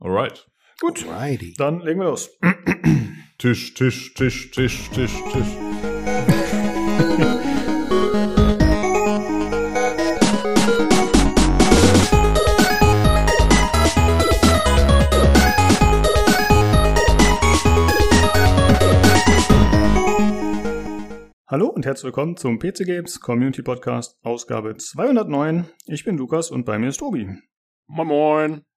Alright. Gut. Alrighty. Dann legen wir los. Tisch, Tisch, Tisch, Tisch, Tisch, Tisch. Hallo und herzlich willkommen zum PC Games Community Podcast, Ausgabe 209. Ich bin Lukas und bei mir ist Tobi. Moin, moin.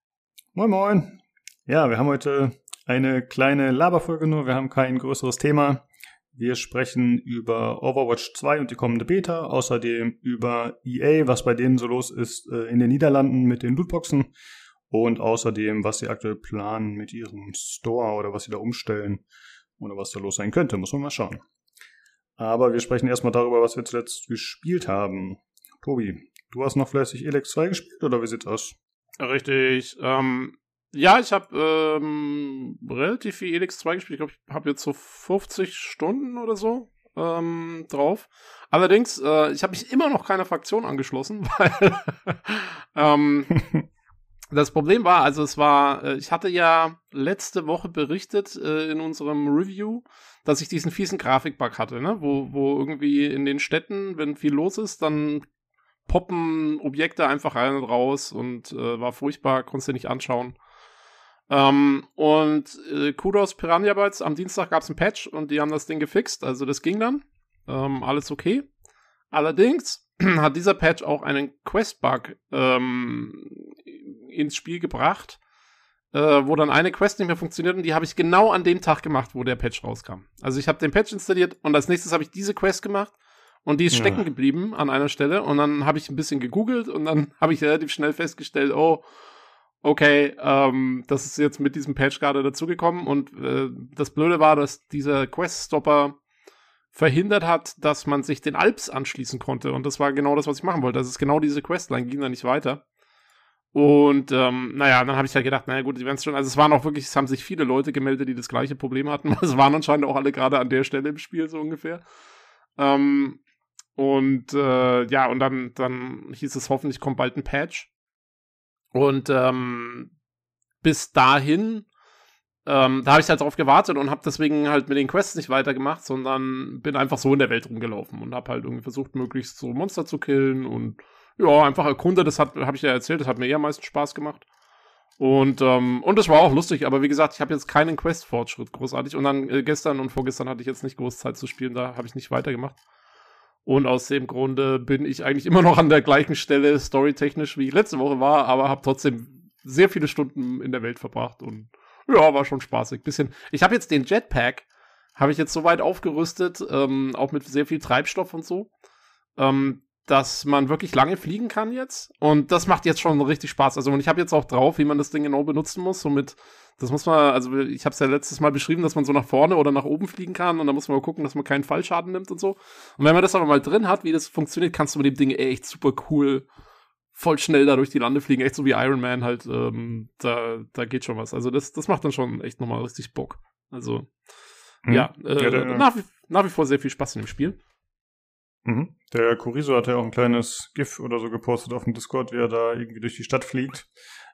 Moin, moin. Ja, wir haben heute eine kleine Laberfolge nur. Wir haben kein größeres Thema. Wir sprechen über Overwatch 2 und die kommende Beta. Außerdem über EA, was bei denen so los ist äh, in den Niederlanden mit den Lootboxen. Und außerdem, was sie aktuell planen mit ihrem Store oder was sie da umstellen. Oder was da los sein könnte. Muss man mal schauen. Aber wir sprechen erstmal darüber, was wir zuletzt gespielt haben. Tobi, du hast noch fleißig Elex 2 gespielt oder wie sieht's aus? Richtig. Ähm, ja, ich habe ähm, relativ viel Elix 2 gespielt. Ich glaube, ich habe jetzt so 50 Stunden oder so ähm, drauf. Allerdings, äh, ich habe mich immer noch keiner Fraktion angeschlossen, weil ähm, das Problem war, also es war, äh, ich hatte ja letzte Woche berichtet äh, in unserem Review, dass ich diesen fiesen Grafikbug hatte, ne? wo, wo irgendwie in den Städten, wenn viel los ist, dann poppen Objekte einfach rein und raus und äh, war furchtbar, konntest du nicht anschauen. Ähm, und äh, Kudos Piranha Bytes, am Dienstag gab es ein Patch und die haben das Ding gefixt, also das ging dann. Ähm, alles okay. Allerdings hat dieser Patch auch einen Quest-Bug ähm, ins Spiel gebracht, äh, wo dann eine Quest nicht mehr funktioniert und die habe ich genau an dem Tag gemacht, wo der Patch rauskam. Also ich habe den Patch installiert und als nächstes habe ich diese Quest gemacht und die ist Ja. stecken geblieben an einer Stelle und dann habe ich ein bisschen gegoogelt und dann habe ich relativ schnell festgestellt, oh, okay, ähm, das ist jetzt mit diesem Patch gerade dazugekommen und äh, das Blöde war, dass dieser Quest-Stopper verhindert hat, dass man sich den Alps anschließen konnte und das war genau das, was ich machen wollte. Das ist genau diese Questline, ging da nicht weiter. Und ähm, naja, dann habe ich halt gedacht, naja gut, die werden es schon, also es waren auch wirklich, es haben sich viele Leute gemeldet, die das gleiche Problem hatten. Es waren anscheinend auch alle gerade an der Stelle im Spiel, so ungefähr. Ähm, und äh, ja, und dann, dann hieß es hoffentlich kommt bald ein Patch. Und ähm, bis dahin, ähm, da habe ich halt drauf gewartet und habe deswegen halt mit den Quests nicht weitergemacht, sondern bin einfach so in der Welt rumgelaufen und habe halt irgendwie versucht, möglichst so Monster zu killen und ja, einfach erkundet. Das habe ich ja erzählt, das hat mir eher am meisten Spaß gemacht. Und, ähm, und das war auch lustig, aber wie gesagt, ich habe jetzt keinen Quest-Fortschritt großartig. Und dann äh, gestern und vorgestern hatte ich jetzt nicht groß Zeit zu spielen, da habe ich nicht weitergemacht. Und aus dem Grunde bin ich eigentlich immer noch an der gleichen Stelle storytechnisch, wie ich letzte Woche war, aber habe trotzdem sehr viele Stunden in der Welt verbracht und ja, war schon spaßig. Bisschen. Ich habe jetzt den Jetpack, habe ich jetzt so weit aufgerüstet, ähm, auch mit sehr viel Treibstoff und so, ähm, dass man wirklich lange fliegen kann jetzt. Und das macht jetzt schon richtig Spaß. Also und ich habe jetzt auch drauf, wie man das Ding genau benutzen muss. Somit, das muss man, also ich habe es ja letztes Mal beschrieben, dass man so nach vorne oder nach oben fliegen kann und dann muss man mal gucken, dass man keinen Fallschaden nimmt und so. Und wenn man das aber mal drin hat, wie das funktioniert, kannst du mit dem Ding echt super cool voll schnell da durch die Lande fliegen, echt so wie Iron Man halt, ähm, da, da geht schon was. Also das, das macht dann schon echt nochmal richtig Bock. Also, Hm. ja, äh, Ja, der- nach, wie, nach wie vor sehr viel Spaß in dem Spiel. Mhm. Der Kuriso hat ja auch ein kleines GIF oder so gepostet auf dem Discord, wie er da irgendwie durch die Stadt fliegt.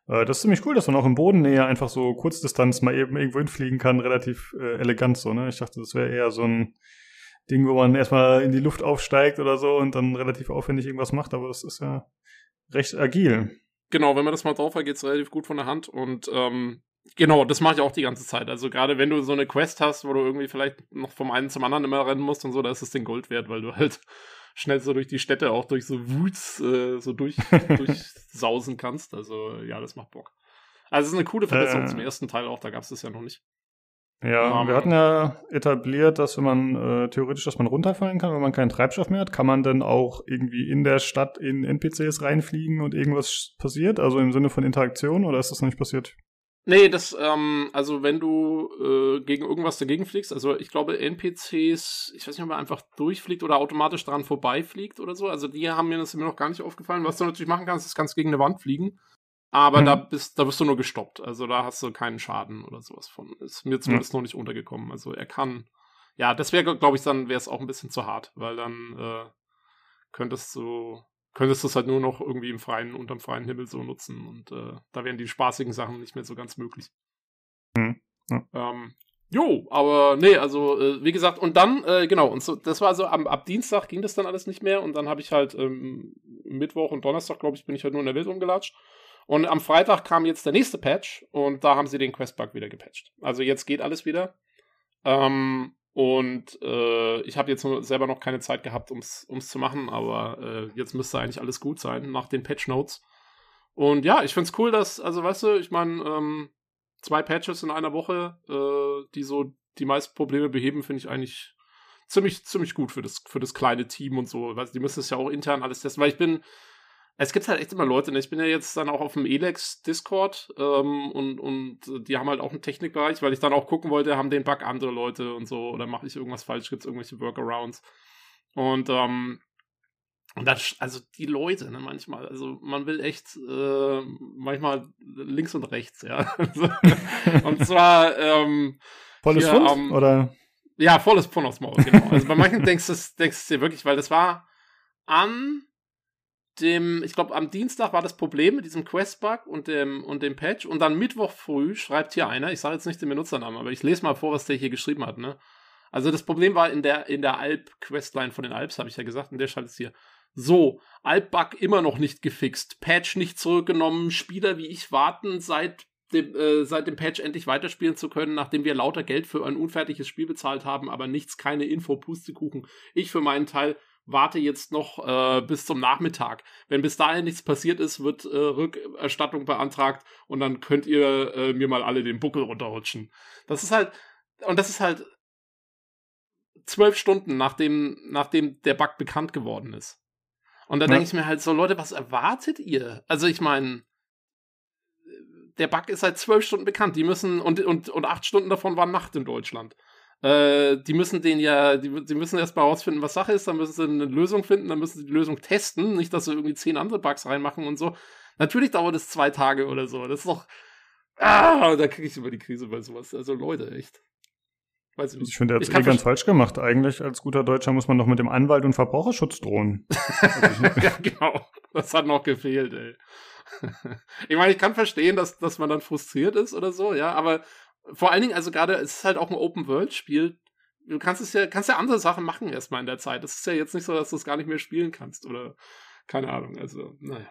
Äh, das ist ziemlich cool, dass man auch im Bodennähe einfach so Kurzdistanz mal eben irgendwo hinfliegen kann, relativ äh, elegant so, ne? Ich dachte, das wäre eher so ein Ding, wo man erstmal in die Luft aufsteigt oder so und dann relativ aufwendig irgendwas macht, aber das ist ja recht agil. Genau, wenn man das mal drauf hat, geht's relativ gut von der Hand und ähm, genau, das mache ich auch die ganze Zeit. Also gerade wenn du so eine Quest hast, wo du irgendwie vielleicht noch vom einen zum anderen immer rennen musst und so, da ist das Ding Gold wert, weil du halt schnell so durch die Städte auch durch so Woods äh, so durch, durchsausen kannst. Also ja, das macht Bock. Also es ist eine coole Verbesserung Äh. zum ersten Teil auch, da gab's das ja noch nicht. Ja, Ähm. wir hatten ja etabliert, dass wenn man äh, theoretisch, dass man runterfallen kann, wenn man keinen Treibstoff mehr hat, kann man dann auch irgendwie in der Stadt in NPCs reinfliegen und irgendwas passiert, also im Sinne von Interaktion, oder ist das noch nicht passiert? Nee, das, ähm, also wenn du äh, gegen irgendwas dagegen fliegst, also ich glaube NPCs, ich weiß nicht, ob er einfach durchfliegt oder automatisch dran vorbeifliegt oder so, also die haben mir das mir noch gar nicht aufgefallen. Was du natürlich machen kannst, ist ganz gegen eine Wand fliegen, aber Mhm. da bist, da wirst du nur gestoppt, also da hast du keinen Schaden oder sowas von. Ist mir zumindest noch nicht untergekommen, also er kann, ja, das wäre, glaube ich, dann wäre es auch ein bisschen zu hart, weil dann äh, könntest du könntest du es halt nur noch irgendwie im freien, unterm freien Himmel so nutzen und äh, da wären die spaßigen Sachen nicht mehr so ganz möglich. Hm. Ja. Ähm, jo, aber nee, also äh, wie gesagt, und dann, äh, genau, und so, das war so, am, ab Dienstag ging das dann alles nicht mehr und dann habe ich halt ähm, Mittwoch und Donnerstag, glaube ich, bin ich halt nur in der Welt rumgelatscht. Und am Freitag kam jetzt der nächste Patch und da haben sie den Questbug wieder gepatcht. Also jetzt geht alles wieder. Ähm, und äh, ich habe jetzt selber noch keine Zeit gehabt, ums ums zu machen, aber äh, jetzt müsste eigentlich alles gut sein nach den Patch Notes. Und ja, ich find's cool, dass, also weißt du, ich meine, ähm, zwei Patches in einer Woche, äh, die so die meisten Probleme beheben, finde ich eigentlich ziemlich, ziemlich gut für das, für das kleine Team und so. Weißt, die müssen es ja auch intern alles testen, weil ich bin, es gibt halt echt immer Leute, ne? ich bin ja jetzt dann auch auf dem Elex Discord ähm, und, und die haben halt auch einen Technikbereich, weil ich dann auch gucken wollte, haben den Bug andere Leute und so oder mache ich irgendwas falsch, gibt es irgendwelche Workarounds. Und ähm, und das, also die Leute, ne, manchmal, also man will echt äh, manchmal links und rechts, ja. und zwar ähm, volles Pfund, ähm, oder? Ja, volles Pfund aufs Maul, genau. Also bei manchen denkst du denkst du dir wirklich, weil das war an dem, ich glaube, am Dienstag war das Problem mit diesem Quest-Bug und dem, und dem Patch. Und dann Mittwoch früh schreibt hier einer, ich sage jetzt nicht den Benutzernamen, aber ich lese mal vor, was der hier geschrieben hat, ne? Also das Problem war in der, in der Alp-Questline von den Alps, habe ich ja gesagt, und der schreibt es hier. So, Alp-Bug immer noch nicht gefixt, Patch nicht zurückgenommen, Spieler wie ich warten seit dem, äh, seit dem Patch endlich weiterspielen zu können, nachdem wir lauter Geld für ein unfertiges Spiel bezahlt haben, aber nichts, keine Info, Pustekuchen. Ich für meinen Teil warte jetzt noch äh, bis zum Nachmittag. Wenn bis dahin nichts passiert ist, wird äh, Rückerstattung beantragt und dann könnt ihr äh, mir mal alle den Buckel runterrutschen. Das ist halt, und das ist halt zwölf Stunden nachdem, nachdem der Bug bekannt geworden ist. Und da ja. denke ich mir halt so, Leute, was erwartet ihr? Also ich meine, der Bug ist seit zwölf Stunden bekannt. Die müssen, und, und, und acht Stunden davon waren Nacht in Deutschland. Äh, die müssen den ja, die, die müssen erst mal rausfinden, was Sache ist, dann müssen sie eine Lösung finden, dann müssen sie die Lösung testen, nicht, dass sie irgendwie zehn andere Bugs reinmachen und so. Natürlich dauert es zwei Tage oder so. Das ist doch. Ah, da kriege ich über die Krise bei sowas. Also Leute, echt. Weiß ich nicht. Ich finde, er hat es eh ganz falsch gemacht. Eigentlich als guter Deutscher muss man doch mit dem Anwalt und Verbraucherschutz drohen. ja, genau. Das hat noch gefehlt, ey. ich meine, ich kann verstehen, dass, dass man dann frustriert ist oder so, ja, aber vor allen Dingen, also gerade, es ist halt auch ein Open-World-Spiel. Du kannst es ja, kannst ja andere Sachen machen erstmal in der Zeit. Das ist ja jetzt nicht so, dass du es gar nicht mehr spielen kannst oder keine Ahnung. Also, naja.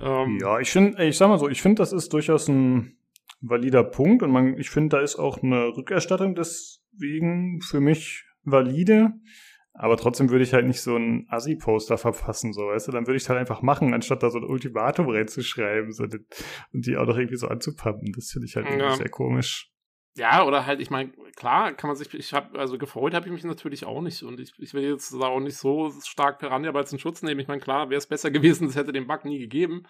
Ähm, ja, ich finde, ich sag mal so, ich finde, das ist durchaus ein valider Punkt und man, ich finde, da ist auch eine Rückerstattung deswegen für mich valide. Aber trotzdem würde ich halt nicht so ein Assi-Poster verfassen, so, weißt du, dann würde ich halt einfach machen, anstatt da so ein Ultimatum reinzuschreiben so, und die auch noch irgendwie so anzupappen. Das finde ich halt ja. sehr komisch. Ja, oder halt, ich meine, klar, kann man sich, ich habe, also gefreut habe ich mich natürlich auch nicht und ich, ich will jetzt da auch nicht so stark Piranha bei zum Schutz nehmen. Ich meine, klar, wäre es besser gewesen, es hätte den Bug nie gegeben.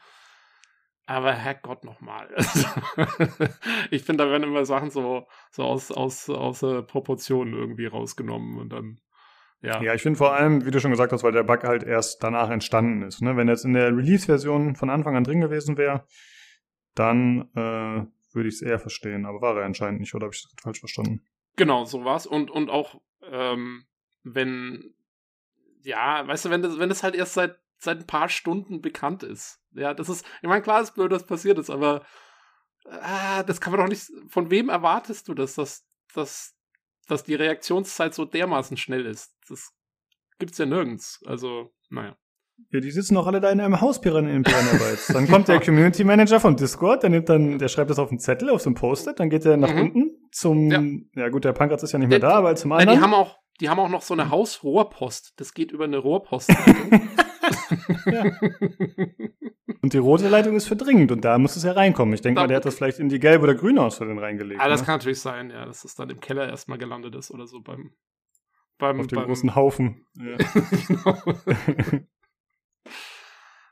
Aber Herrgott nochmal. ich finde, da werden immer Sachen so, so aus, aus, aus äh, Proportionen irgendwie rausgenommen und dann ja. ja, ich finde vor allem, wie du schon gesagt hast, weil der Bug halt erst danach entstanden ist. Ne? Wenn er jetzt in der Release-Version von Anfang an drin gewesen wäre, dann äh, würde ich es eher verstehen. Aber war er anscheinend nicht, oder habe ich das falsch verstanden? Genau, so war's. Und, und auch, ähm, wenn, ja, weißt du, wenn das, wenn das halt erst seit, seit ein paar Stunden bekannt ist. Ja, das ist, ich meine, klar ist blöd, dass passiert ist, aber ah, das kann man doch nicht, von wem erwartest du das, dass, dass dass die Reaktionszeit so dermaßen schnell ist. Das gibt's ja nirgends. Also, naja. Ja, die sitzen auch alle da in einem Haus in Piranha Bytes. Dann kommt der Community Manager von Discord, der nimmt dann, der schreibt das auf einen Zettel, auf so ein Post-it, dann geht er nach mhm. unten zum, ja. ja. gut, der Punkratz ist ja nicht mehr der, da, aber zum anderen. Ja, die haben auch, die haben auch noch so eine Hausrohrpost. Das geht über eine Rohrpost. ja. Und die rote Leitung ist für dringend und da muss es ja reinkommen. Ich denke mal, der hat das vielleicht in die gelbe oder grüne Ausfälle reingelegt. Ah, das ne? kann natürlich sein, ja, dass es dann im Keller erstmal gelandet ist oder so beim. beim Auf dem beim, großen Haufen. Ja. genau.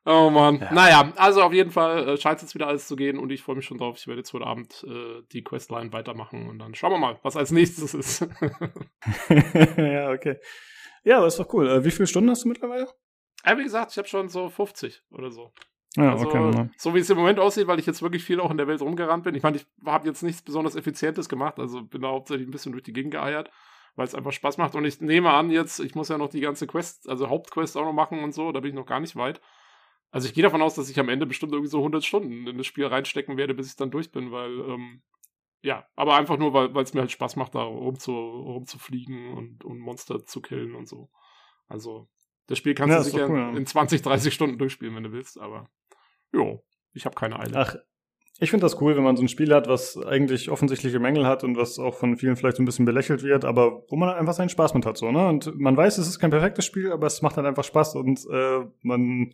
Oh Mann. Ja. Naja, also auf jeden Fall äh, scheint es jetzt wieder alles zu gehen und ich freue mich schon drauf. Ich werde jetzt heute Abend äh, die Questline weitermachen und dann schauen wir mal, was als nächstes ist. ja, okay. Ja, aber ist doch cool. Äh, wie viele Stunden hast du mittlerweile? Ja, wie gesagt, ich habe schon so 50 oder so. Ja, also, okay. So wie es im Moment aussieht, weil ich jetzt wirklich viel auch in der Welt rumgerannt bin. Ich meine, ich habe jetzt nichts besonders Effizientes gemacht, also bin da hauptsächlich ein bisschen durch die Gegend geeiert. weil es einfach Spaß macht. Und ich nehme an, jetzt, ich muss ja noch die ganze Quest, also Hauptquest auch noch machen und so, da bin ich noch gar nicht weit. Also ich gehe davon aus, dass ich am Ende bestimmt irgendwie so 100 Stunden in das Spiel reinstecken werde, bis ich dann durch bin, weil, ähm, ja, aber einfach nur, weil es mir halt Spaß macht, da rumzu, rumzufliegen und, und Monster zu killen und so. Also, das Spiel kannst Ja, du sicher cool, in 20, 30 Stunden durchspielen, wenn du willst, aber jo, ich habe keine Eile. Ach, ich finde das cool, wenn man so ein Spiel hat, was eigentlich offensichtliche Mängel hat und was auch von vielen vielleicht so ein bisschen belächelt wird, aber wo man einfach seinen Spaß mit hat, so, ne? Und man weiß, es ist kein perfektes Spiel, aber es macht halt einfach Spaß und äh, man,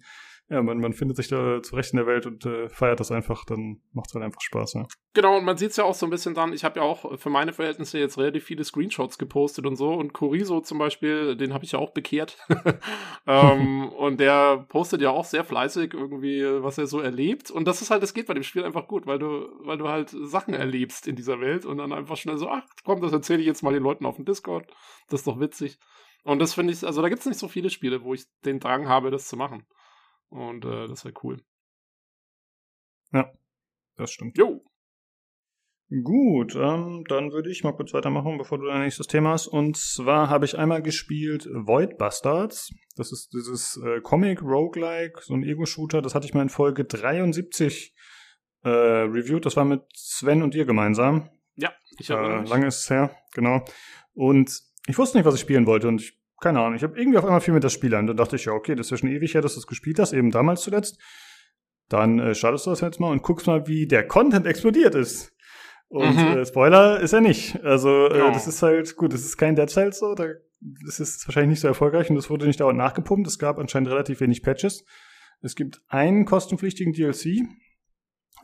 ja, man, man findet sich da zurecht in der Welt und äh, feiert das einfach, dann macht es halt einfach Spaß, ja. Genau, und man sieht es ja auch so ein bisschen dran. Ich habe ja auch für meine Verhältnisse jetzt relativ viele Screenshots gepostet und so. Und Chorizo zum Beispiel, den habe ich ja auch bekehrt. ähm, und der postet ja auch sehr fleißig irgendwie, was er so erlebt. Und das ist halt, das geht bei dem Spiel einfach gut, weil du, weil du halt Sachen erlebst in dieser Welt und dann einfach schnell so, ach komm, das erzähle ich jetzt mal den Leuten auf dem Discord. Das ist doch witzig. Und das finde ich, also da gibt es nicht so viele Spiele, wo ich den Drang habe, das zu machen. Und äh, das wäre cool. Das stimmt. Jo. Gut, ähm, dann würde ich mal kurz weitermachen, bevor du dein nächstes Thema hast. Und zwar habe ich einmal gespielt Void Bastards. Das ist dieses äh, Comic Roguelike, so ein Ego-Shooter. Das hatte ich mal in Folge 73 äh, reviewed. Das war mit Sven und dir gemeinsam. Ja, ich habe Äh, lange ist es her, genau. Und ich wusste nicht, was ich spielen wollte. Und ich, keine Ahnung, ich habe irgendwie auf einmal viel mit das Spiel an. Dann dachte ich, ja, okay, das ist ja schon ewig her, dass du es gespielt hast, eben damals zuletzt. Dann äh, startest du das jetzt mal und guckst mal, wie der Content explodiert ist. Und Mhm. äh, Spoiler ist er nicht. Also äh, Ja. das ist halt, gut, das ist kein Dead Cells so, da, das ist wahrscheinlich nicht so erfolgreich und das wurde nicht dauernd nachgepumpt. Es gab anscheinend relativ wenig Patches. Es gibt einen kostenpflichtigen DLC.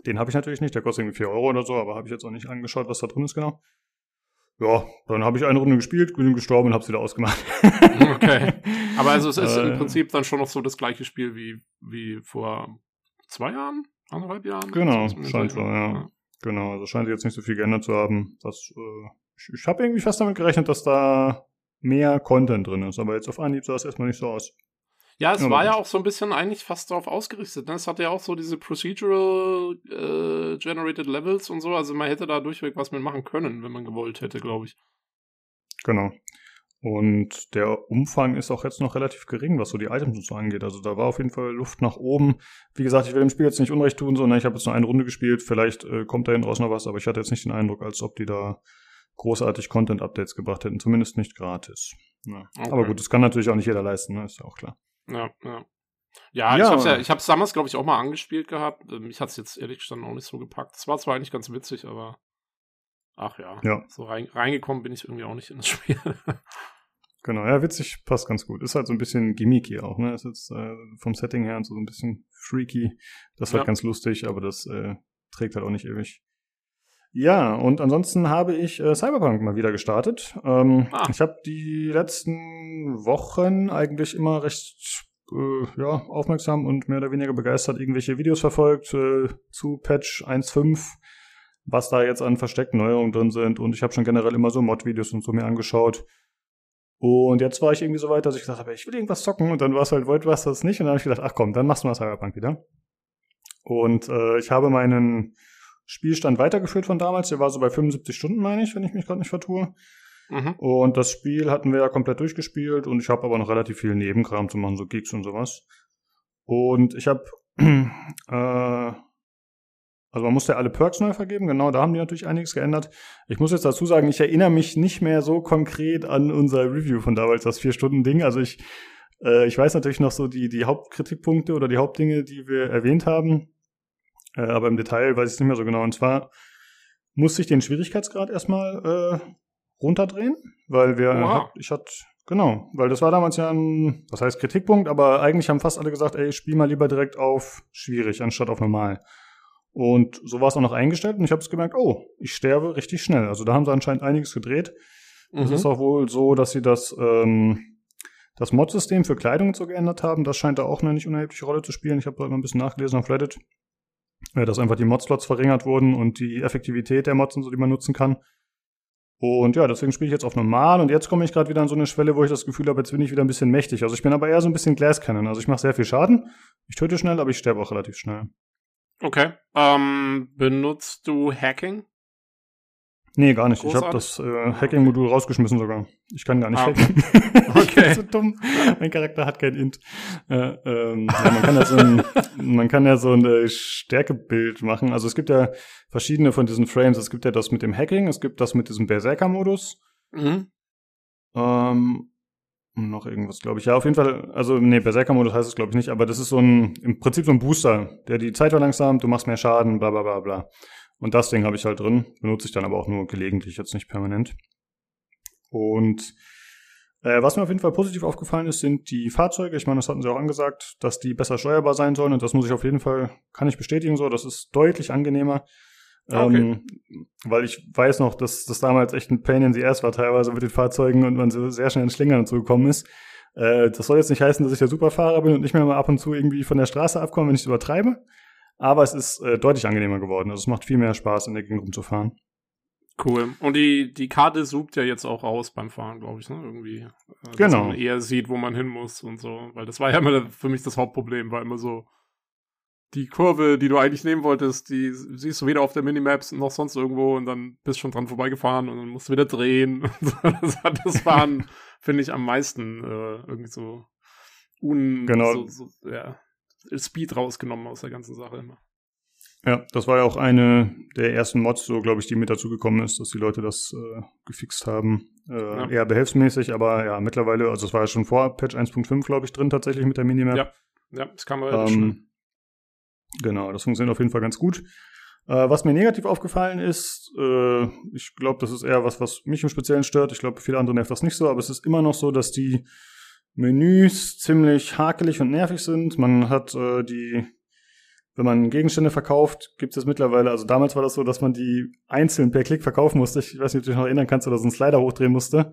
Den habe ich natürlich nicht, der kostet irgendwie 4 Euro oder so, aber habe ich jetzt auch nicht angeschaut, was da drin ist genau. Ja, dann habe ich eine Runde gespielt, bin gestorben und habe es wieder ausgemacht. Okay. Aber also es ist Äh. im Prinzip dann schon noch so das gleiche Spiel wie, wie vor zwei Jahren, anderthalb Jahren. Genau, scheint so, ja. Genau, also scheint sich jetzt nicht so viel geändert zu haben. Das, äh, ich ich habe irgendwie fast damit gerechnet, dass da mehr Content drin ist, aber jetzt auf Anhieb sah es erstmal nicht so aus. Ja, es Ja, war ja auch so ein bisschen eigentlich fast darauf ausgerichtet. Ne? Es hatte ja auch so diese procedural äh, generated Levels und so. Also man hätte da durchweg was mitmachen können, wenn man gewollt hätte, glaube ich. Genau. Und der Umfang ist auch jetzt noch relativ gering, was so die Items und so angeht. Also da war auf jeden Fall Luft nach oben. Wie gesagt, ich will dem Spiel jetzt nicht Unrecht tun, sondern ich habe jetzt nur eine Runde gespielt. Vielleicht äh, kommt da hinten raus noch was, aber ich hatte jetzt nicht den Eindruck, als ob die da großartig Content-Updates gebracht hätten. Zumindest nicht gratis. Ja. Okay. Aber gut, das kann natürlich auch nicht jeder leisten, ne? ist ja auch klar. Ja, ja. Ja, Ja. ich hab's ja, ich hab's damals, glaube ich, auch mal angespielt gehabt. Ähm, Mich hat's jetzt ehrlich gesagt auch nicht so gepackt. Es war zwar eigentlich ganz witzig, aber ach ja, Ja. so rein, reingekommen bin ich irgendwie auch nicht in das Spiel. Genau, ja, witzig passt ganz gut. Ist halt so ein bisschen gimmicky auch, ne? Ist jetzt äh, vom Setting her und so ein bisschen freaky. Das ist halt Ja. ganz lustig, aber das äh, trägt halt auch nicht ewig. Ja, und ansonsten habe ich äh, Cyberpunk mal wieder gestartet. Ähm, Ah. Ich habe die letzten Wochen eigentlich immer recht äh, ja, aufmerksam und mehr oder weniger begeistert irgendwelche Videos verfolgt äh, zu Patch 1.5, was da jetzt an versteckten Neuerungen drin sind. Und ich habe schon generell immer so Mod-Videos und so mir angeschaut. Und jetzt war ich irgendwie so weit, dass ich gesagt habe, ich will irgendwas zocken. Und dann war es halt Void Busters nicht. Und dann habe ich gedacht, ach komm, dann machst du mal Cyberpunk wieder. Und äh, ich habe meinen Spielstand weitergeführt von damals. Der war so bei 75 Stunden, meine ich, wenn ich mich gerade nicht vertue. mhm. Und das Spiel hatten wir ja komplett durchgespielt. Und ich habe aber noch relativ viel Nebenkram zu machen, so Gigs und sowas. Und ich habe, äh, also man musste ja alle Perks neu vergeben, genau, da haben die natürlich einiges geändert. Ich muss jetzt dazu sagen, ich erinnere mich nicht mehr so konkret an unser Review von damals, das Vier-Stunden-Ding. Also ich, äh, ich weiß natürlich noch so die, die Hauptkritikpunkte oder die Hauptdinge, die wir erwähnt haben. Äh, aber im Detail weiß ich es nicht mehr so genau. Und zwar musste ich den Schwierigkeitsgrad erstmal äh, runterdrehen, weil wir, Oha. hat, ich hatte, genau, weil das war damals ja ein, was heißt Kritikpunkt, aber eigentlich haben fast alle gesagt, ey, spiel mal lieber direkt auf schwierig anstatt auf normal. Und so war es auch noch eingestellt und ich habe es gemerkt, oh, ich sterbe richtig schnell. Also da haben sie anscheinend einiges gedreht. Es Mhm. ist auch wohl so, dass sie das, ähm, das Mod-System für Kleidung so geändert haben. Das scheint da auch eine nicht unerhebliche Rolle zu spielen. Ich habe da mal ein bisschen nachgelesen auf Reddit, äh, dass einfach die Mod-Slots verringert wurden und die Effektivität der Mods und so, die man nutzen kann. Und ja, deswegen spiele ich jetzt auf normal und jetzt komme ich gerade wieder an so eine Schwelle, wo ich das Gefühl habe, jetzt bin ich wieder ein bisschen mächtig. Also ich bin aber eher so ein bisschen Glass Cannon. Also ich mache sehr viel Schaden. Ich töte schnell, aber ich sterbe auch relativ schnell. Okay. Ähm, benutzt du Hacking? Nee, gar nicht. Großartig? Ich habe das äh, Hacking-Modul rausgeschmissen sogar. Ich kann gar nicht ah, hacken. Okay. so dumm. Mein Charakter hat kein Int. Äh, ähm, ja, man kann ja so ein, man kann ja so ein Stärkebild machen. Also es gibt ja verschiedene von diesen Frames. Es gibt ja das mit dem Hacking, es gibt das mit diesem Berserker-Modus. Mhm. Ähm, noch irgendwas, glaube ich. Ja, auf jeden Fall, also nee, Berserker-Modus heißt es, glaube ich, nicht, aber das ist so ein, im Prinzip so ein Booster, der die Zeit verlangsamt, du machst mehr Schaden, bla bla bla bla. Und das Ding habe ich halt drin, benutze ich dann aber auch nur gelegentlich, jetzt nicht permanent. Und äh, was mir auf jeden Fall positiv aufgefallen ist, sind die Fahrzeuge. Ich meine, das hatten sie auch angesagt, dass die besser steuerbar sein sollen und das muss ich auf jeden Fall, kann ich bestätigen so, das ist deutlich angenehmer. Ah, okay. Ähm, weil ich weiß noch, dass das damals echt ein Pain in the Ass war, teilweise mit den Fahrzeugen und man so sehr schnell in Schlingern und so gekommen ist. Äh, das soll jetzt nicht heißen, dass ich der Superfahrer bin und nicht mehr mal ab und zu irgendwie von der Straße abkomme, wenn ich es übertreibe. Aber es ist äh, deutlich angenehmer geworden. Also es macht viel mehr Spaß, in der Gegend rumzufahren. Cool. Und die, die Karte sucht ja jetzt auch aus beim Fahren, glaube ich, ne? Irgendwie. Äh, genau. Dass man eher sieht, wo man hin muss und so. Weil das war ja immer für mich das Hauptproblem, war immer so, die Kurve, die du eigentlich nehmen wolltest, die siehst du weder auf der Minimaps noch sonst irgendwo und dann bist schon dran vorbeigefahren und dann musst du wieder drehen. das hat das Fahren, finde ich, am meisten äh, irgendwie so un genau. so, so, ja, Speed rausgenommen aus der ganzen Sache immer. Ja, das war ja auch eine der ersten Mods, so glaube ich, die mit dazugekommen ist, dass die Leute das äh, gefixt haben. Äh, ja. Eher behelfsmäßig, aber ja, mittlerweile, also es war ja schon vor Patch 1.5, glaube ich, drin tatsächlich mit der Minimap. Ja, ja das kann man ähm, schon. Genau, das funktioniert auf jeden Fall ganz gut. Äh, was mir negativ aufgefallen ist, äh, ich glaube, das ist eher was, was mich im Speziellen stört. Ich glaube, viele andere nervt das nicht so, aber es ist immer noch so, dass die Menüs ziemlich hakelig und nervig sind. Man hat äh, die wenn man Gegenstände verkauft, gibt es mittlerweile, also damals war das so, dass man die einzeln per Klick verkaufen musste. Ich weiß nicht, ob du dich noch erinnern kannst, oder so einen Slider hochdrehen musste.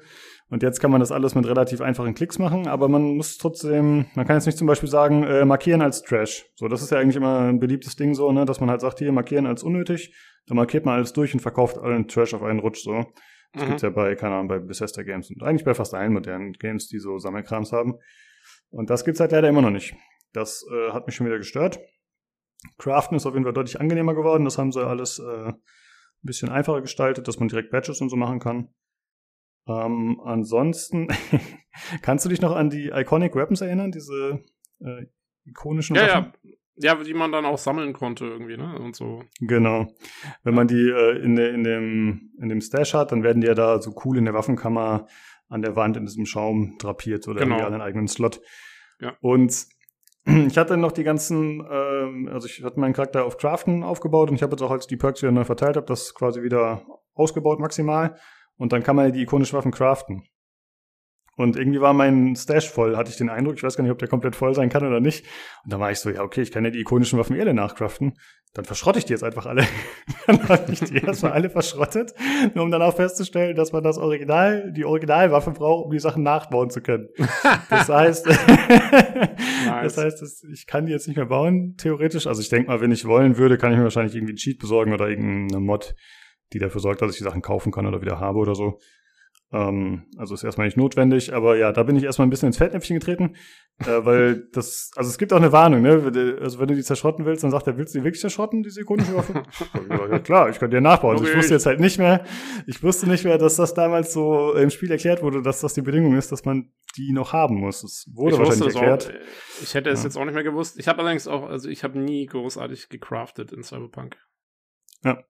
Und jetzt kann man das alles mit relativ einfachen Klicks machen, aber man muss trotzdem, man kann jetzt nicht zum Beispiel sagen, äh, markieren als Trash. So, das ist ja eigentlich immer ein beliebtes Ding so, ne, dass man halt sagt, hier markieren als unnötig, dann markiert man alles durch und verkauft allen Trash auf einen Rutsch so. Das mhm. gibt's ja bei, keine Ahnung, bei Bethesda Games und eigentlich bei fast allen modernen Games, die so Sammelkrams haben. Und das gibt's halt leider immer noch nicht. Das äh, hat mich schon wieder gestört. Craften ist auf jeden Fall deutlich angenehmer geworden. Das haben sie alles äh, ein bisschen einfacher gestaltet, dass man direkt Badges und so machen kann. Ähm, ansonsten, kannst du dich noch an die Iconic Weapons erinnern? Diese äh, ikonischen ja, Waffen? Ja, ja, die man dann auch sammeln konnte irgendwie, ne? Und so. Genau. Wenn man die äh, in, de, in, dem, in dem Stash hat, dann werden die ja da so cool in der Waffenkammer an der Wand in diesem Schaum drapiert oder genau. irgendwie an einen eigenen Slot. Ja. Und ich hatte noch die ganzen, ähm, also ich hatte meinen Charakter auf Craften aufgebaut und ich habe jetzt auch, als die Perks wieder neu verteilt habe, das quasi wieder ausgebaut maximal. Und dann kann man die ikonischen Waffen craften. Und irgendwie war mein Stash voll, hatte ich den Eindruck. Ich weiß gar nicht, ob der komplett voll sein kann oder nicht. Und dann war ich so, ja, okay, ich kann ja die ikonischen Waffen eh alle nachcraften. Dann verschrotte ich die jetzt einfach alle. dann habe ich die erstmal alle verschrottet, nur um dann auch festzustellen, dass man das Original, die Originalwaffe braucht, um die Sachen nachbauen zu können. Das heißt, das heißt, ich kann die jetzt nicht mehr bauen, theoretisch. Also ich denke mal, wenn ich wollen würde, kann ich mir wahrscheinlich irgendwie einen Cheat besorgen oder irgendeine Mod, die dafür sorgt, dass ich die Sachen kaufen kann oder wieder habe oder so. Ähm, also ist erstmal nicht notwendig, aber ja, da bin ich erstmal ein bisschen ins Fettnäpfchen getreten, äh, weil das, also es gibt auch eine Warnung, ne? Also wenn du die zerschrotten willst, dann sagt er, willst du die wirklich zerschrotten, diese ikonische Waffe? ja, klar, ich kann dir nachbauen. Also ich wusste jetzt halt nicht mehr, ich wusste nicht mehr, dass das damals so im Spiel erklärt wurde, dass das die Bedingung ist, dass man die noch haben muss. Das wurde ich wahrscheinlich erklärt. Auch, ich hätte es ja. jetzt auch nicht mehr gewusst. Ich habe allerdings auch, also ich habe nie großartig gecraftet in Cyberpunk. Ja.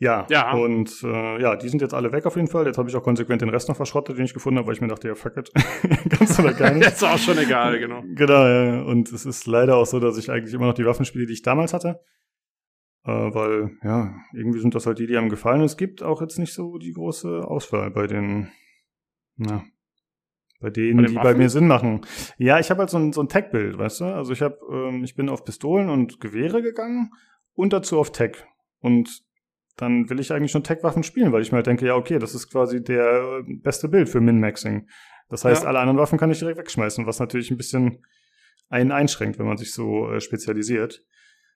Ja, ja. und äh, ja, die sind jetzt alle weg auf jeden Fall. Jetzt habe ich auch konsequent den Rest noch verschrottet, den ich gefunden habe, weil ich mir dachte, ja, fuck it, ganz oder gar nicht. jetzt auch schon egal, genau. Genau, ja. Und es ist leider auch so, dass ich eigentlich immer noch die Waffen spiele, die ich damals hatte. Äh, weil, ja, irgendwie sind das halt die, die einem gefallen. Es gibt auch jetzt nicht so die große Auswahl bei den, na, bei denen, bei die Waffen? bei mir Sinn machen. Ja, ich habe halt so ein, so ein Tech-Bild, weißt du? Also ich habe, ähm, ich bin auf Pistolen und Gewehre gegangen und dazu auf Tech. Und dann will ich eigentlich schon Tech-Waffen spielen, weil ich mir halt denke, ja, okay, das ist quasi der beste Bild für Min-Maxing. Das heißt, ja. alle anderen Waffen kann ich direkt wegschmeißen, was natürlich ein bisschen einen einschränkt, wenn man sich so äh, spezialisiert.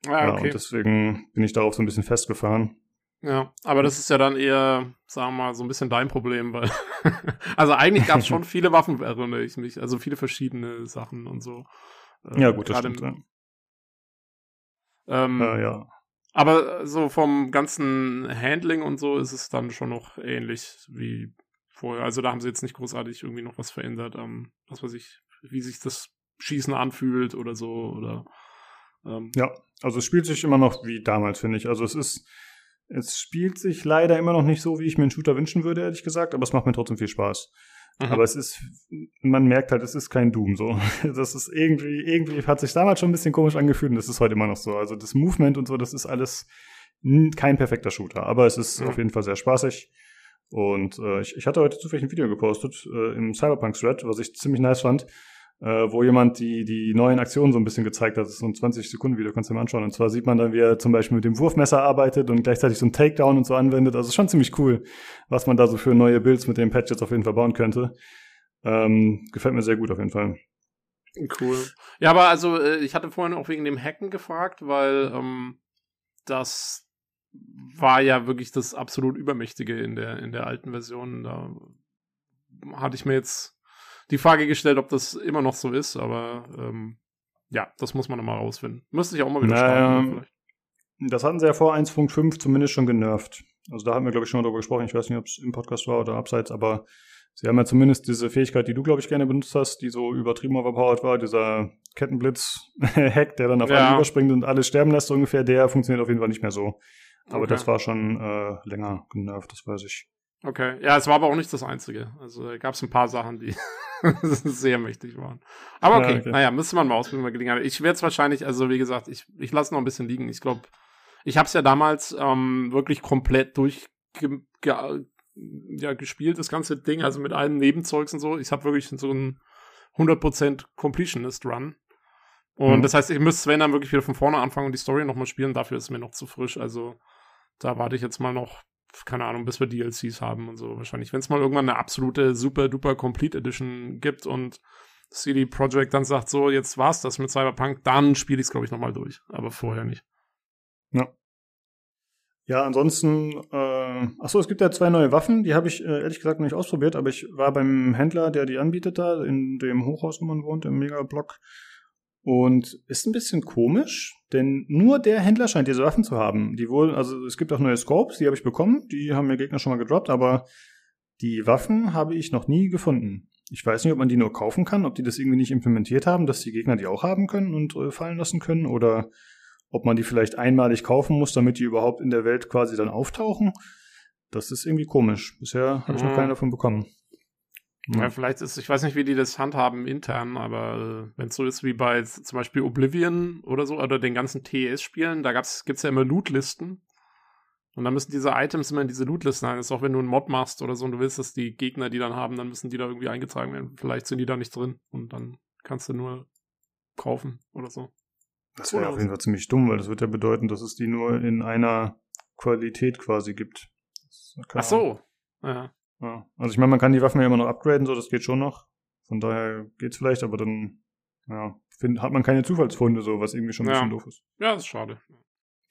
Ah, okay. Ja, und deswegen bin ich darauf so ein bisschen festgefahren. Ja, aber das ist ja dann eher, sagen wir mal, so ein bisschen dein Problem, weil also eigentlich gab es schon viele Waffen, erinnere ich mich, also viele verschiedene Sachen und so. Äh, ja, gut, das stimmt. Im, ja. Ähm, äh, ja. Aber so vom ganzen Handling und so ist es dann schon noch ähnlich wie vorher. Also da haben sie jetzt nicht großartig irgendwie noch was verändert. Ähm, was weiß ich, wie sich das Schießen anfühlt oder so oder ähm. ja, also es spielt sich immer noch wie damals, finde ich. Also es ist, es spielt sich leider immer noch nicht so, wie ich mir einen Shooter wünschen würde, ehrlich gesagt, aber es macht mir trotzdem viel Spaß. Mhm. Aber es ist, man merkt halt, es ist kein Doom so. Das ist irgendwie, irgendwie hat sich damals schon ein bisschen komisch angefühlt und das ist heute immer noch so. Also das Movement und so, das ist alles kein perfekter Shooter, aber es ist mhm. auf jeden Fall sehr spaßig. Und äh, ich, ich hatte heute zufällig ein Video gepostet äh, im Cyberpunk-Thread, was ich ziemlich nice fand, äh, wo jemand die, die neuen Aktionen so ein bisschen gezeigt hat. Das ist so ein 20-Sekunden-Video, kannst du dir mal anschauen. Und zwar sieht man dann, wie er zum Beispiel mit dem Wurfmesser arbeitet und gleichzeitig so ein Takedown und so anwendet. Also schon ziemlich cool, was man da so für neue Builds mit dem Patch jetzt auf jeden Fall bauen könnte. Ähm, gefällt mir sehr gut auf jeden Fall. Cool. Ja, aber also äh, ich hatte vorhin auch wegen dem Hacken gefragt, weil ähm, das war ja wirklich das absolut Übermächtige in der, in der alten Version. Da hatte ich mir jetzt die Frage gestellt, ob das immer noch so ist, aber ähm, ja, das muss man nochmal rausfinden. Müsste ich auch mal wieder naja, schauen. Das hatten sie ja vor 1.5 zumindest schon genervt. Also da haben wir, glaube ich, schon mal drüber gesprochen. Ich weiß nicht, ob es im Podcast war oder abseits, aber sie haben ja zumindest diese Fähigkeit, die du, glaube ich, gerne benutzt hast, die so übertrieben overpowered war, dieser Kettenblitz-Hack, der dann auf ja. alle überspringt und alle sterben lässt ungefähr, der funktioniert auf jeden Fall nicht mehr so. Aber okay. das war schon äh, länger genervt, das weiß ich. Okay, ja, es war aber auch nicht das Einzige. Also gab es ein paar Sachen, die sehr mächtig waren. Aber okay, ja, okay. naja, müsste man mal ausprobieren, Gelegenheit. Ich werde es wahrscheinlich, also wie gesagt, ich, ich lasse noch ein bisschen liegen. Ich glaube, ich habe es ja damals ähm, wirklich komplett durch ja, gespielt, das ganze Ding, also mit allen Nebenzeugs und so. Ich habe wirklich so einen 100% Completionist-Run. Und mhm. das heißt, ich müsste Sven dann wirklich wieder von vorne anfangen und die Story nochmal spielen. Dafür ist es mir noch zu frisch. Also da warte ich jetzt mal noch keine Ahnung, bis wir DLCs haben und so wahrscheinlich. Wenn es mal irgendwann eine absolute super duper Complete Edition gibt und CD Projekt dann sagt, so, jetzt war's das mit Cyberpunk, dann spiele ich es, glaube ich, nochmal durch. Aber vorher nicht. Ja. Ja, ansonsten, äh, achso, es gibt ja zwei neue Waffen, die habe ich äh, ehrlich gesagt noch nicht ausprobiert, aber ich war beim Händler, der die anbietet da, in dem Hochhaus, wo man wohnt, im Megablock. Und ist ein bisschen komisch, denn nur der Händler scheint diese Waffen zu haben. Die wohl, also es gibt auch neue Scopes, die habe ich bekommen, die haben mir Gegner schon mal gedroppt, aber die Waffen habe ich noch nie gefunden. Ich weiß nicht, ob man die nur kaufen kann, ob die das irgendwie nicht implementiert haben, dass die Gegner die auch haben können und äh, fallen lassen können, oder ob man die vielleicht einmalig kaufen muss, damit die überhaupt in der Welt quasi dann auftauchen. Das ist irgendwie komisch. Bisher habe ich noch mhm. keine davon bekommen. Ja, vielleicht ist, ich weiß nicht, wie die das handhaben intern, aber äh, wenn es so ist wie bei zum Beispiel Oblivion oder so, oder den ganzen TES-Spielen, da gibt's, gibt's ja immer Loot-Listen. Und dann müssen diese Items immer in diese Loot-Listen sein. Das ist auch wenn du einen Mod machst oder so und du willst, dass die Gegner die dann haben, dann müssen die da irgendwie eingetragen werden. Vielleicht sind die da nicht drin und dann kannst du nur kaufen oder so. Das wäre auf jeden Fall ziemlich dumm, weil das wird ja bedeuten, dass es die nur in einer Qualität quasi gibt. Ach so. Ja. Ja. Also ich meine, man kann die Waffen ja immer noch upgraden, so das geht schon noch. Von daher geht's vielleicht, aber dann ja, find, hat man keine Zufallsfunde, so was irgendwie schon ein ja. bisschen doof ist. Ja, das ist schade.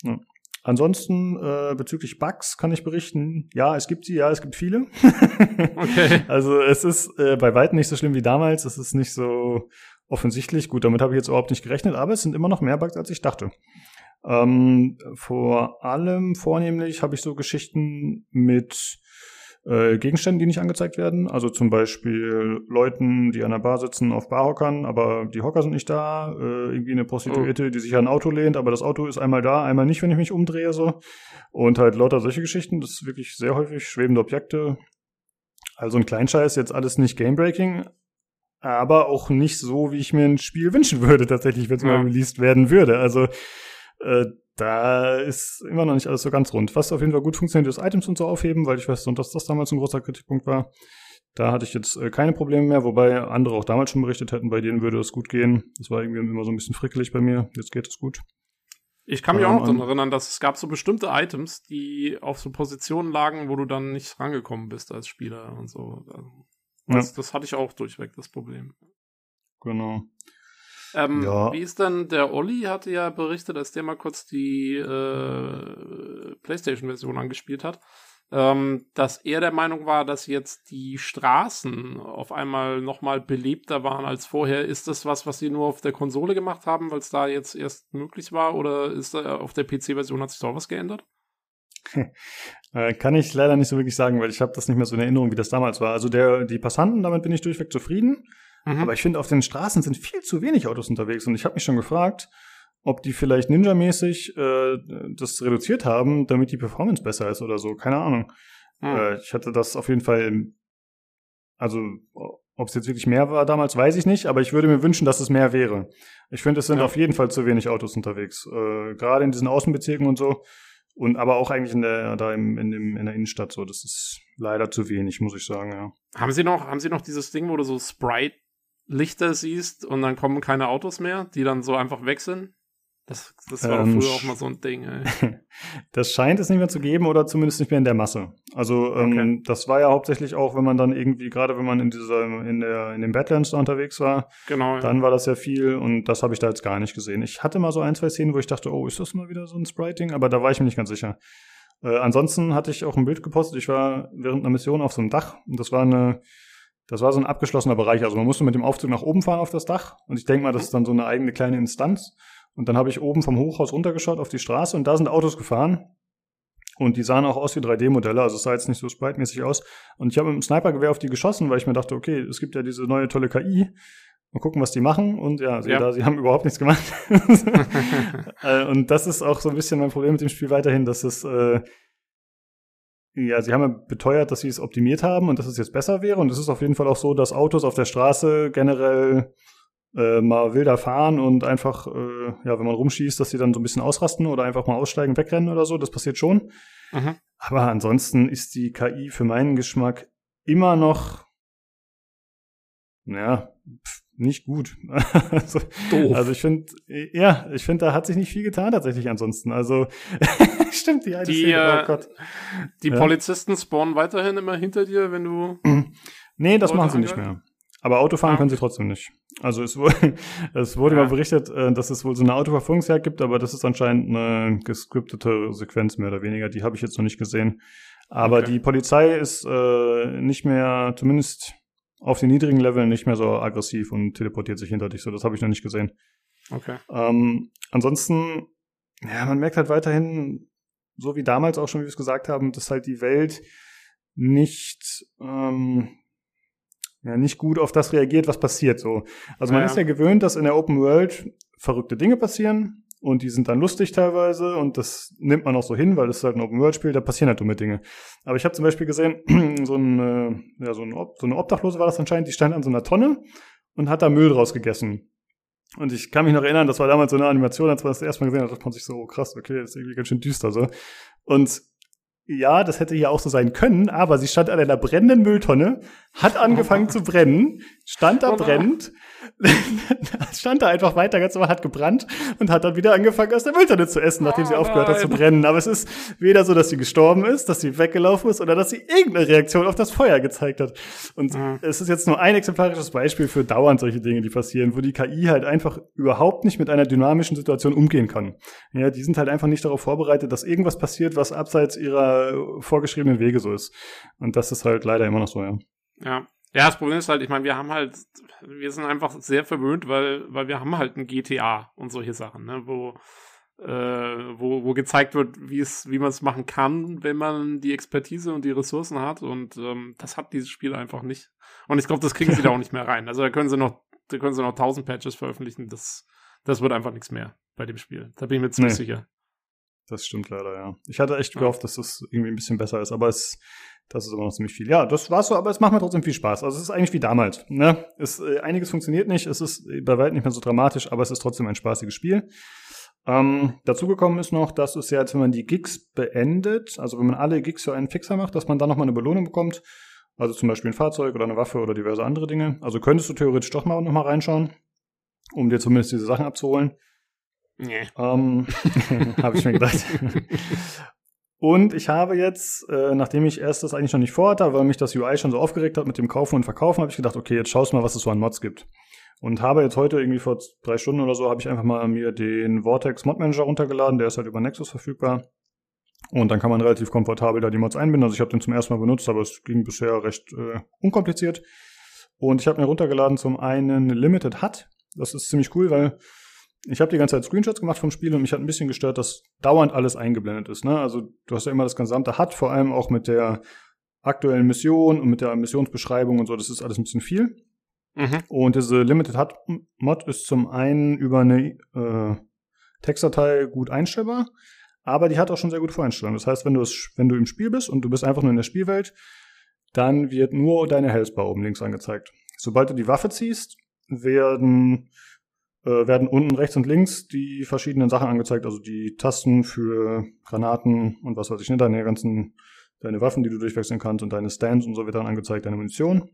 Ja. Ansonsten äh, bezüglich Bugs kann ich berichten, ja, es gibt sie, ja, es gibt viele. okay. Also es ist äh, bei weitem nicht so schlimm wie damals, es ist nicht so offensichtlich. Gut, damit habe ich jetzt überhaupt nicht gerechnet, aber es sind immer noch mehr Bugs, als ich dachte. Ähm, vor allem vornehmlich habe ich so Geschichten mit äh, Gegenstände, die nicht angezeigt werden. Also zum Beispiel Leuten, die an der Bar sitzen, auf Barhockern, aber die Hocker sind nicht da. Äh, irgendwie eine Prostituierte, oh. die sich an ein Auto lehnt, aber das Auto ist einmal da, einmal nicht, wenn ich mich umdrehe. so Und halt lauter solche Geschichten. Das ist wirklich sehr häufig schwebende Objekte. Also ein Kleinscheiß, jetzt alles nicht Gamebreaking, aber auch nicht so, wie ich mir ein Spiel wünschen würde, tatsächlich, wenn es ja. mal released werden würde. Also äh, da ist immer noch nicht alles so ganz rund. Was auf jeden Fall gut funktioniert, ist Items und so aufheben, weil ich weiß, dass das damals ein großer Kritikpunkt war. Da hatte ich jetzt äh, keine Probleme mehr, wobei andere auch damals schon berichtet hätten, bei denen würde es gut gehen. Das war irgendwie immer so ein bisschen frickelig bei mir. Jetzt geht es gut. Ich kann mich ähm, auch noch daran erinnern, dass es gab so bestimmte Items, die auf so Positionen lagen, wo du dann nicht rangekommen bist als Spieler und so. Das, ja. das hatte ich auch durchweg, das Problem. Genau. Ähm, ja. Wie ist dann, der Olli hatte ja berichtet, dass der mal kurz die äh, PlayStation-Version angespielt hat. ähm, dass er der Meinung war, dass jetzt die Straßen auf einmal nochmal belebter waren als vorher. Ist das was, was sie nur auf der Konsole gemacht haben, weil es da jetzt erst möglich war? Oder ist da auf der PC-Version hat sich da was geändert? Äh, kann ich leider nicht so wirklich sagen, weil ich habe das nicht mehr so in Erinnerung, wie das damals war. Also der, die Passanten, damit bin ich durchweg zufrieden. Mhm. Aber ich finde, auf den Straßen sind viel zu wenig Autos unterwegs. Und ich habe mich schon gefragt, ob die vielleicht Ninja-mäßig äh, das reduziert haben, damit die Performance besser ist oder so. Keine Ahnung. Hm. Äh, ich hatte das auf jeden Fall, also ob es jetzt wirklich mehr war damals, weiß ich nicht, aber ich würde mir wünschen, dass es mehr wäre. Ich finde, es sind ja. auf jeden Fall zu wenig Autos unterwegs. Äh, Gerade in diesen Außenbezirken und so. Und aber auch eigentlich in der, da im, in, dem, in der Innenstadt so. Das ist leider zu wenig, muss ich sagen, ja. Haben Sie noch, haben Sie noch dieses Ding, wo du so Sprite-Lichter siehst und dann kommen keine Autos mehr, die dann so einfach weg sind? Das, das war ähm, früher auch mal so ein Ding. Ey. das scheint es nicht mehr zu geben oder zumindest nicht mehr in der Masse. Also ähm, okay. das war ja hauptsächlich auch, wenn man dann irgendwie, gerade wenn man in dieser, in der, in den Badlands da unterwegs war, genau, dann ja. war das ja viel und das habe ich da jetzt gar nicht gesehen. Ich hatte mal so ein, zwei Szenen, wo ich dachte, oh, ist das mal wieder so ein Sprite-Ding? Aber da war ich mir nicht ganz sicher. Äh, ansonsten hatte ich auch ein Bild gepostet. Ich war während einer Mission auf so einem Dach und das war eine, das war so ein abgeschlossener Bereich. Also man musste mit dem Aufzug nach oben fahren auf das Dach und ich denke mal, das ist dann so eine eigene kleine Instanz. Und dann habe ich oben vom Hochhaus runtergeschaut auf die Straße und da sind Autos gefahren. Und die sahen auch aus wie 3D-Modelle, also es sah jetzt nicht so sprite-mäßig aus. Und ich habe mit dem Snipergewehr auf die geschossen, weil ich mir dachte, okay, es gibt ja diese neue tolle KI. Mal gucken, was die machen. Und ja, ja. Da, sie haben überhaupt nichts gemacht. Äh, und das ist auch so ein bisschen mein Problem mit dem Spiel weiterhin, dass es, äh, ja, sie haben ja beteuert, dass sie es optimiert haben und dass es jetzt besser wäre. Und es ist auf jeden Fall auch so, dass Autos auf der Straße generell äh, mal wilder fahren und einfach, äh, ja, wenn man rumschießt, dass sie dann so ein bisschen ausrasten oder einfach mal aussteigen, wegrennen oder so. Das passiert schon. Mhm. Aber ansonsten ist die KI für meinen Geschmack immer noch, ja, nicht gut. also, Doof. also ich finde, ja, ich finde, da hat sich nicht viel getan tatsächlich ansonsten. Also stimmt die eine die, Szene, oh Gott. Die ja. Polizisten spawnen weiterhin immer hinter dir, wenn du. nee, das machen sie nicht mehr. Aber Autofahren ah. können sie trotzdem nicht. Also es wurde, es wurde ja. mal berichtet, äh, dass es wohl so eine Autoverfolgungsjagd gibt, aber das ist anscheinend eine gescriptete Sequenz mehr oder weniger. Die habe ich jetzt noch nicht gesehen. Aber okay. die Polizei ist äh, nicht mehr, zumindest auf den niedrigen Leveln, nicht mehr so aggressiv und teleportiert sich hinter dich. So, das habe ich noch nicht gesehen. Okay. Ähm, ansonsten, ja, man merkt halt weiterhin, so wie damals auch schon, wie wir es gesagt haben, dass halt die Welt nicht ähm, ja, nicht gut auf das reagiert, was passiert so. Also man ja. ist ja gewöhnt, dass in der Open World verrückte Dinge passieren und die sind dann lustig teilweise und das nimmt man auch so hin, weil es halt ein Open World Spiel, da passieren halt dumme Dinge. Aber ich habe zum Beispiel gesehen, so, ein, äh, ja, so, ein, so eine Obdachlose war das anscheinend, die stand an so einer Tonne und hat da Müll draus gegessen. Und ich kann mich noch erinnern, das war damals so eine Animation, als man das erste Mal gesehen hat, dachte man sich so, oh, krass, okay, das ist irgendwie ganz schön düster so. Und ja, das hätte hier auch so sein können, aber sie stand an einer brennenden Mülltonne, hat angefangen zu brennen, stand da oh brennend, stand da einfach weiter ganz normal, hat gebrannt und hat dann wieder angefangen, aus der Mülltonne zu essen, nachdem oh sie aufgehört hat zu brennen. Aber es ist weder so, dass sie gestorben ist, dass sie weggelaufen ist oder dass sie irgendeine Reaktion auf das Feuer gezeigt hat. Und mhm. es ist jetzt nur ein exemplarisches Beispiel für dauernd solche Dinge, die passieren, wo die KI halt einfach überhaupt nicht mit einer dynamischen Situation umgehen kann. Ja, die sind halt einfach nicht darauf vorbereitet, dass irgendwas passiert, was abseits ihrer vorgeschriebenen Wege so ist. Und das ist halt leider immer noch so, ja. Ja, ja, das Problem ist halt, ich meine, wir haben halt, wir sind einfach sehr verwöhnt, weil, weil wir haben halt ein GTA und solche Sachen, ne, wo, äh, wo, wo gezeigt wird, wie es, wie man es machen kann, wenn man die Expertise und die Ressourcen hat. Und ähm, das hat dieses Spiel einfach nicht. Und ich glaube, das kriegen sie da auch nicht mehr rein. Also da können sie noch, da können sie noch tausend Patches veröffentlichen. Das, das wird einfach nichts mehr bei dem Spiel. Da bin ich mir ziemlich nee. sicher. Das stimmt leider, ja. Ich hatte echt gehofft, dass das irgendwie ein bisschen besser ist, aber es das ist immer noch ziemlich viel. Ja, das war's so, aber es macht mir trotzdem viel Spaß. Also es ist eigentlich wie damals. Ne? Es, äh, einiges funktioniert nicht, es ist bei weitem nicht mehr so dramatisch, aber es ist trotzdem ein spaßiges Spiel. Ähm, dazu gekommen ist noch, dass es ja jetzt, wenn man die Gigs beendet, also wenn man alle Gigs für einen Fixer macht, dass man dann nochmal eine Belohnung bekommt. Also zum Beispiel ein Fahrzeug oder eine Waffe oder diverse andere Dinge. Also könntest du theoretisch doch mal nochmal reinschauen, um dir zumindest diese Sachen abzuholen. Nee. Ähm, Habe ich mir gedacht. Und ich habe jetzt, äh, nachdem ich erst das eigentlich noch nicht vorhatte, weil mich das UI schon so aufgeregt hat mit dem Kaufen und Verkaufen, habe ich gedacht, okay, jetzt schaust mal, was es so an Mods gibt. Und habe jetzt heute irgendwie vor drei Stunden oder so, habe ich einfach mal mir den Vortex Mod Manager runtergeladen, der ist halt über Nexus verfügbar. Und dann kann man relativ komfortabel da die Mods einbinden. Also ich habe den zum ersten Mal benutzt, aber es ging bisher recht äh, unkompliziert. Und ich habe mir runtergeladen zum einen Limited Hut. Das ist ziemlich cool, weil ich habe die ganze Zeit Screenshots gemacht vom Spiel und mich hat ein bisschen gestört, dass dauernd alles eingeblendet ist. Ne? Also du hast ja immer das gesamte Hut, vor allem auch mit der aktuellen Mission und mit der Missionsbeschreibung und so. Das ist alles ein bisschen viel. Mhm. Und diese Limited Hut Mod ist zum einen über eine äh, Textdatei gut einstellbar, aber die hat auch schon sehr gute Voreinstellungen. Das heißt, wenn du, es, wenn du im Spiel bist und du bist einfach nur in der Spielwelt, dann wird nur deine Healthbar oben links angezeigt. Sobald du die Waffe ziehst, werden, äh, werden unten rechts und links die verschiedenen Sachen angezeigt, also die Tasten für Granaten und was weiß ich, ne, deine ganzen, deine Waffen, die du durchwechseln kannst und deine Stands und so wird dann angezeigt, deine Munition.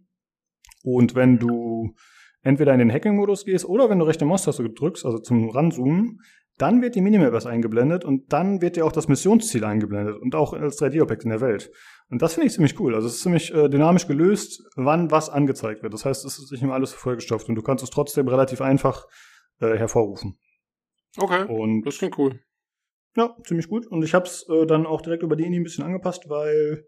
Und wenn du entweder in den Hacking-Modus gehst oder wenn du rechte Maustaste drückst, also zum Ranzoomen, dann wird die Minimap erst eingeblendet und dann wird dir auch das Missionsziel eingeblendet und auch als 3D-Objekt in der Welt. Und das finde ich ziemlich cool. Also es ist ziemlich äh, dynamisch gelöst, wann was angezeigt wird. Das heißt, es ist nicht immer alles vollgestopft und du kannst es trotzdem relativ einfach äh, hervorrufen. Okay, und das klingt cool. Ja, ziemlich gut. Und ich habe es äh, dann auch direkt über die INI ein bisschen angepasst, weil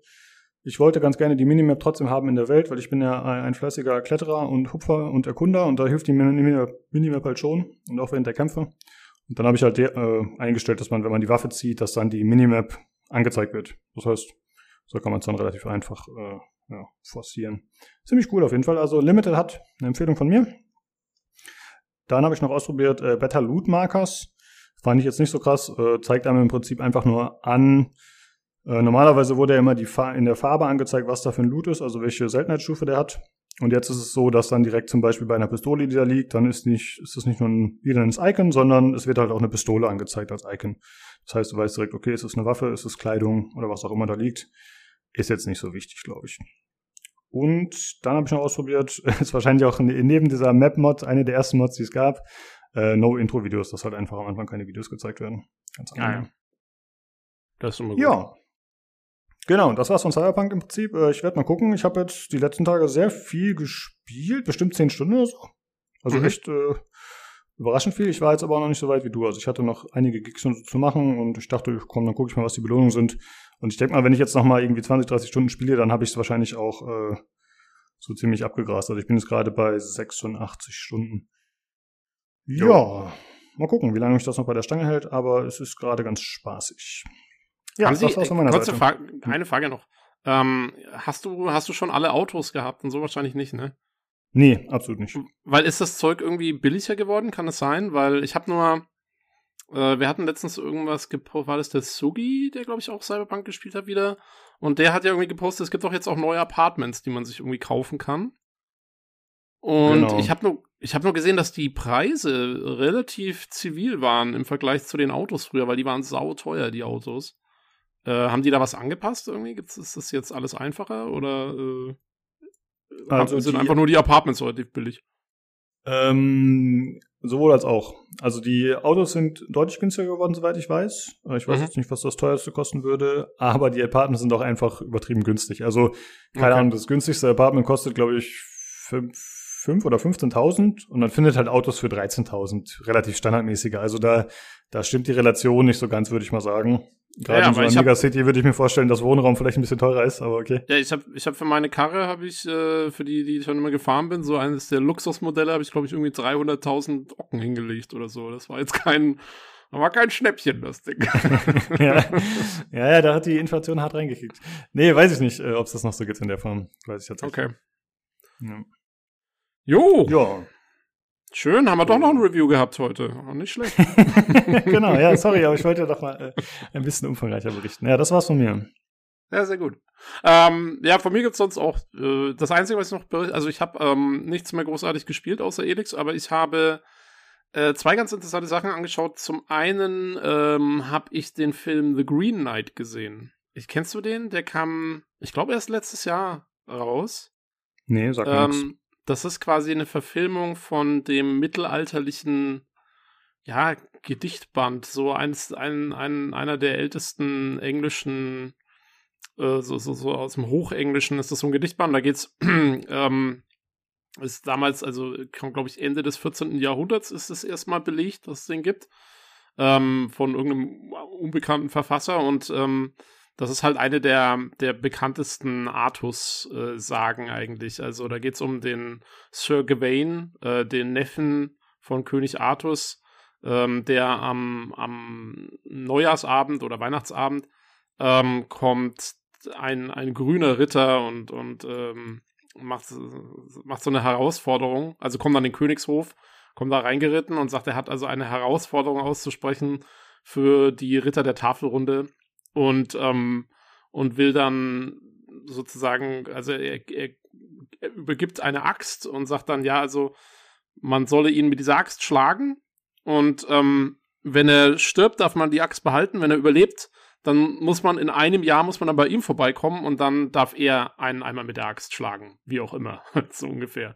ich wollte ganz gerne die Minimap trotzdem haben in der Welt, weil ich bin ja ein fleißiger Kletterer und Hupfer und Erkunder und da hilft die Minimap halt schon und auch während der Kämpfe. Und dann habe ich halt äh, eingestellt, dass man, wenn man die Waffe zieht, dass dann die Minimap angezeigt wird. Das heißt, so kann man es dann relativ einfach äh, ja, forcieren. Ziemlich cool auf jeden Fall. Also Limited hat eine Empfehlung von mir. Dann habe ich noch ausprobiert äh, Better Loot Markers. Fand ich jetzt nicht so krass. Äh, zeigt einem im Prinzip einfach nur an, äh, normalerweise wurde ja immer die in der Farbe angezeigt, was da für ein Loot ist, also welche Seltenheitsstufe der hat. Und jetzt ist es so, dass dann direkt zum Beispiel bei einer Pistole, die da liegt, dann ist nicht, ist es nicht nur ein lilanes Icon, sondern es wird halt auch eine Pistole angezeigt als Icon. Das heißt, du weißt direkt, okay, ist es eine Waffe, ist es Kleidung oder was auch immer da liegt. Ist jetzt nicht so wichtig, glaube ich. Und dann habe ich noch ausprobiert, ist wahrscheinlich auch neben dieser Map-Mod eine der ersten Mods, die es gab, äh, No-Intro-Videos, dass halt einfach am Anfang keine Videos gezeigt werden. Ganz ah, ja. Das ist immer gut. Ja, Genau, das war's von Cyberpunk im Prinzip. Äh, ich werde mal gucken. Ich habe jetzt die letzten Tage sehr viel gespielt, bestimmt zehn Stunden oder so. Also mhm. echt äh, überraschend viel. Ich war jetzt aber auch noch nicht so weit wie du. Also ich hatte noch einige Gigs so zu machen und ich dachte, komm, dann gucke ich mal, was die Belohnungen sind. Und ich denke mal, wenn ich jetzt noch mal irgendwie 20, 30 Stunden spiele, dann habe ich es wahrscheinlich auch äh, so ziemlich abgegrast. Also ich bin jetzt gerade bei 86 Stunden. Ja, jo. mal gucken, wie lange mich das noch bei der Stange hält, aber es ist gerade ganz spaßig. Ja, Haben Sie, das von meiner kurze Seite. Frage, eine Frage noch. Ähm, hast du, hast du schon alle Autos gehabt und so wahrscheinlich nicht, ne? Nee, absolut nicht. Weil ist das Zeug irgendwie billiger geworden, kann es sein? Weil ich habe nur, äh, wir hatten letztens irgendwas gepostet, war das der Sugi, der glaube ich auch Cyberpunk gespielt hat wieder? Und der hat ja irgendwie gepostet, es gibt doch jetzt auch neue Apartments, die man sich irgendwie kaufen kann. Und genau. ich habe nur, ich habe nur gesehen, dass die Preise relativ zivil waren im Vergleich zu den Autos früher, weil die waren sauteuer, die Autos. Äh, haben die da was angepasst irgendwie? Gibt's, ist das jetzt alles einfacher oder äh, also sind die, einfach nur die Apartments relativ billig? Ähm, sowohl als auch. Also die Autos sind deutlich günstiger geworden, soweit ich weiß. Äh, ich weiß mhm. jetzt nicht, was das teuerste kosten würde, aber die Apartments sind auch einfach übertrieben günstig. Also, keine okay. Ahnung, das günstigste Apartment kostet, glaube ich, 5 oder 15.000 und man findet halt Autos für 13.000, relativ standardmäßiger. Also da, da stimmt die Relation nicht so ganz, würde ich mal sagen. Gerade ja, in so einer Megacity würde ich mir vorstellen, dass Wohnraum vielleicht ein bisschen teurer ist, aber okay. Ja, ich habe ich hab für meine Karre, habe ich, äh, für die, die ich schon immer gefahren bin, so eines der Luxusmodelle, habe ich, glaube ich, irgendwie 300.000 Ocken hingelegt oder so. Das war jetzt kein, war kein Schnäppchen, das Ding. ja. ja, ja, da hat die Inflation hart reingekickt. Nee, weiß ich nicht, äh, ob es das noch so gibt in der Form. Weiß ich nicht. Okay. Ja. Jo. Ja. Schön, haben wir doch noch ein Review gehabt heute. Auch nicht schlecht. genau, ja, sorry, aber ich wollte doch mal äh, ein bisschen umfangreicher berichten. Ja, das war's von mir. Ja, sehr gut. Ähm, ja, von mir gibt's sonst auch äh, das Einzige, was ich noch berichte, also ich habe ähm, nichts mehr großartig gespielt außer Elix, aber ich habe äh, zwei ganz interessante Sachen angeschaut. Zum einen ähm, habe ich den Film The Green Knight gesehen. Ich kennst du den? Der kam, ich glaube, erst letztes Jahr raus. Nee, sag ähm, das ist quasi eine Verfilmung von dem mittelalterlichen, ja, Gedichtband. So eins, ein, ein, einer der ältesten englischen, äh, so, so, so aus dem Hochenglischen ist das so ein Gedichtband. Da geht's, ähm, ist damals, also, glaube ich, Ende des 14. Jahrhunderts ist es erstmal belegt, dass es den gibt. ähm, von irgendeinem unbekannten Verfasser und ähm, das ist halt eine der, der bekanntesten Artus-Sagen äh, eigentlich. Also da geht es um den Sir Gawain, äh, den Neffen von König Artus, ähm, der am, am Neujahrsabend oder Weihnachtsabend ähm, kommt ein, ein grüner Ritter und, und ähm, macht, macht so eine Herausforderung, also kommt an den Königshof, kommt da reingeritten und sagt, er hat also eine Herausforderung auszusprechen für die Ritter der Tafelrunde und, ähm, und will dann sozusagen, also er, er, er übergibt eine Axt und sagt dann, ja, also man solle ihn mit dieser Axt schlagen und ähm, wenn er stirbt, darf man die Axt behalten. Wenn er überlebt, dann muss man in einem Jahr muss man dann bei ihm vorbeikommen und dann darf er einen einmal mit der Axt schlagen, wie auch immer, so ungefähr.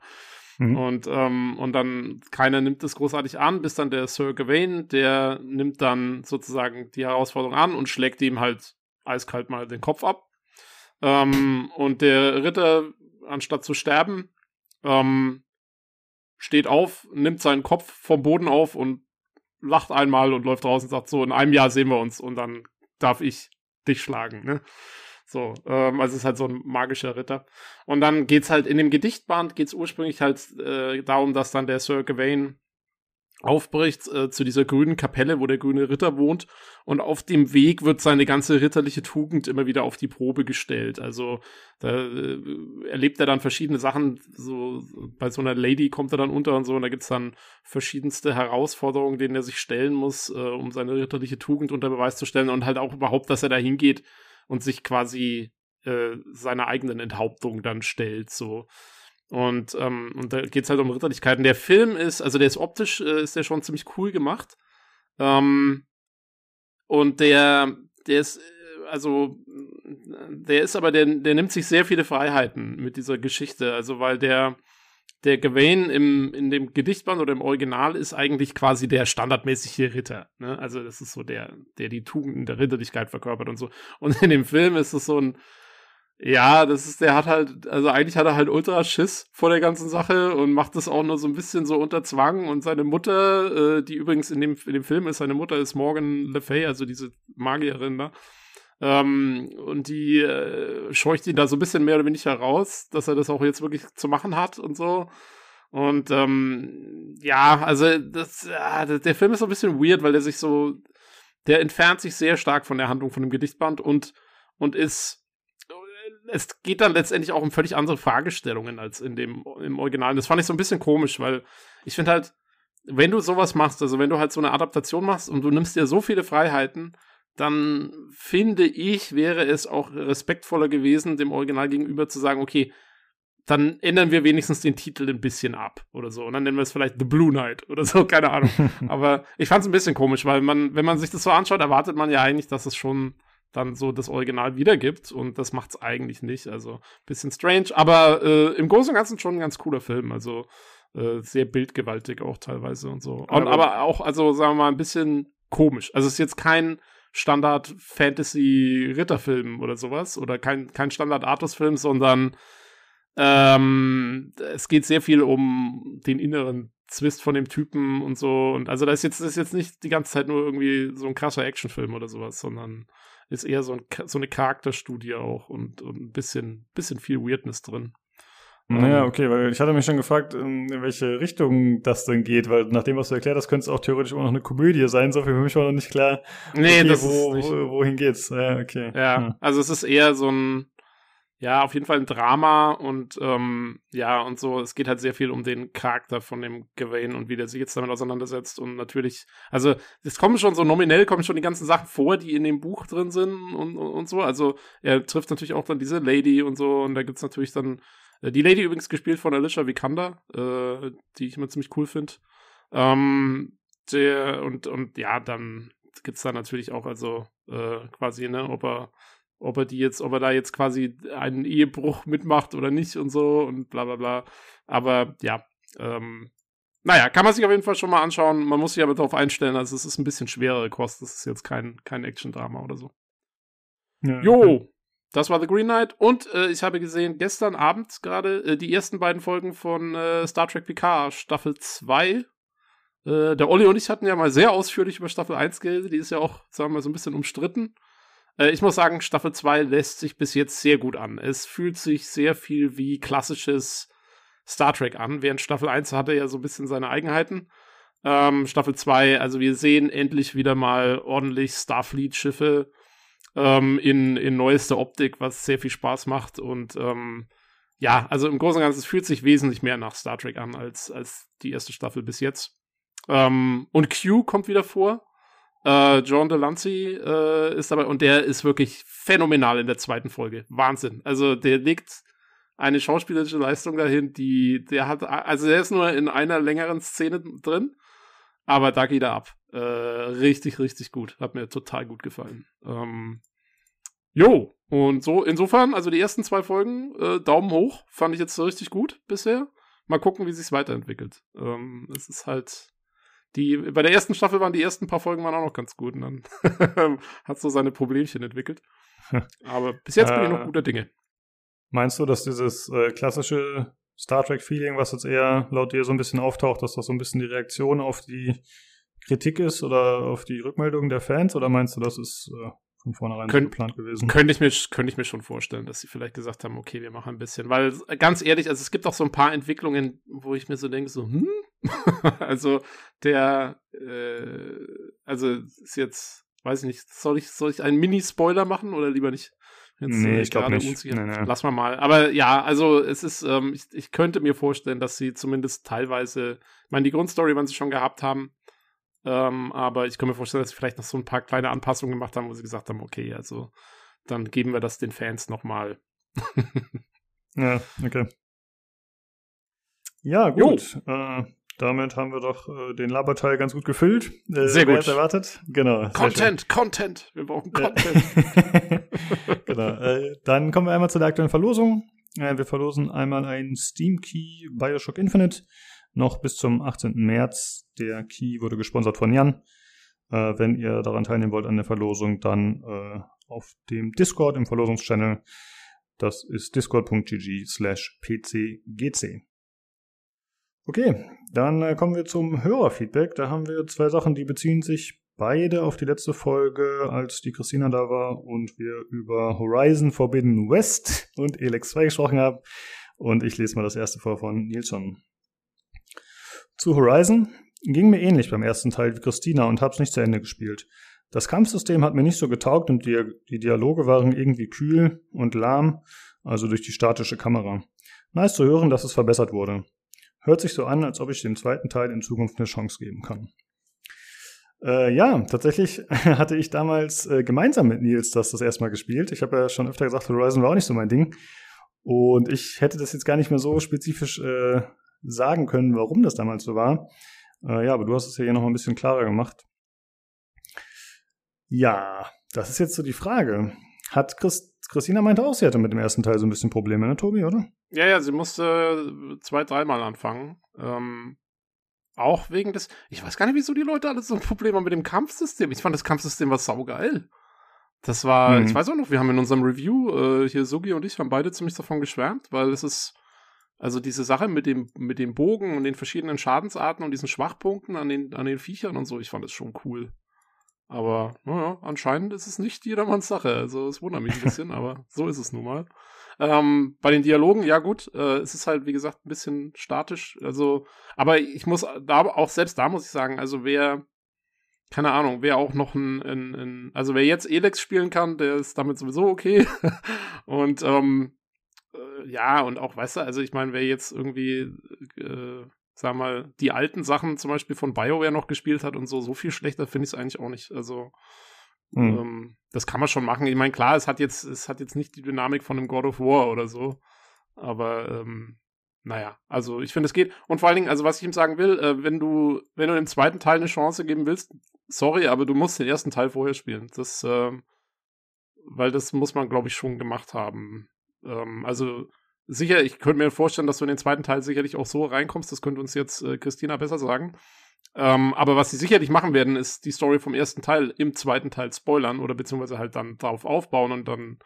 Mhm. Und, ähm, und dann keiner nimmt das großartig an, bis dann der Sir Gawain, der nimmt dann sozusagen die Herausforderung an und schlägt ihm halt eiskalt mal den Kopf ab. Ähm, und der Ritter, anstatt zu sterben, ähm, steht auf, nimmt seinen Kopf vom Boden auf und lacht einmal und läuft raus und sagt so, in einem Jahr sehen wir uns und dann darf ich dich schlagen, ne? So, ähm, also es ist halt so ein magischer Ritter. Und dann geht's halt in dem Gedichtband geht's ursprünglich halt äh, darum, dass dann der Sir Gawain aufbricht äh, zu dieser grünen Kapelle, wo der grüne Ritter wohnt. Und auf dem Weg wird seine ganze ritterliche Tugend immer wieder auf die Probe gestellt. Also da äh, erlebt er dann verschiedene Sachen. So bei so einer Lady kommt er dann unter und so. Und da gibt's dann verschiedenste Herausforderungen, denen er sich stellen muss, äh, um seine ritterliche Tugend unter Beweis zu stellen. Und halt auch überhaupt, dass er da hingeht und sich quasi äh, seiner eigenen Enthauptung dann stellt, so. Und, ähm, und da geht es halt um Ritterlichkeiten. Der Film ist, also der ist optisch, äh, ist der schon ziemlich cool gemacht. Ähm, und der, der ist, äh, also, der ist aber, der, der nimmt sich sehr viele Freiheiten mit dieser Geschichte. Also, weil der, der Gawain im, in dem Gedichtband oder im Original ist eigentlich quasi der standardmäßige Ritter. Ne? Also das ist so der, der die Tugenden der Ritterlichkeit verkörpert und so. Und in dem Film ist es so ein, ja, das ist, der hat halt, also eigentlich hat er halt ultra Schiss vor der ganzen Sache und macht das auch nur so ein bisschen so unter Zwang. Und seine Mutter, äh, die übrigens in dem, in dem Film ist, seine Mutter ist Morgan Le Fay, also diese Magierin da. Ähm, und die äh, scheucht ihn da so ein bisschen mehr oder weniger raus, dass er das auch jetzt wirklich zu machen hat und so. Und ähm, ja, also das, ja, der Film ist so ein bisschen weird, weil der sich so, der entfernt sich sehr stark von der Handlung von dem Gedichtband und, und ist es geht dann letztendlich auch um völlig andere Fragestellungen als in dem im Original. Das fand ich so ein bisschen komisch, weil ich finde halt, wenn du sowas machst, also wenn du halt so eine Adaptation machst und du nimmst dir so viele Freiheiten, dann finde ich, wäre es auch respektvoller gewesen, dem Original gegenüber zu sagen, okay, dann ändern wir wenigstens den Titel ein bisschen ab oder so. Und dann nennen wir es vielleicht The Blue Knight oder so, keine Ahnung. Aber ich fand es ein bisschen komisch, weil man, wenn man sich das so anschaut, erwartet man ja eigentlich, dass es schon dann so das Original wiedergibt und das macht es eigentlich nicht. Also bisschen strange, aber äh, im Großen und Ganzen schon ein ganz cooler Film. Also äh, sehr bildgewaltig auch teilweise und so. Und, aber, aber auch, also sagen wir mal, ein bisschen komisch. Also es ist jetzt kein Standard-Fantasy-Ritterfilm oder sowas oder kein, kein Standard-Artus-Film, sondern ähm, es geht sehr viel um den inneren Zwist von dem Typen und so. Und also da ist jetzt, das ist jetzt nicht die ganze Zeit nur irgendwie so ein krasser Actionfilm oder sowas, sondern ist eher so, ein, so eine Charakterstudie auch und, und ein bisschen, bisschen viel Weirdness drin. Naja, ähm, okay, weil ich hatte mich schon gefragt, in welche Richtung das denn geht, weil nach dem, was du erklärt hast, könnte es auch theoretisch immer noch eine Komödie sein. So viel für mich war noch nicht klar. Nee, okay, das wo, ist nicht. Wo, wohin geht's? Ja, okay. Ja, hm. also es ist eher so ein, ja, auf jeden Fall ein Drama und ähm, ja, und so, es geht halt sehr viel um den Charakter von dem Gawain und wie der sich jetzt damit auseinandersetzt. Und natürlich, also es kommen schon so nominell kommen schon die ganzen Sachen vor, die in dem Buch drin sind und, und, und so. Also er trifft natürlich auch dann diese Lady und so, und da gibt's natürlich dann die Lady übrigens gespielt von Alicia Vikander, äh, die ich immer ziemlich cool finde. Ähm, der, und, und ja, dann gibt's da natürlich auch, also äh, quasi, ne, ob er ob er die jetzt, ob er da jetzt quasi einen Ehebruch mitmacht oder nicht und so und bla bla bla. Aber ja, ähm, naja, kann man sich auf jeden Fall schon mal anschauen. Man muss sich aber darauf einstellen, also es ist ein bisschen schwerere Kost. Das ist jetzt kein, kein Action-Drama oder so. Ja, jo. Das war The Green Knight. Und äh, ich habe gesehen, gestern Abend gerade äh, die ersten beiden Folgen von äh, Star Trek Picard Staffel 2 Äh, der Olli und ich hatten ja mal sehr ausführlich über Staffel 1 geredet. Die ist ja auch, sagen wir mal, so ein bisschen umstritten. Äh, ich muss sagen, Staffel 2 lässt sich bis jetzt sehr gut an. Es fühlt sich sehr viel wie klassisches Star Trek an, während Staffel 1 hatte ja so ein bisschen seine Eigenheiten. Ähm, Staffel 2, also wir sehen endlich wieder mal ordentlich Starfleet-Schiffe ähm, in, in neuester Optik, was sehr viel Spaß macht. Und ähm, ja, also im Großen und Ganzen, es fühlt sich wesentlich mehr nach Star Trek an als, als die erste Staffel bis jetzt. Ähm, und Q kommt wieder vor. Äh, John Delancey äh, ist dabei und der ist wirklich phänomenal in der zweiten Folge. Wahnsinn. Also der legt eine schauspielerische Leistung dahin, die der hat, also der ist nur in einer längeren Szene drin, aber da geht er ab. Äh, richtig, richtig gut. Hat mir total gut gefallen. Ähm, jo, und so, insofern, also die ersten zwei Folgen, äh, Daumen hoch, fand ich jetzt so richtig gut bisher. Mal gucken, wie sich's weiterentwickelt. Ähm, es ist halt, die, bei der ersten Staffel waren die ersten paar Folgen waren auch noch ganz gut und dann hat so seine Problemchen entwickelt. Aber bis jetzt bin ich noch äh, guter Dinge. Meinst du, dass dieses äh, klassische Star Trek-Feeling, was jetzt eher laut dir so ein bisschen auftaucht, dass das so ein bisschen die Reaktion auf die Kritik ist oder auf die Rückmeldungen der Fans? Oder meinst du, das ist äh, von vornherein Könnt, geplant gewesen? Könnte ich, mir, könnte ich mir schon vorstellen, dass sie vielleicht gesagt haben, okay, wir machen ein bisschen. Weil ganz ehrlich, also es gibt auch so ein paar Entwicklungen, wo ich mir so denke, so, hm? also der, äh, also ist jetzt, weiß ich nicht, soll ich, soll ich einen Mini-Spoiler machen oder lieber nicht? Jetzt nee, ich glaube nicht. Nee, nee. Lass mal mal. Aber ja, also es ist, ähm, ich, ich könnte mir vorstellen, dass sie zumindest teilweise, ich meine, die Grundstory, wann sie schon gehabt haben, ähm, aber ich kann mir vorstellen, dass sie vielleicht noch so ein paar kleine Anpassungen gemacht haben, wo sie gesagt haben, okay, also dann geben wir das den Fans nochmal. ja, okay. Ja, gut. Äh, damit haben wir doch äh, den Laberteil ganz gut gefüllt. Äh, sehr gut. erwartet. Genau. Content, Content. Wir brauchen Content. genau. Äh, dann kommen wir einmal zu der aktuellen Verlosung. Äh, wir verlosen einmal einen Steam Key Bioshock Infinite noch bis zum 18. März. Der Key wurde gesponsert von Jan. Äh, wenn ihr daran teilnehmen wollt an der Verlosung, dann äh, auf dem Discord im Verlosungschannel. Das ist discord.gg slash pcgc. Okay, dann äh, kommen wir zum Hörerfeedback. Da haben wir zwei Sachen, die beziehen sich beide auf die letzte Folge, als die Christina da war und wir über Horizon Forbidden West und Elex 2 gesprochen haben. Und ich lese mal das erste vor von Nilsson. Zu Horizon ging mir ähnlich beim ersten Teil wie Christina und hab's nicht zu Ende gespielt. Das Kampfsystem hat mir nicht so getaugt und die, die Dialoge waren irgendwie kühl und lahm, also durch die statische Kamera. Nice zu hören, dass es verbessert wurde. Hört sich so an, als ob ich dem zweiten Teil in Zukunft eine Chance geben kann. Äh, ja, tatsächlich hatte ich damals äh, gemeinsam mit Nils das das erste Mal gespielt. Ich habe ja schon öfter gesagt, Horizon war auch nicht so mein Ding. Und ich hätte das jetzt gar nicht mehr so spezifisch äh, sagen können, warum das damals so war. Äh, ja, aber du hast es ja hier noch ein bisschen klarer gemacht. Ja, das ist jetzt so die Frage. Hat Christ Christina meinte auch, sie hatte mit dem ersten Teil so ein bisschen Probleme, ne, Tobi, oder? Ja, ja, sie musste zwei, dreimal anfangen. Ähm, auch wegen des. Ich weiß gar nicht, wieso die Leute alle so ein Problem haben mit dem Kampfsystem. Ich fand das Kampfsystem war saugeil. Das war, mhm. ich weiß auch noch, wir haben in unserem Review, äh, hier Sugi und ich haben beide ziemlich davon geschwärmt, weil es ist, also diese Sache mit dem, mit dem Bogen und den verschiedenen Schadensarten und diesen Schwachpunkten an den, an den Viechern und so, ich fand das schon cool. Aber, naja, anscheinend ist es nicht jedermanns Sache. Also, es wundert mich ein bisschen, aber so ist es nun mal. Ähm, bei den Dialogen, ja gut, äh, es ist halt, wie gesagt, ein bisschen statisch. Also, aber ich muss da auch selbst da muss ich sagen, also wer, keine Ahnung, wer auch noch ein, ein, ein also wer jetzt Elex spielen kann, der ist damit sowieso okay. und ähm, äh, ja, und auch, weißt du, also ich meine, wer jetzt irgendwie äh, sag mal, die alten Sachen zum Beispiel von BioWare noch gespielt hat und so, so viel schlechter finde ich es eigentlich auch nicht. Also, mhm. ähm, das kann man schon machen. Ich meine, klar, es hat jetzt, es hat jetzt nicht die Dynamik von einem God of War oder so. Aber, ähm, naja, also ich finde, es geht. Und vor allen Dingen, also was ich ihm sagen will, äh, wenn du, wenn du dem zweiten Teil eine Chance geben willst, sorry, aber du musst den ersten Teil vorher spielen. Das, äh, weil das muss man, glaube ich, schon gemacht haben. Ähm, also, sicher, ich könnte mir vorstellen, dass du in den zweiten Teil sicherlich auch so reinkommst. Das könnte uns jetzt äh, Christina besser sagen. Ähm, aber was sie sicherlich machen werden, ist die Story vom ersten Teil im zweiten Teil spoilern oder beziehungsweise halt dann darauf aufbauen und dann,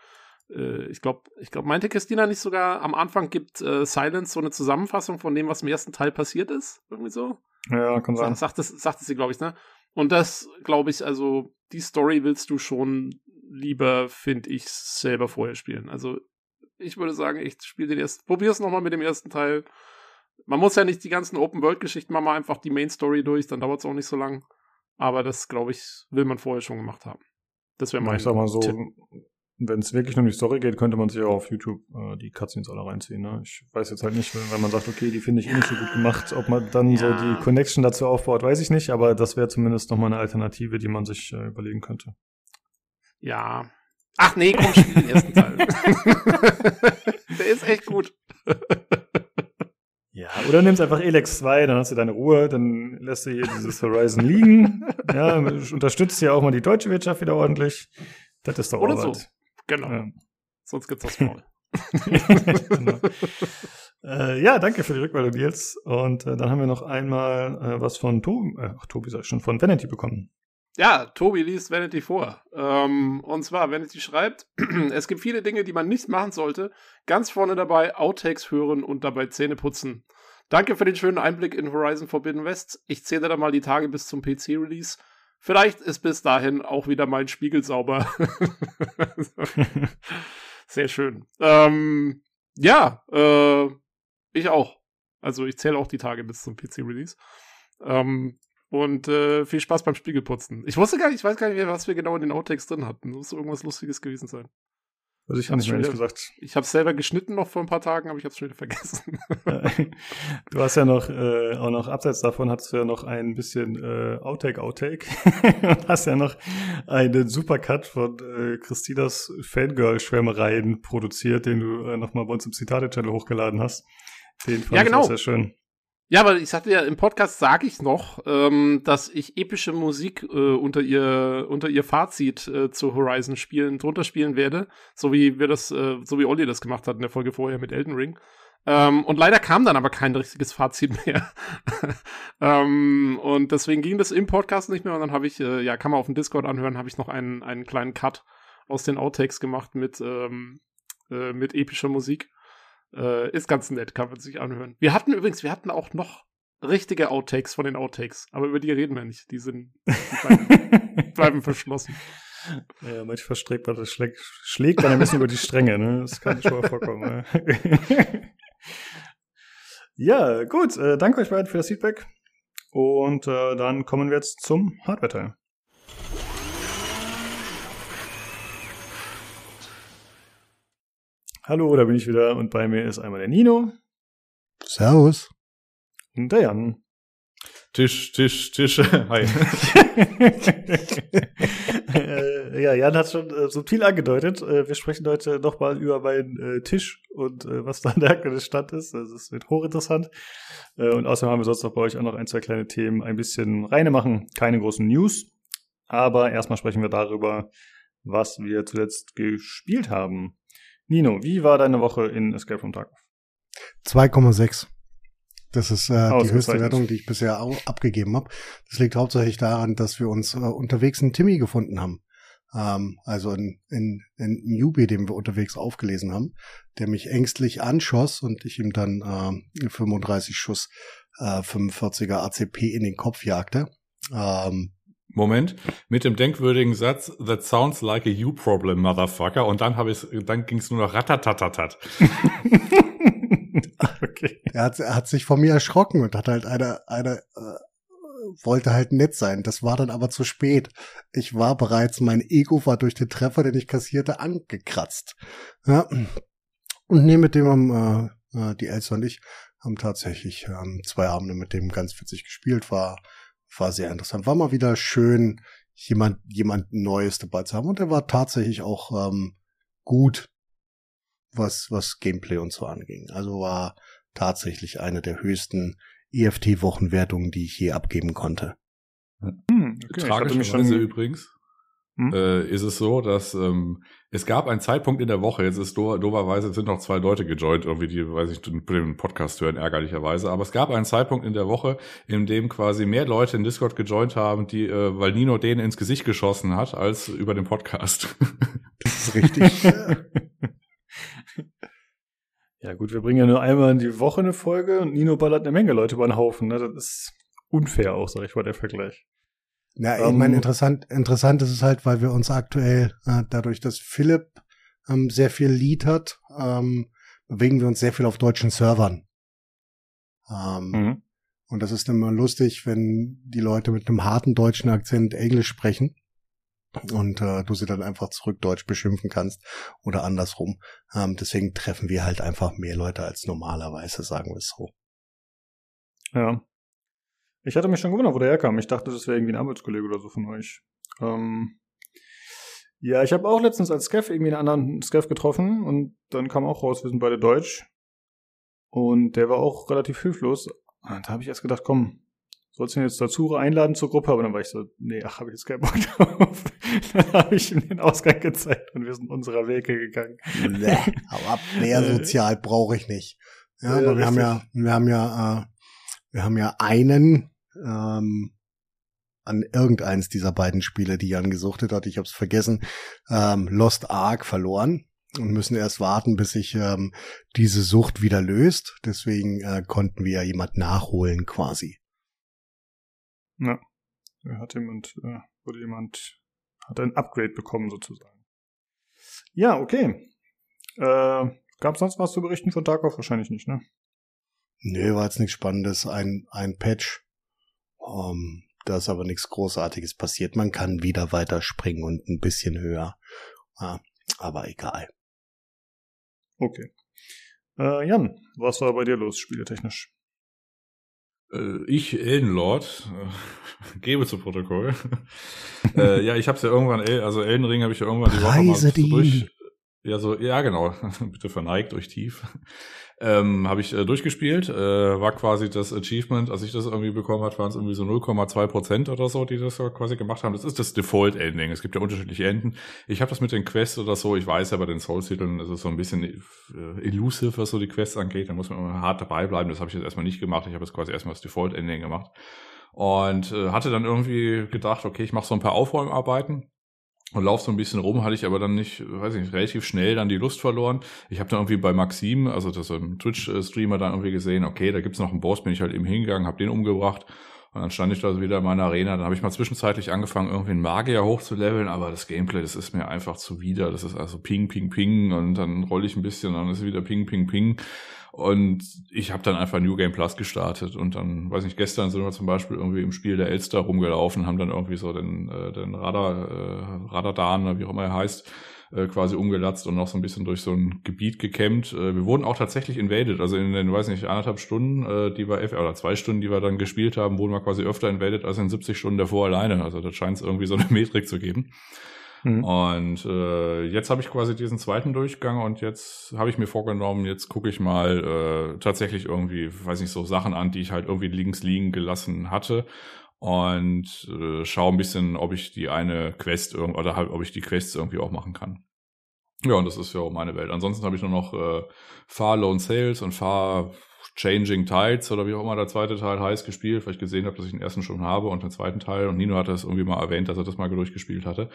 äh, ich glaube, ich glaube, meinte Christina nicht sogar am Anfang gibt äh, Silence so eine Zusammenfassung von dem, was im ersten Teil passiert ist? Irgendwie so? Ja, kann sein. Sagt, es, sagt es sie, glaube ich, ne? Und das, glaube ich, also die Story willst du schon lieber, finde ich, selber vorher spielen. Also ich würde sagen, ich spiele den ersten, probier es nochmal mit dem ersten Teil. Man muss ja nicht die ganzen Open-World-Geschichten machen, mal einfach die Main-Story durch, dann dauert es auch nicht so lang. Aber das, glaube ich, will man vorher schon gemacht haben. Das wäre mein Ich sag mal so, wenn es wirklich nur um die Story geht, könnte man sich auch auf YouTube äh, die Cutscenes alle reinziehen. Ne? Ich weiß jetzt halt nicht, wenn man sagt, okay, die finde ich eh nicht so gut gemacht, ob man dann ja. so die Connection dazu aufbaut, weiß ich nicht, aber das wäre zumindest nochmal eine Alternative, die man sich äh, überlegen könnte. Ja. Ach nee, komm, spiel den ersten Teil. Der ist echt gut. Ja, oder nimmst einfach Elex 2, dann hast du deine Ruhe, dann lässt du hier dieses Horizon liegen. Ja, unterstützt ja auch mal die deutsche Wirtschaft wieder ordentlich. Das ist doch Oder so. Genau. Ja. Sonst gibt's das Maul. genau. äh, ja, danke für die Rückmeldung, Nils. Und äh, dann haben wir noch einmal äh, was von Tobi, äh, Tobi sag ich schon, von Vanity bekommen. Ja, Tobi liest Vanity vor. Ähm, und zwar, Vanity schreibt, es gibt viele Dinge, die man nicht machen sollte. Ganz vorne dabei Outtakes hören und dabei Zähne putzen. Danke für den schönen Einblick in Horizon Forbidden West. Ich zähle da mal die Tage bis zum PC-Release. Vielleicht ist bis dahin auch wieder mein Spiegel sauber. Sehr schön. Ähm, ja, äh, ich auch. Also ich zähle auch die Tage bis zum PC-Release. Ähm, und äh, viel Spaß beim Spiegelputzen. Ich wusste gar nicht, ich weiß gar nicht mehr, was wir genau in den Outtakes drin hatten. Muss irgendwas Lustiges gewesen sein. Also ich habe nicht mehr gesagt. Ich habe es selber geschnitten noch vor ein paar Tagen, aber ich habe es schon wieder vergessen. du hast ja noch, äh, auch noch abseits davon hattest du ja noch ein bisschen äh, Outtake, Outtake. und hast ja noch einen Supercut von äh, Christinas Fangirl-Schwärmereien produziert, den du äh, nochmal bei uns im Zitate-Channel hochgeladen hast. Den fand ja, genau. ich sehr schön. Ja, aber ich sagte ja, im Podcast sage ich noch, ähm, dass ich epische Musik äh, unter ihr unter ihr Fazit äh, zu Horizon spielen drunter spielen werde, so wie wir das, äh, so wie Olli das gemacht hat in der Folge vorher mit Elden Ring. Ähm, und leider kam dann aber kein richtiges Fazit mehr. ähm, und deswegen ging das im Podcast nicht mehr. Und dann habe ich, äh, ja, kann man auf dem Discord anhören, habe ich noch einen, einen kleinen Cut aus den Outtakes gemacht mit, ähm, äh, mit epischer Musik. Äh, ist ganz nett, kann man sich anhören. Wir hatten übrigens, wir hatten auch noch richtige Outtakes von den Outtakes, aber über die reden wir nicht. Die sind die bleiben, bleiben verschlossen. Ja, manchmal schlägt man, das schlägt, schlägt man ein bisschen über die Stränge, ne? Das kann schon mal vorkommen. ja, gut. Äh, danke euch beiden für das Feedback. Und äh, dann kommen wir jetzt zum Hardware-Teil. Hallo, da bin ich wieder und bei mir ist einmal der Nino. Servus. Und der Jan. Tisch, Tisch, Tisch. Hi. äh, ja, Jan hat schon äh, subtil angedeutet. Äh, wir sprechen heute nochmal über meinen äh, Tisch und äh, was da der aktuelle Stand ist. Also es wird hochinteressant. Äh, und außerdem haben wir sonst noch bei euch auch noch ein, zwei kleine Themen ein bisschen reine machen. Keine großen News. Aber erstmal sprechen wir darüber, was wir zuletzt gespielt haben. Nino, wie war deine Woche in Escape from Tarkov? 2,6. Das ist äh, die höchste Wertung, die ich bisher abgegeben habe. Das liegt hauptsächlich daran, dass wir uns äh, unterwegs einen Timmy gefunden haben. Ähm, also ein Newbie, den wir unterwegs aufgelesen haben, der mich ängstlich anschoss und ich ihm dann äh, 35 Schuss äh, 45er ACP in den Kopf jagte. Ähm, Moment, mit dem denkwürdigen Satz, that sounds like a you problem, motherfucker. Und dann habe ich, dann ging es nur noch ratatatatat. okay. Er hat, er hat sich von mir erschrocken und hat halt eine, eine, äh, wollte halt nett sein. Das war dann aber zu spät. Ich war bereits, mein Ego war durch den Treffer, den ich kassierte, angekratzt. Ja. Und nee, mit dem haben, äh, äh die Elsa und ich haben tatsächlich ähm, zwei Abende mit dem ganz witzig gespielt, war war sehr interessant. War mal wieder schön, jemand, jemand Neues dabei zu haben. Und er war tatsächlich auch ähm, gut, was, was Gameplay und so anging. Also war tatsächlich eine der höchsten EFT-Wochenwertungen, die ich je abgeben konnte. Hm, okay. Tragischerweise übrigens hm? äh, ist es so, dass ähm, es gab einen Zeitpunkt in der Woche, jetzt ist do doberweise sind noch zwei Leute gejoint, irgendwie die, weiß ich, den Podcast hören, ärgerlicherweise, aber es gab einen Zeitpunkt in der Woche, in dem quasi mehr Leute in Discord gejoint haben, die, äh, weil Nino denen ins Gesicht geschossen hat, als über den Podcast. Das ist richtig. ja gut, wir bringen ja nur einmal in die Woche eine Folge und Nino ballert eine Menge Leute über den Haufen, ne? Das ist unfair auch, sag ich mal, der Vergleich. Ja, ich meine, ähm, interessant, interessant ist es halt, weil wir uns aktuell, äh, dadurch, dass Philipp ähm, sehr viel Lead hat, ähm, bewegen wir uns sehr viel auf deutschen Servern. Ähm, mhm. Und das ist immer lustig, wenn die Leute mit einem harten deutschen Akzent Englisch sprechen und äh, du sie dann einfach zurück Deutsch beschimpfen kannst oder andersrum. Ähm, deswegen treffen wir halt einfach mehr Leute als normalerweise, sagen wir es so. Ja. Ich hatte mich schon gewundert, wo der herkam. Ich dachte, das wäre irgendwie ein Arbeitskollege oder so von euch. Ähm, ja, ich habe auch letztens als Skeff irgendwie einen anderen Skeff getroffen und dann kam auch raus, wir sind beide Deutsch. Und der war auch relativ hilflos. Und da habe ich erst gedacht, komm, sollst du ihn jetzt dazu einladen zur Gruppe? Aber dann war ich so, nee, ach, habe ich jetzt keinen Bock drauf. dann habe ich ihm den Ausgang gezeigt und wir sind unserer Wege gegangen. Nee, aber mehr sozial brauche ich nicht. Ja, ja aber wir haben ja, wir haben ja, äh, wir haben ja einen ähm, an irgendeins dieser beiden Spiele, die Jan gesuchtet hat, ich habe es vergessen, ähm, Lost Ark verloren und müssen erst warten, bis sich ähm, diese Sucht wieder löst. Deswegen äh, konnten wir ja jemand nachholen quasi. Ja, da hat jemand, äh, wurde jemand, hat ein Upgrade bekommen sozusagen. Ja, okay. Äh, Gab es sonst was zu berichten von Tarkov? Wahrscheinlich nicht, ne? Nee, war jetzt nichts Spannendes. Ein, ein Patch. Um, ähm, da ist aber nichts Großartiges passiert. Man kann wieder weiter springen und ein bisschen höher. Ja, aber egal. Okay. Äh, Jan, was war bei dir los, spieletechnisch? Äh, ich, Eldenlord, äh, gebe zu Protokoll. äh, ja, ich habe es ja irgendwann, also Elden Ring habe ich ja irgendwann die Woche mal so durch. Ja, so, ja, genau. Bitte verneigt euch tief. Ähm, habe ich äh, durchgespielt. Äh, war quasi das Achievement, als ich das irgendwie bekommen hat, waren es irgendwie so 0,2 Prozent oder so, die das so quasi gemacht haben. Das ist das Default-Ending. Es gibt ja unterschiedliche Enden. Ich habe das mit den Quests oder so. Ich weiß ja, bei den Souls-Titeln ist es so ein bisschen äh, elusive, was so die Quests angeht. Da muss man immer hart dabei bleiben. Das habe ich jetzt erstmal nicht gemacht. Ich habe jetzt quasi erstmal das Default-Ending gemacht. Und äh, hatte dann irgendwie gedacht, okay, ich mache so ein paar Aufräumarbeiten und lauf so ein bisschen rum, hatte ich aber dann nicht, weiß ich nicht, relativ schnell dann die Lust verloren. Ich habe dann irgendwie bei Maxim, also das im Twitch-Streamer dann irgendwie gesehen, okay, da gibt's noch einen Boss, bin ich halt eben hingegangen, habe den umgebracht und dann stand ich da wieder in meiner Arena. Dann habe ich mal zwischenzeitlich angefangen, irgendwie einen Magier hochzuleveln, aber das Gameplay, das ist mir einfach zuwider. Das ist also Ping, Ping, Ping und dann rolle ich ein bisschen, dann ist wieder Ping, Ping, Ping. Und ich habe dann einfach New Game Plus gestartet und dann, weiß nicht, gestern sind wir zum Beispiel irgendwie im Spiel der Elster rumgelaufen, haben dann irgendwie so den, äh, den Radar, äh, Radadan, wie auch immer er heißt, äh, quasi umgelatzt und noch so ein bisschen durch so ein Gebiet gekämmt. Äh, wir wurden auch tatsächlich invaded, also in den, weiß nicht, anderthalb Stunden, äh, die wir, oder zwei Stunden, die wir dann gespielt haben, wurden wir quasi öfter invaded als in 70 Stunden davor alleine. Also da scheint es irgendwie so eine Metrik zu geben. Mhm. Und äh, jetzt habe ich quasi diesen zweiten Durchgang und jetzt habe ich mir vorgenommen, jetzt gucke ich mal äh, tatsächlich irgendwie, weiß nicht, so Sachen an, die ich halt irgendwie links liegen gelassen hatte und äh, schaue ein bisschen, ob ich die eine Quest oder halt, ob ich die Quests irgendwie auch machen kann. Ja, und das ist ja auch meine Welt. Ansonsten habe ich nur noch äh, Far Lone Sales und Far Changing Tides oder wie auch immer der zweite Teil heißt, gespielt, weil ich gesehen habe, dass ich den ersten schon habe und den zweiten Teil und Nino hat das irgendwie mal erwähnt, dass er das mal durchgespielt hatte.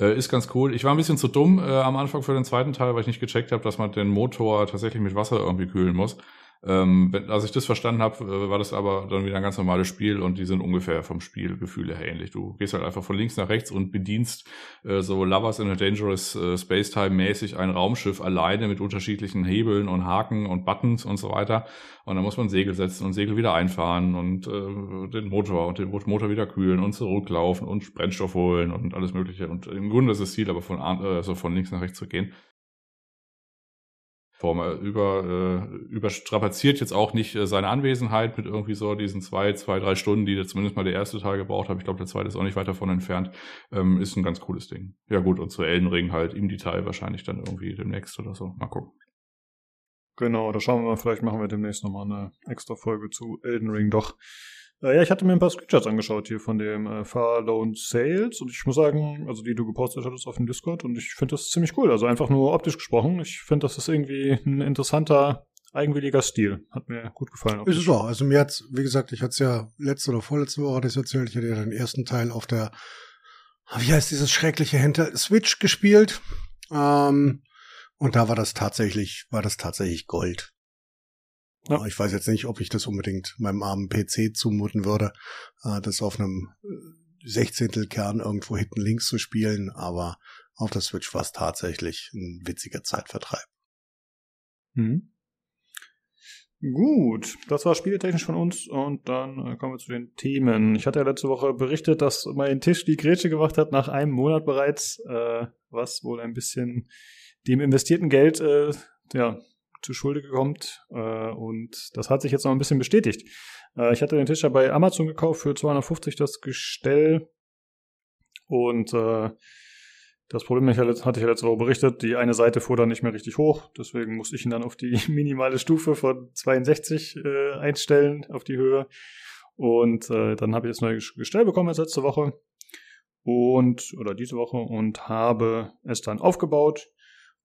Äh, ist ganz cool. Ich war ein bisschen zu dumm äh, am Anfang für den zweiten Teil, weil ich nicht gecheckt habe, dass man den Motor tatsächlich mit Wasser irgendwie kühlen muss. Ähm, wenn, als ich das verstanden habe, äh, war das aber dann wieder ein ganz normales Spiel und die sind ungefähr vom Spielgefühl her ähnlich. Du gehst halt einfach von links nach rechts und bedienst äh, so Lovers in a Dangerous äh, Space-Time mäßig ein Raumschiff alleine mit unterschiedlichen Hebeln und Haken und Buttons und so weiter. Und dann muss man Segel setzen und Segel wieder einfahren und äh, den Motor und den Motor wieder kühlen und zurücklaufen und Brennstoff holen und alles mögliche. Und im Grunde ist das Ziel aber von, äh, also von links nach rechts zu gehen. Form äh, über, äh, überstrapaziert jetzt auch nicht äh, seine Anwesenheit mit irgendwie so diesen zwei, zwei, drei Stunden, die der zumindest mal der erste Teil gebraucht hat. Ich glaube, der zweite ist auch nicht weit davon entfernt. Ähm, ist ein ganz cooles Ding. Ja gut, und zu Elden Ring halt im Detail wahrscheinlich dann irgendwie demnächst oder so. Mal gucken. Genau, da schauen wir mal, vielleicht machen wir demnächst nochmal eine extra Folge zu Elden Ring doch. Äh, ja, ich hatte mir ein paar Screenshots angeschaut hier von dem äh, Far Loan Sales und ich muss sagen, also die du gepostet hattest auf dem Discord und ich finde das ziemlich cool. Also einfach nur optisch gesprochen. Ich finde, das ist irgendwie ein interessanter, eigenwilliger Stil. Hat mir gut gefallen. Ist es auch. Also mir hat's, wie gesagt, ich hatte es ja letzte oder vorletzte Woche das erzählt. Ich hatte ja den ersten Teil auf der, wie heißt dieses schreckliche Hinter Switch gespielt. Ähm, und da war das tatsächlich, war das tatsächlich Gold. Ja. Ich weiß jetzt nicht, ob ich das unbedingt meinem armen PC zumuten würde, äh, das auf einem äh, Sechzehntelkern irgendwo hinten links zu spielen, aber auf der Switch war es tatsächlich ein witziger Zeitvertreib. Mhm. Gut, das war spieletechnisch von uns und dann äh, kommen wir zu den Themen. Ich hatte ja letzte Woche berichtet, dass mein Tisch die Grätsche gemacht hat, nach einem Monat bereits, äh, was wohl ein bisschen dem investierten Geld äh, ja, zu Schulde kommt. Äh, und das hat sich jetzt noch ein bisschen bestätigt. Äh, ich hatte den Tisch ja bei Amazon gekauft für 250 das Gestell. Und äh, das Problem hatte ich ja letzte Woche berichtet, die eine Seite fuhr dann nicht mehr richtig hoch, deswegen musste ich ihn dann auf die minimale Stufe von 62 äh, einstellen, auf die Höhe. Und äh, dann habe ich das neue Gestell bekommen als letzte Woche und oder diese Woche und habe es dann aufgebaut.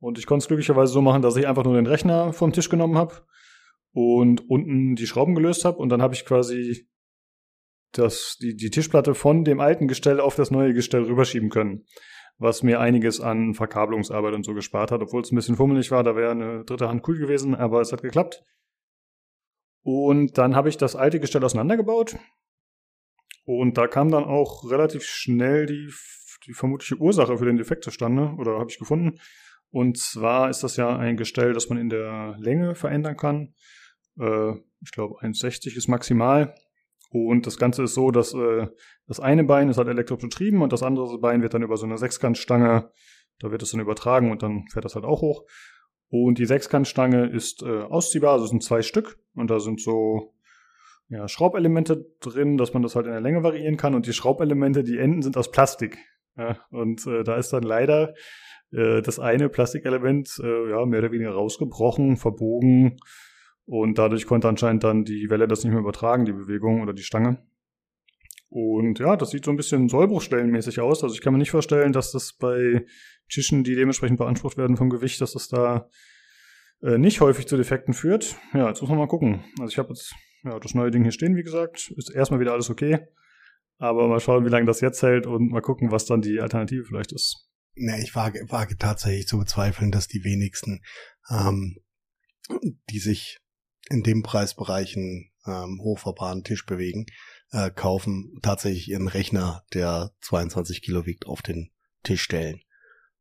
Und ich konnte es glücklicherweise so machen, dass ich einfach nur den Rechner vom Tisch genommen habe und unten die Schrauben gelöst habe und dann habe ich quasi das, die, die Tischplatte von dem alten Gestell auf das neue Gestell rüberschieben können was mir einiges an Verkabelungsarbeit und so gespart hat, obwohl es ein bisschen fummelig war, da wäre eine dritte Hand cool gewesen, aber es hat geklappt. Und dann habe ich das alte Gestell auseinandergebaut und da kam dann auch relativ schnell die, die vermutliche Ursache für den Defekt zustande, oder habe ich gefunden. Und zwar ist das ja ein Gestell, das man in der Länge verändern kann. Äh, ich glaube 1,60 ist maximal. Und das Ganze ist so, dass äh, das eine Bein ist halt elektrisch betrieben und das andere Bein wird dann über so eine Sechskantstange, da wird es dann übertragen und dann fährt das halt auch hoch. Und die Sechskantstange ist äh, ausziehbar, also es sind zwei Stück und da sind so ja, Schraubelemente drin, dass man das halt in der Länge variieren kann und die Schraubelemente, die Enden sind aus Plastik. Ja, und äh, da ist dann leider äh, das eine Plastikelement äh, ja, mehr oder weniger rausgebrochen, verbogen und dadurch konnte anscheinend dann die Welle das nicht mehr übertragen, die Bewegung oder die Stange. Und ja, das sieht so ein bisschen Sollbruchstellenmäßig aus. Also ich kann mir nicht vorstellen, dass das bei Tischen, die dementsprechend beansprucht werden vom Gewicht, dass das da äh, nicht häufig zu Defekten führt. Ja, jetzt muss man mal gucken. Also ich habe jetzt ja, das neue Ding hier stehen, wie gesagt. Ist erstmal wieder alles okay. Aber mal schauen, wie lange das jetzt hält und mal gucken, was dann die Alternative vielleicht ist. Na, ich wage, wage tatsächlich zu bezweifeln, dass die wenigsten, ähm, die sich in dem Preisbereichen ähm, hochverbahrenen Tisch bewegen, äh, kaufen, tatsächlich ihren Rechner, der 22 Kilo wiegt, auf den Tisch stellen.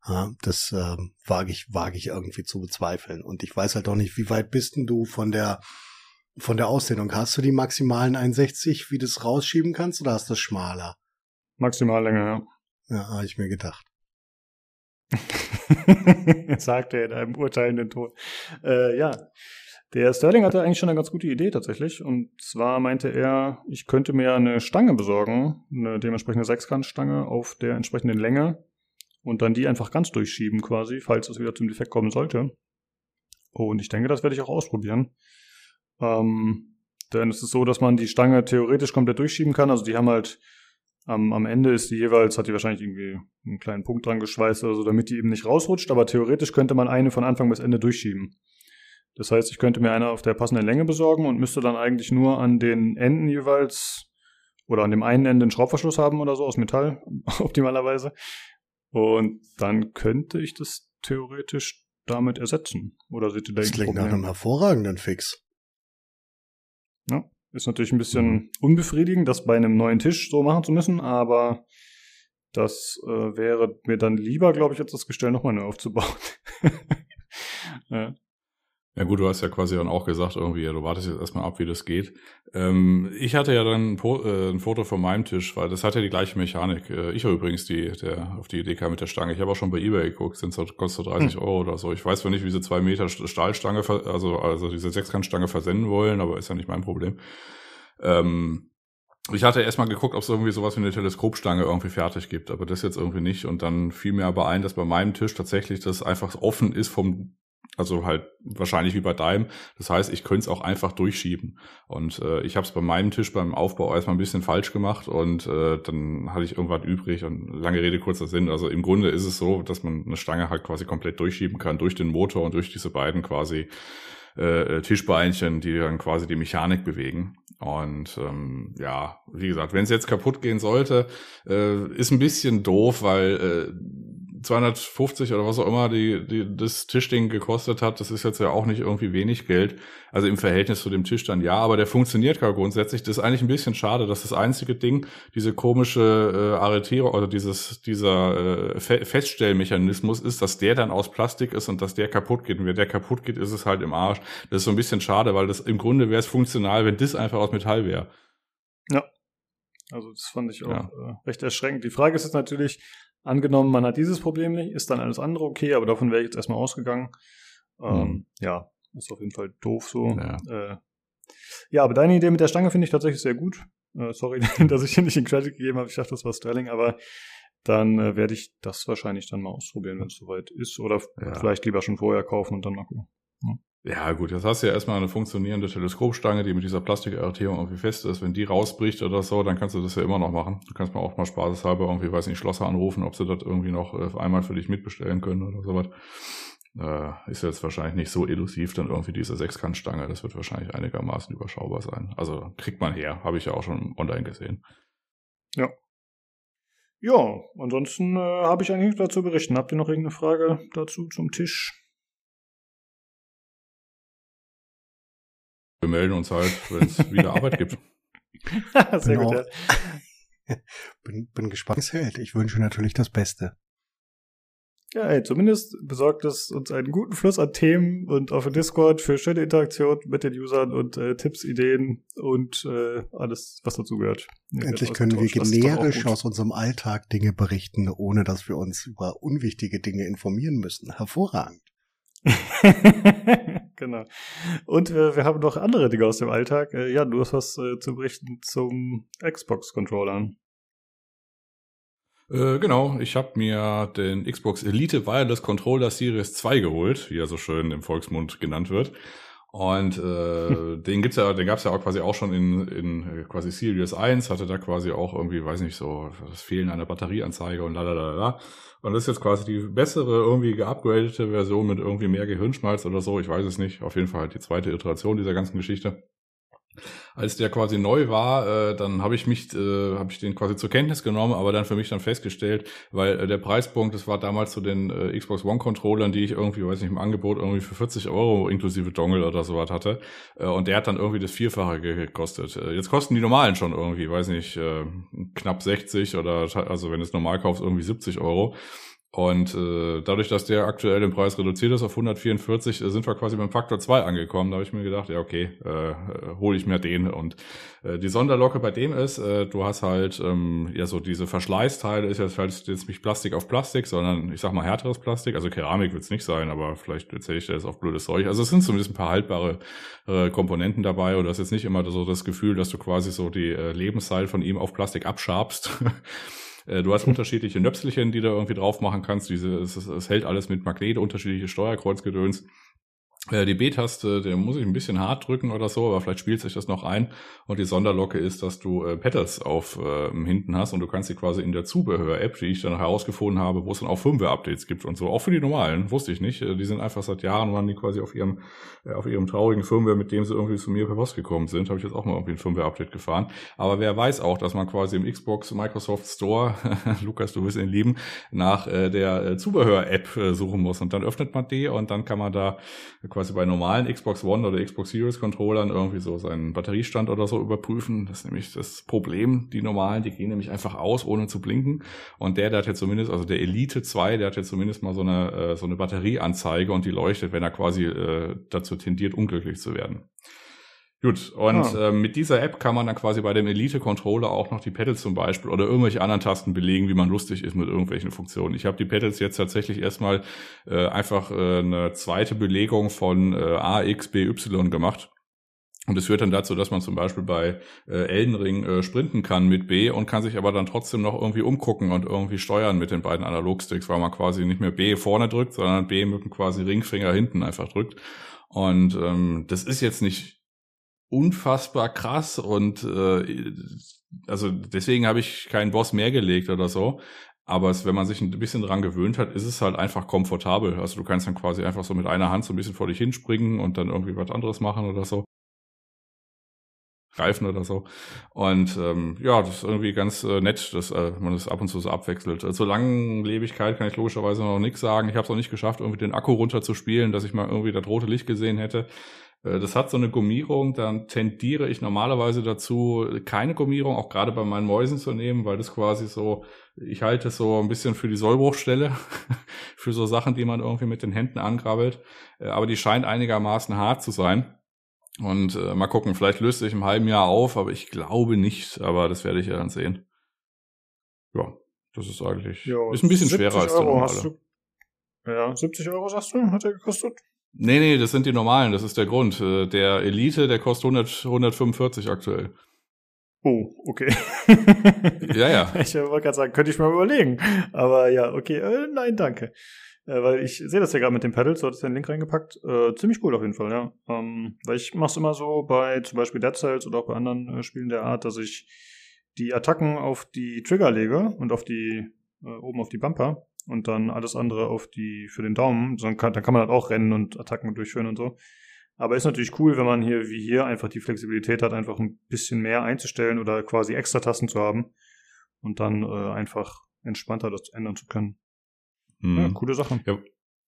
Ja, das äh, wage ich, wage ich irgendwie zu bezweifeln. Und ich weiß halt auch nicht, wie weit bist denn du von der von der Ausdehnung? Hast du die maximalen 61, wie du es rausschieben kannst, oder hast du das schmaler? Maximallänge, ja. Ja, habe ich mir gedacht. Sagt er in einem urteilenden Ton. Äh, ja, der Sterling hatte eigentlich schon eine ganz gute Idee tatsächlich. Und zwar meinte er, ich könnte mir eine Stange besorgen, eine dementsprechende Sechskantstange auf der entsprechenden Länge und dann die einfach ganz durchschieben quasi, falls es wieder zum Defekt kommen sollte. Und ich denke, das werde ich auch ausprobieren. Ähm, denn es ist so, dass man die Stange theoretisch komplett durchschieben kann. Also die haben halt am, am Ende ist die jeweils, hat die wahrscheinlich irgendwie einen kleinen Punkt dran geschweißt oder so, damit die eben nicht rausrutscht. Aber theoretisch könnte man eine von Anfang bis Ende durchschieben. Das heißt, ich könnte mir eine auf der passenden Länge besorgen und müsste dann eigentlich nur an den Enden jeweils oder an dem einen Ende einen Schraubverschluss haben oder so aus Metall, optimalerweise. Und dann könnte ich das theoretisch damit ersetzen. Oder seht ihr da Das klingt nach einem hervorragenden Fix. Ja, ist natürlich ein bisschen mhm. unbefriedigend, das bei einem neuen Tisch so machen zu müssen, aber das äh, wäre mir dann lieber, glaube ich, als das Gestell nochmal neu aufzubauen. ja. Ja gut, du hast ja quasi dann auch gesagt, irgendwie, ja, du wartest jetzt erstmal ab, wie das geht. Ähm, ich hatte ja dann ein, po äh, ein, Foto von meinem Tisch, weil das hat ja die gleiche Mechanik. Äh, ich war übrigens die, der auf die Idee kam mit der Stange. Ich habe auch schon bei Ebay geguckt, sind so, kostet so 30 hm. Euro oder so. Ich weiß zwar nicht, wie diese zwei Meter Stahlstange, also, also diese Sechskantstange versenden wollen, aber ist ja nicht mein Problem. Ähm, ich hatte erstmal geguckt, ob es irgendwie sowas wie eine Teleskopstange irgendwie fertig gibt, aber das jetzt irgendwie nicht. Und dann fiel mir aber ein, dass bei meinem Tisch tatsächlich das einfach offen ist vom also halt wahrscheinlich wie bei deinem. Das heißt, ich könnte es auch einfach durchschieben. Und äh, ich habe es bei meinem Tisch beim Aufbau erstmal ein bisschen falsch gemacht und äh, dann hatte ich irgendwas übrig und lange Rede, kurzer Sinn. Also im Grunde ist es so, dass man eine Stange halt quasi komplett durchschieben kann durch den Motor und durch diese beiden quasi äh, Tischbeinchen, die dann quasi die Mechanik bewegen. Und ähm, ja, wie gesagt, wenn es jetzt kaputt gehen sollte, äh, ist ein bisschen doof, weil äh, 250 oder was auch immer die, die das Tischding gekostet hat, das ist jetzt ja auch nicht irgendwie wenig Geld. Also im Verhältnis zu dem Tisch dann ja, aber der funktioniert gar grundsätzlich. Das ist eigentlich ein bisschen schade, dass das einzige Ding, diese komische äh, Arretierung oder dieses, dieser äh, Fe Feststellmechanismus ist, dass der dann aus Plastik ist und dass der kaputt geht. Und wenn der kaputt geht, ist es halt im Arsch. Das ist so ein bisschen schade, weil das im Grunde wäre es funktional, wenn das einfach aus Metall wäre. Ja. Also das fand ich auch ja. äh, recht erschreckend. Die Frage ist jetzt natürlich, angenommen, man hat dieses Problem nicht, ist dann alles andere okay, aber davon wäre ich jetzt erstmal ausgegangen. Ähm, hm. Ja, ist auf jeden Fall doof so. Ja. Äh, ja, aber deine Idee mit der Stange finde ich tatsächlich sehr gut. Äh, sorry, dass ich hier nicht den Credit gegeben habe. Ich dachte, das war Sterling, aber dann äh, werde ich das wahrscheinlich dann mal ausprobieren, wenn es soweit ist. Oder ja. vielleicht lieber schon vorher kaufen und dann mal gucken. Ja, gut, jetzt hast du ja erstmal eine funktionierende Teleskopstange, die mit dieser Plastikarretierung irgendwie fest ist. Wenn die rausbricht oder so, dann kannst du das ja immer noch machen. Du kannst mal auch mal spaßeshalber irgendwie, weiß nicht, Schlosser anrufen, ob sie das irgendwie noch äh, einmal für dich mitbestellen können oder sowas. Äh, ist jetzt wahrscheinlich nicht so elusiv, dann irgendwie diese Sechskantstange. Das wird wahrscheinlich einigermaßen überschaubar sein. Also kriegt man her, habe ich ja auch schon online gesehen. Ja. Ja, ansonsten äh, habe ich eigentlich dazu berichten. Habt ihr noch irgendeine Frage dazu zum Tisch? Wir melden uns halt, wenn es wieder Arbeit gibt. Sehr bin gut, ja. bin, bin gespannt, wie es hält. Ich wünsche natürlich das Beste. Ja, ey, zumindest besorgt es uns einen guten Fluss an Themen und auf dem Discord für schöne Interaktion mit den Usern und äh, Tipps, Ideen und äh, alles, was dazugehört. Endlich können wir generisch aus unserem Alltag Dinge berichten, ohne dass wir uns über unwichtige Dinge informieren müssen. Hervorragend. genau. Und äh, wir haben noch andere Dinge aus dem Alltag. Äh, ja, du hast was äh, zu berichten zum Xbox-Controller. Äh, genau, ich habe mir den Xbox Elite Wireless Controller Series 2 geholt, wie er so schön im Volksmund genannt wird. Und äh, den gibt's ja, den gab's ja auch quasi auch schon in, in quasi Series 1, hatte da quasi auch irgendwie, weiß nicht, so das Fehlen einer Batterieanzeige und la. Und das ist jetzt quasi die bessere, irgendwie geupgradete Version mit irgendwie mehr Gehirnschmalz oder so. Ich weiß es nicht. Auf jeden Fall halt die zweite Iteration dieser ganzen Geschichte als der quasi neu war, äh, dann habe ich mich, äh, habe ich den quasi zur Kenntnis genommen, aber dann für mich dann festgestellt, weil äh, der Preispunkt, das war damals zu den äh, Xbox One Controllern, die ich irgendwie, weiß nicht, im Angebot irgendwie für 40 Euro inklusive Dongle oder sowas hatte, äh, und der hat dann irgendwie das Vierfache gekostet. Äh, jetzt kosten die normalen schon irgendwie, weiß nicht, äh, knapp 60 oder also wenn du es normal kaufst irgendwie 70 Euro. Und äh, dadurch, dass der aktuell den Preis reduziert ist auf 144, äh, sind wir quasi beim Faktor 2 angekommen. Da habe ich mir gedacht, ja okay, äh, hole ich mir den. Und äh, die Sonderlocke bei dem ist, äh, du hast halt ähm, ja so diese Verschleißteile, ist jetzt halt jetzt nicht Plastik auf Plastik, sondern ich sag mal härteres Plastik. Also Keramik wird es nicht sein, aber vielleicht erzähle ich dir jetzt auf blödes Zeug. Also es sind zumindest ein paar haltbare äh, Komponenten dabei und du hast jetzt nicht immer so das Gefühl, dass du quasi so die äh, Lebenszeit von ihm auf Plastik abschabst. Äh, du hast unterschiedliche Nöpselchen, die du irgendwie drauf machen kannst. Diese, es, es hält alles mit Magnet, unterschiedliche Steuerkreuzgedöns. Äh, die B-Taste, der muss ich ein bisschen hart drücken oder so, aber vielleicht spielt sich das noch ein. Und die Sonderlocke ist, dass du äh, Pedals auf äh, hinten hast und du kannst sie quasi in der Zubehör-App, die ich dann herausgefunden habe, wo es dann auch Firmware-Updates gibt und so. Auch für die normalen, wusste ich nicht. Äh, die sind einfach seit Jahren, waren die quasi auf ihrem, äh, auf ihrem traurigen Firmware, mit dem sie irgendwie zu mir per Post gekommen sind. Habe ich jetzt auch mal irgendwie ein Firmware-Update gefahren. Aber wer weiß auch, dass man quasi im Xbox Microsoft Store, Lukas, du wirst ihn lieben, nach äh, der äh, Zubehör-App äh, suchen muss. Und dann öffnet man die und dann kann man da quasi bei normalen Xbox One oder Xbox Series Controllern irgendwie so seinen Batteriestand oder so überprüfen. Das ist nämlich das Problem. Die normalen, die gehen nämlich einfach aus, ohne zu blinken. Und der, der hat jetzt zumindest, also der Elite 2, der hat jetzt zumindest mal so eine, äh, so eine Batterieanzeige und die leuchtet, wenn er quasi äh, dazu tendiert, unglücklich zu werden. Gut, und ah. äh, mit dieser App kann man dann quasi bei dem Elite-Controller auch noch die Pedals zum Beispiel oder irgendwelche anderen Tasten belegen, wie man lustig ist mit irgendwelchen Funktionen. Ich habe die Pedals jetzt tatsächlich erstmal äh, einfach äh, eine zweite Belegung von äh, A, X, B, Y gemacht. Und es führt dann dazu, dass man zum Beispiel bei äh, Elden Ring äh, sprinten kann mit B und kann sich aber dann trotzdem noch irgendwie umgucken und irgendwie steuern mit den beiden Analogsticks, weil man quasi nicht mehr B vorne drückt, sondern B mit dem quasi Ringfinger hinten einfach drückt. Und ähm, das ist jetzt nicht unfassbar krass und äh, also deswegen habe ich keinen Boss mehr gelegt oder so. Aber es, wenn man sich ein bisschen dran gewöhnt hat, ist es halt einfach komfortabel. Also du kannst dann quasi einfach so mit einer Hand so ein bisschen vor dich hinspringen und dann irgendwie was anderes machen oder so. Reifen oder so. Und ähm, ja, das ist irgendwie ganz äh, nett, dass äh, man das ab und zu so abwechselt. Äh, zur Langlebigkeit kann ich logischerweise noch nichts sagen. Ich habe es noch nicht geschafft, irgendwie den Akku runterzuspielen, dass ich mal irgendwie das rote Licht gesehen hätte. Äh, das hat so eine Gummierung, dann tendiere ich normalerweise dazu, keine Gummierung, auch gerade bei meinen Mäusen zu nehmen, weil das quasi so, ich halte es so ein bisschen für die Sollbruchstelle, für so Sachen, die man irgendwie mit den Händen angrabbelt. Äh, aber die scheint einigermaßen hart zu sein. Und äh, mal gucken, vielleicht löst sich im halben Jahr auf, aber ich glaube nicht, aber das werde ich ja dann sehen. Ja, das ist eigentlich, jo, ist ein bisschen schwerer als der normale. Du, ja, 70 Euro sagst du, hat er gekostet? Nee, nee, das sind die normalen, das ist der Grund. Äh, der Elite, der kostet 100, 145 aktuell. Oh, okay. ja, ja. Ich wollte gerade sagen, könnte ich mal überlegen. Aber ja, okay, äh, nein, danke. Äh, weil ich sehe das ja gerade mit den Pedals, du hattest den Link reingepackt. Äh, ziemlich cool auf jeden Fall, ja. Ähm, weil ich mache es immer so bei zum Beispiel Dead Cells oder auch bei anderen äh, Spielen der Art, dass ich die Attacken auf die Trigger lege und auf die, äh, oben auf die Bumper und dann alles andere auf die, für den Daumen. Dann kann, dann kann man halt auch rennen und Attacken durchführen und so. Aber ist natürlich cool, wenn man hier wie hier einfach die Flexibilität hat, einfach ein bisschen mehr einzustellen oder quasi extra Tasten zu haben und dann äh, einfach entspannter das ändern zu können. Mhm. Ja, coole Sache. Ja,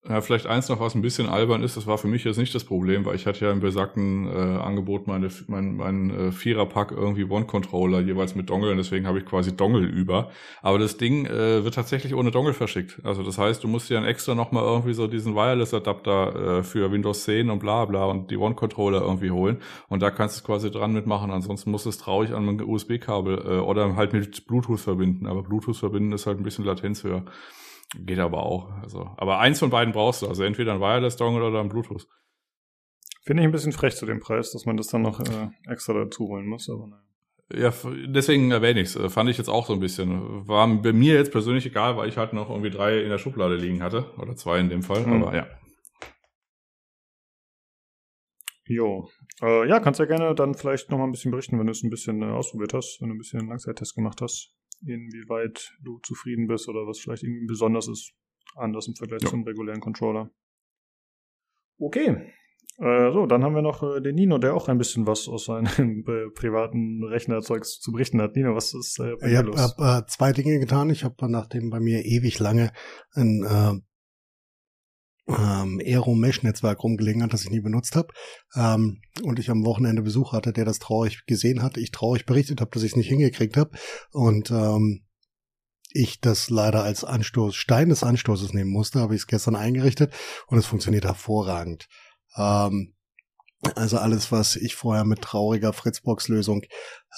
ja, vielleicht eins noch, was ein bisschen albern ist, das war für mich jetzt nicht das Problem, weil ich hatte ja im besagten äh, Angebot meine, mein, mein äh, Viererpack irgendwie One-Controller jeweils mit Dongle und deswegen habe ich quasi Dongle über. Aber das Ding äh, wird tatsächlich ohne Dongle verschickt. Also das heißt, du musst dir dann extra nochmal irgendwie so diesen Wireless-Adapter äh, für Windows 10 und bla bla und die One-Controller irgendwie holen und da kannst du es quasi dran mitmachen. Ansonsten musst du es traurig an ein USB-Kabel äh, oder halt mit Bluetooth verbinden. Aber Bluetooth verbinden ist halt ein bisschen Latenz höher. Geht aber auch. Also, aber eins von beiden brauchst du. Also entweder ein Wireless Dongle oder ein Bluetooth. Finde ich ein bisschen frech zu dem Preis, dass man das dann noch äh, extra dazu holen muss, aber naja. Ja, deswegen erwähne ich es. Äh, fand ich jetzt auch so ein bisschen. War bei mir jetzt persönlich egal, weil ich halt noch irgendwie drei in der Schublade liegen hatte. Oder zwei in dem Fall. Mhm. Aber ja. Jo. Äh, ja, kannst ja gerne dann vielleicht noch mal ein bisschen berichten, wenn du es ein bisschen äh, ausprobiert hast, wenn du ein bisschen einen Langzeittest gemacht hast inwieweit du zufrieden bist oder was vielleicht irgendwie besonders ist, anders im Vergleich ja. zum regulären Controller. Okay. Äh, so, dann haben wir noch äh, den Nino, der auch ein bisschen was aus seinem äh, privaten Rechnerzeugs zu berichten hat. Nino, was ist äh, bei Ich habe hab, äh, zwei Dinge getan. Ich habe nachdem bei mir ewig lange ein äh, ähm, Aero-Mesh-Netzwerk rumgelegen hat, das ich nie benutzt habe. Ähm, und ich am Wochenende Besuch hatte, der das traurig gesehen hat. Ich traurig berichtet habe, dass ich es nicht hingekriegt habe. Und ähm, ich das leider als Anstoß, Stein des Anstoßes nehmen musste, habe ich es gestern eingerichtet und es funktioniert hervorragend. Ähm, also alles, was ich vorher mit trauriger Fritzbox-Lösung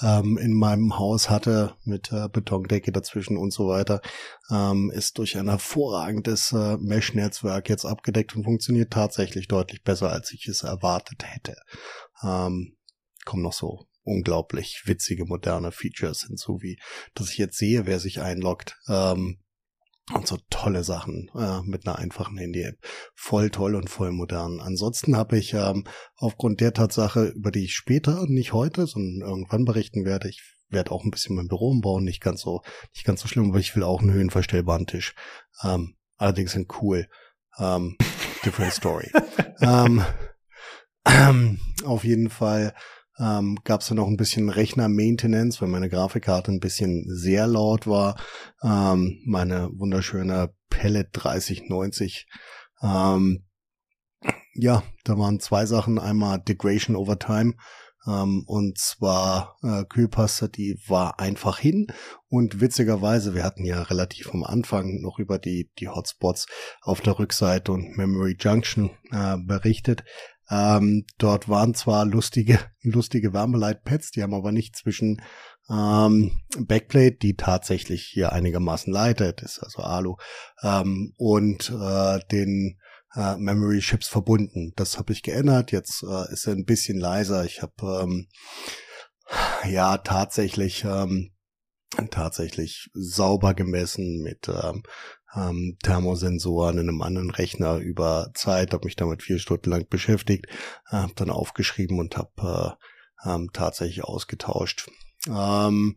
ähm, in meinem Haus hatte, mit äh, Betondecke dazwischen und so weiter, ähm, ist durch ein hervorragendes äh, Mesh-Netzwerk jetzt abgedeckt und funktioniert tatsächlich deutlich besser, als ich es erwartet hätte. Ähm, kommen noch so unglaublich witzige moderne Features hinzu, wie dass ich jetzt sehe, wer sich einloggt. Ähm, und so tolle Sachen äh, mit einer einfachen Handy-App. Voll toll und voll modern. Ansonsten habe ich ähm, aufgrund der Tatsache, über die ich später, nicht heute, sondern irgendwann berichten werde, ich werde auch ein bisschen mein Büro umbauen, nicht ganz so, nicht ganz so schlimm, aber ich will auch einen höhenverstellbaren Tisch. Ähm, allerdings sind cool. Ähm, different story. ähm, ähm, auf jeden Fall ähm, gab es dann noch ein bisschen Rechner-Maintenance, weil meine Grafikkarte ein bisschen sehr laut war. Ähm, meine wunderschöne Pellet 3090. Ähm, ja, da waren zwei Sachen. Einmal Degradation over Time. Ähm, und zwar äh, Kühlpaste, die war einfach hin. Und witzigerweise, wir hatten ja relativ am Anfang noch über die, die Hotspots auf der Rückseite und Memory Junction äh, berichtet. Ähm, dort waren zwar lustige, lustige Wärmeleitpads, die haben aber nicht zwischen ähm, Backplate, die tatsächlich hier einigermaßen leitet, ist also Alu, ähm, und äh, den äh, Memory Chips verbunden. Das habe ich geändert. Jetzt äh, ist er ein bisschen leiser. Ich habe ähm, ja tatsächlich ähm, tatsächlich sauber gemessen mit ähm, ähm, Thermosensoren in einem anderen Rechner über Zeit, habe mich damit vier Stunden lang beschäftigt, äh, habe dann aufgeschrieben und habe äh, ähm, tatsächlich ausgetauscht. Ähm,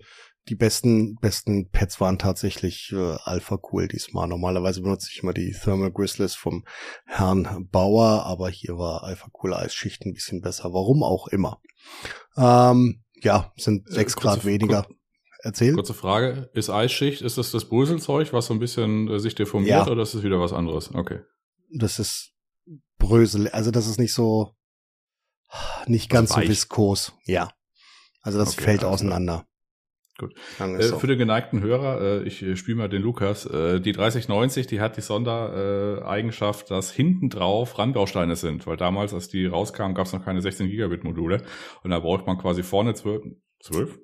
die besten besten Pads waren tatsächlich äh, Alpha Cool diesmal. Normalerweise benutze ich immer die Thermal Grizzlies vom Herrn Bauer, aber hier war Alpha Cool Eisschicht ein bisschen besser. Warum auch immer. Ähm, Ja, sind sechs äh, Grad weniger. Erzähl. Kurze Frage. Ist Eisschicht, ist das das Bröselzeug, was so ein bisschen äh, sich deformiert ja. oder ist es wieder was anderes? Okay. Das ist Brösel, also das ist nicht so, nicht ganz so viskos. Ja. Also das okay, fällt auseinander. Gut. Äh. Für den geneigten Hörer, äh, ich äh, spiele mal den Lukas, äh, die 3090, die hat die Sondereigenschaft, dass hinten drauf Randbausteine sind, weil damals, als die rauskamen, gab es noch keine 16 Gigabit Module und da braucht man quasi vorne 12, 12?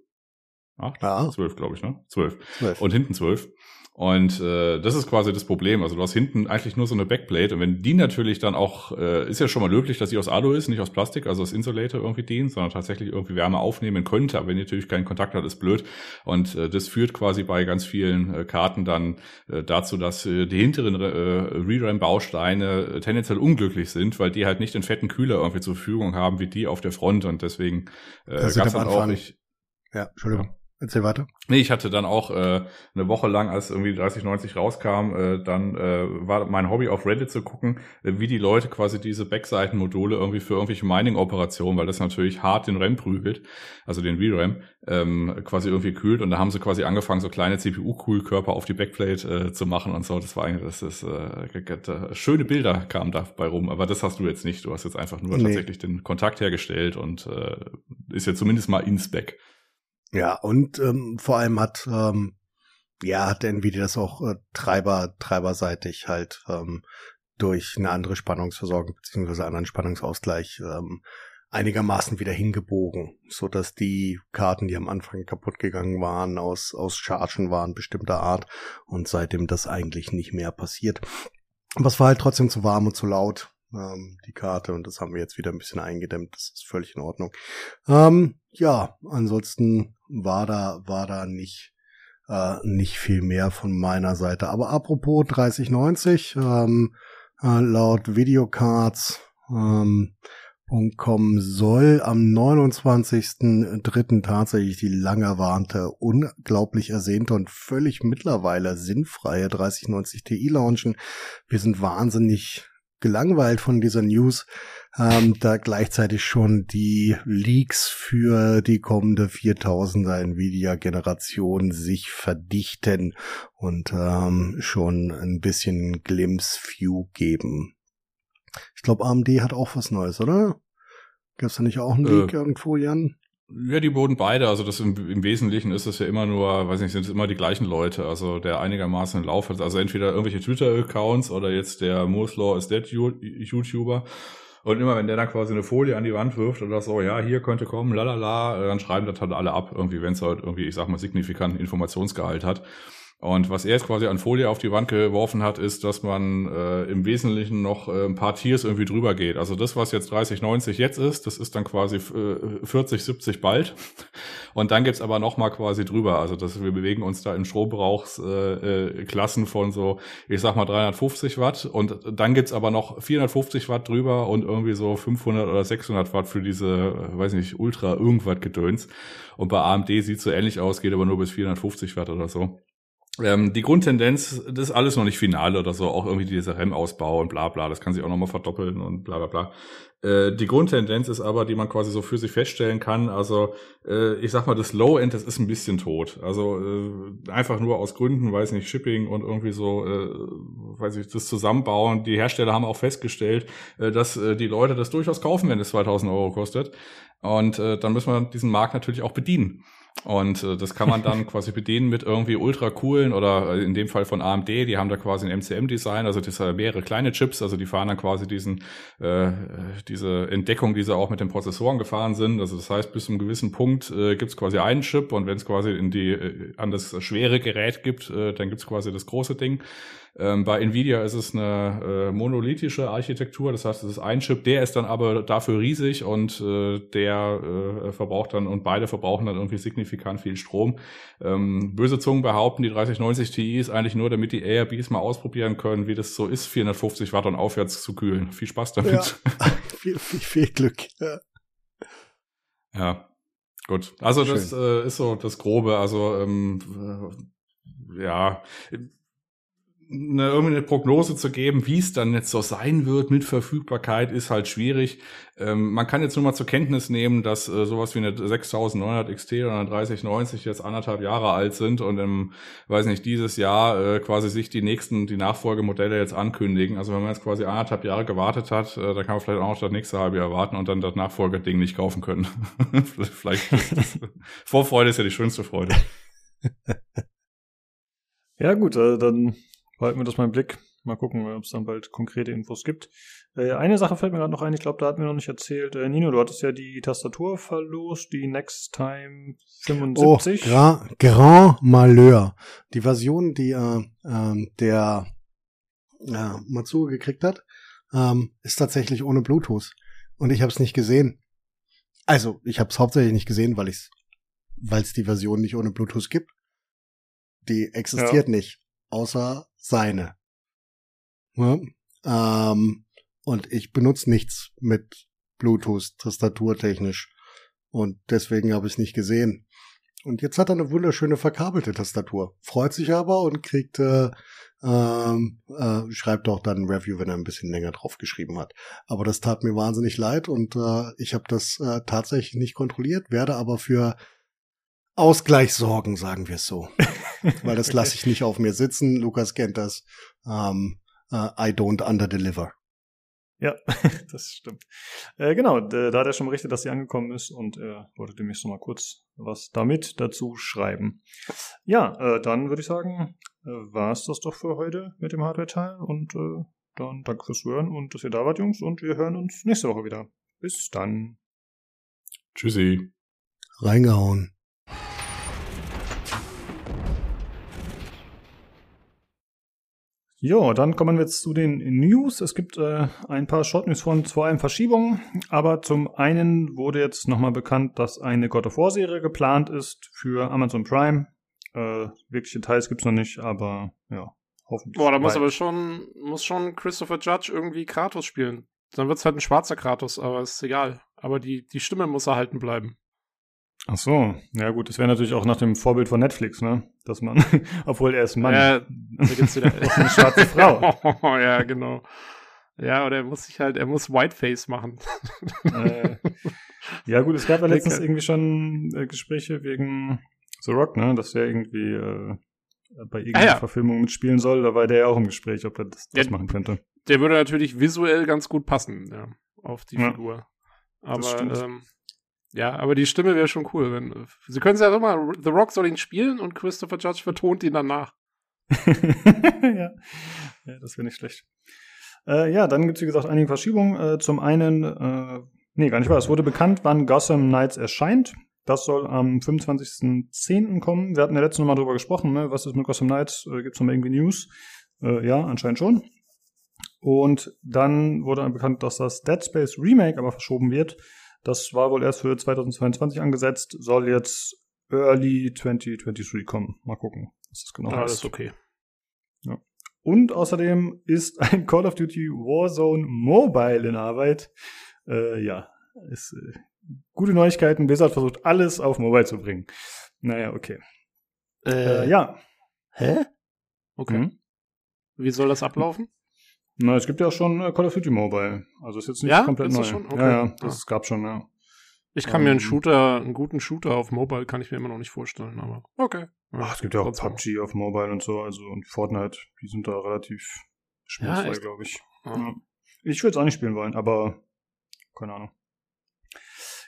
Acht? Ja. Zwölf, glaube ich, ne? Zwölf. Zwölf. Und hinten zwölf. Und äh, das ist quasi das Problem. Also du hast hinten eigentlich nur so eine Backplate und wenn die natürlich dann auch, äh, ist ja schon mal löblich, dass sie aus Alu ist, nicht aus Plastik, also aus Insulator irgendwie dient, sondern tatsächlich irgendwie Wärme aufnehmen könnte. Aber wenn die natürlich keinen Kontakt hat, ist blöd. Und äh, das führt quasi bei ganz vielen äh, Karten dann äh, dazu, dass äh, die hinteren äh, ReRAM-Bausteine äh, tendenziell unglücklich sind, weil die halt nicht den fetten Kühler irgendwie zur Verfügung haben wie die auf der Front. Und deswegen äh, gab es dann auch... Ich, ja, Entschuldigung. Ja. Erzähl weiter. Nee, ich hatte dann auch äh, eine Woche lang, als irgendwie 3090 rauskam, äh, dann äh, war mein Hobby auf Reddit zu gucken, äh, wie die Leute quasi diese Backseitenmodule irgendwie für irgendwelche Mining-Operationen, weil das natürlich hart den RAM prügelt, also den VRAM, ähm, quasi irgendwie kühlt und da haben sie quasi angefangen, so kleine CPU-Kühlkörper auf die Backplate äh, zu machen und so. Das war eigentlich, das ist äh, schöne Bilder kamen dabei rum, aber das hast du jetzt nicht. Du hast jetzt einfach nur nee. tatsächlich den Kontakt hergestellt und äh, ist ja zumindest mal in Spec. Ja, und ähm, vor allem hat, ähm, ja, hat Nvidia das auch äh, Treiber, treiberseitig halt ähm, durch eine andere Spannungsversorgung beziehungsweise anderen Spannungsausgleich ähm, einigermaßen wieder hingebogen, so dass die Karten, die am Anfang kaputt gegangen waren, aus, aus Chargen waren bestimmter Art und seitdem das eigentlich nicht mehr passiert. Was war halt trotzdem zu warm und zu laut, ähm, die Karte, und das haben wir jetzt wieder ein bisschen eingedämmt, das ist völlig in Ordnung. Ähm, ja, ansonsten war da, war da nicht, äh, nicht viel mehr von meiner Seite. Aber apropos 3090, ähm, äh, laut Videocards, ähm, .com soll am 29.03. tatsächlich die lang erwarnte, unglaublich ersehnte und völlig mittlerweile sinnfreie 3090 Ti launchen. Wir sind wahnsinnig gelangweilt von dieser News, ähm, da gleichzeitig schon die Leaks für die kommende 4000er Nvidia-Generation sich verdichten und ähm, schon ein bisschen Glimpse View geben. Ich glaube, AMD hat auch was Neues, oder? Gab's da nicht auch einen Leak äh, irgendwo, Jan? Ja, die wurden beide. Also das im, im Wesentlichen ist es ja immer nur, weiß nicht, sind es immer die gleichen Leute. Also der einigermaßen einen Lauf hat. Also entweder irgendwelche Twitter-Accounts oder jetzt der Moore's Law is Dead YouTuber. Und immer wenn der dann quasi eine Folie an die Wand wirft oder so, ja, hier könnte kommen, lalala, dann schreiben das halt alle ab, irgendwie, wenn es halt irgendwie, ich sag mal, signifikanten Informationsgehalt hat. Und was er jetzt quasi an Folie auf die Wand geworfen hat, ist, dass man äh, im Wesentlichen noch äh, ein paar Tiers irgendwie drüber geht. Also das, was jetzt 30, 90 jetzt ist, das ist dann quasi äh, 40, 70 bald. Und dann gibt's aber noch mal quasi drüber. Also dass wir bewegen uns da in Stromverbrauchsklassen äh, äh, von so, ich sag mal 350 Watt. Und dann gibt's aber noch 450 Watt drüber und irgendwie so 500 oder 600 Watt für diese, äh, weiß nicht, Ultra irgendwas Gedöns. Und bei AMD sieht's so ähnlich aus, geht aber nur bis 450 Watt oder so. Ähm, die Grundtendenz, das ist alles noch nicht final oder so, auch irgendwie dieser REM-Ausbau und bla bla, das kann sich auch nochmal verdoppeln und bla bla bla. Äh, die Grundtendenz ist aber, die man quasi so für sich feststellen kann, also äh, ich sag mal, das Low-End, das ist ein bisschen tot. Also äh, einfach nur aus Gründen, weiß nicht, Shipping und irgendwie so, äh, weiß ich, das Zusammenbauen. Die Hersteller haben auch festgestellt, äh, dass äh, die Leute das durchaus kaufen, wenn es 2000 Euro kostet. Und dann müssen wir diesen Markt natürlich auch bedienen. Und äh, das kann man dann quasi bedienen mit irgendwie ultra coolen oder äh, in dem Fall von AMD, die haben da quasi ein MCM-Design, also das sind mehrere kleine Chips, also die fahren dann quasi diesen, äh, diese Entdeckung, die sie auch mit den Prozessoren gefahren sind. Also das heißt, bis zu einem gewissen Punkt äh, gibt es quasi einen Chip und wenn es quasi in die, äh, an das schwere Gerät gibt, äh, dann gibt es quasi das große Ding. Ähm, bei Nvidia ist es eine äh, monolithische Architektur, das heißt, es ist ein Chip, der ist dann aber dafür riesig und äh, der äh, verbraucht dann und beide verbrauchen dann irgendwie signifikant viel Strom. Ähm, böse Zungen behaupten, die 3090 Ti ist eigentlich nur, damit die ARBs mal ausprobieren können, wie das so ist, 450 Watt und aufwärts zu kühlen. Viel Spaß damit. Ja. viel, viel, viel Glück. Ja. ja. Gut, also Schön. das äh, ist so das Grobe. Also ähm, äh, ja, eine, irgendwie eine Prognose zu geben, wie es dann jetzt so sein wird mit Verfügbarkeit, ist halt schwierig. Ähm, man kann jetzt nur mal zur Kenntnis nehmen, dass äh, sowas wie eine 6900 XT oder eine 3090 jetzt anderthalb Jahre alt sind und im, weiß nicht, dieses Jahr äh, quasi sich die nächsten, die Nachfolgemodelle jetzt ankündigen. Also wenn man jetzt quasi anderthalb Jahre gewartet hat, äh, dann kann man vielleicht auch noch das nächste halbe Jahr warten und dann das Nachfolgerding nicht kaufen können. vielleicht. Vorfreude ist ja die schönste Freude. Ja, gut, äh, dann behalten wir das mal im Blick. Mal gucken, ob es dann bald konkrete Infos gibt. Äh, eine Sache fällt mir gerade noch ein, ich glaube, da hatten wir noch nicht erzählt. Äh, Nino, du hattest ja die Tastatur verlost, die Next Time 75. Oh, Grand, Grand Malheur. Die Version, die äh, äh, der äh, Matsuo gekriegt hat, ähm, ist tatsächlich ohne Bluetooth. Und ich habe es nicht gesehen. Also, ich habe es hauptsächlich nicht gesehen, weil es die Version nicht ohne Bluetooth gibt. Die existiert ja. nicht, außer seine. Ja? Ähm, und ich benutze nichts mit Bluetooth tastaturtechnisch. Und deswegen habe ich es nicht gesehen. Und jetzt hat er eine wunderschöne verkabelte Tastatur. Freut sich aber und kriegt, äh, ähm, äh, schreibt auch dann ein Review, wenn er ein bisschen länger drauf geschrieben hat. Aber das tat mir wahnsinnig leid und äh, ich habe das äh, tatsächlich nicht kontrolliert, werde aber für Ausgleich sorgen, sagen wir es so. Weil das lasse ich nicht auf mir sitzen. Lukas kennt das. Um, ähm, uh, I don't underdeliver. Ja, das stimmt. Äh, genau, da hat er schon berichtet, dass sie angekommen ist und er wollte demnächst noch mal kurz was damit dazu schreiben. Ja, äh, dann würde ich sagen, äh, war es das doch für heute mit dem Hardware-Teil und äh, dann danke fürs Hören und dass ihr da wart, Jungs, und wir hören uns nächste Woche wieder. Bis dann. Tschüssi. Reingehauen. Ja, dann kommen wir jetzt zu den News. Es gibt äh, ein paar Short News von vor allem Verschiebungen, aber zum einen wurde jetzt nochmal bekannt, dass eine God of War Serie geplant ist für Amazon Prime. Äh, wirkliche Details gibt's noch nicht, aber ja, hoffentlich. Boah, da muss aber schon, muss schon Christopher Judge irgendwie Kratos spielen. Dann wird's halt ein schwarzer Kratos, aber ist egal. Aber die, die Stimme muss erhalten bleiben. Ach so, ja gut, das wäre natürlich auch nach dem Vorbild von Netflix, ne? Dass man, obwohl er ist ein Mann. Ja, also gibt's wieder eine schwarze Frau. ja, genau. Ja, oder er muss sich halt, er muss Whiteface machen. Äh, ja gut, es gab ja letztens irgendwie schon äh, Gespräche wegen The Rock, ne? Dass er irgendwie äh, bei irgendeiner ah, ja. Verfilmung mitspielen soll. Da war der ja auch im Gespräch, ob er das, das machen könnte. Der würde natürlich visuell ganz gut passen, ja, auf die ja. Figur. Aber ähm, ja, aber die Stimme wäre schon cool. Wenn, sie können es ja immer, The Rock soll ihn spielen und Christopher Judge vertont ihn danach. ja. ja, das wäre nicht schlecht. Äh, ja, dann gibt es, wie gesagt, einige Verschiebungen. Äh, zum einen, äh, nee, gar nicht wahr, es wurde bekannt, wann Gotham Knights erscheint. Das soll am 25.10. kommen. Wir hatten ja letztes Mal drüber gesprochen, ne? was ist mit Gotham Knights? Äh, gibt es noch mal irgendwie News? Äh, ja, anscheinend schon. Und dann wurde bekannt, dass das Dead Space Remake aber verschoben wird das war wohl erst für 2022 angesetzt, soll jetzt Early 2023 kommen. Mal gucken, was das genau ja, heißt. Alles okay. Ja. Und außerdem ist ein Call of Duty Warzone Mobile in Arbeit. Äh, ja, ist äh, gute Neuigkeiten. Blizzard versucht alles auf Mobile zu bringen. Naja, okay. Äh, äh ja. Hä? Okay. Hm? Wie soll das ablaufen? Na, es gibt ja schon äh, Call of Duty Mobile. Also ist jetzt nicht ja? komplett ist neu. Schon? Okay. Ja, ja, das ah. gab schon, ja. Ich kann um, mir einen ähm. Shooter, einen guten Shooter auf Mobile kann ich mir immer noch nicht vorstellen, aber okay. Ach, es gibt ja auch PUBG auf Mobile und so, also und Fortnite, die sind da relativ schmerzfrei, ja, glaube ich. Ja. Ich würde es auch nicht spielen wollen, aber keine Ahnung.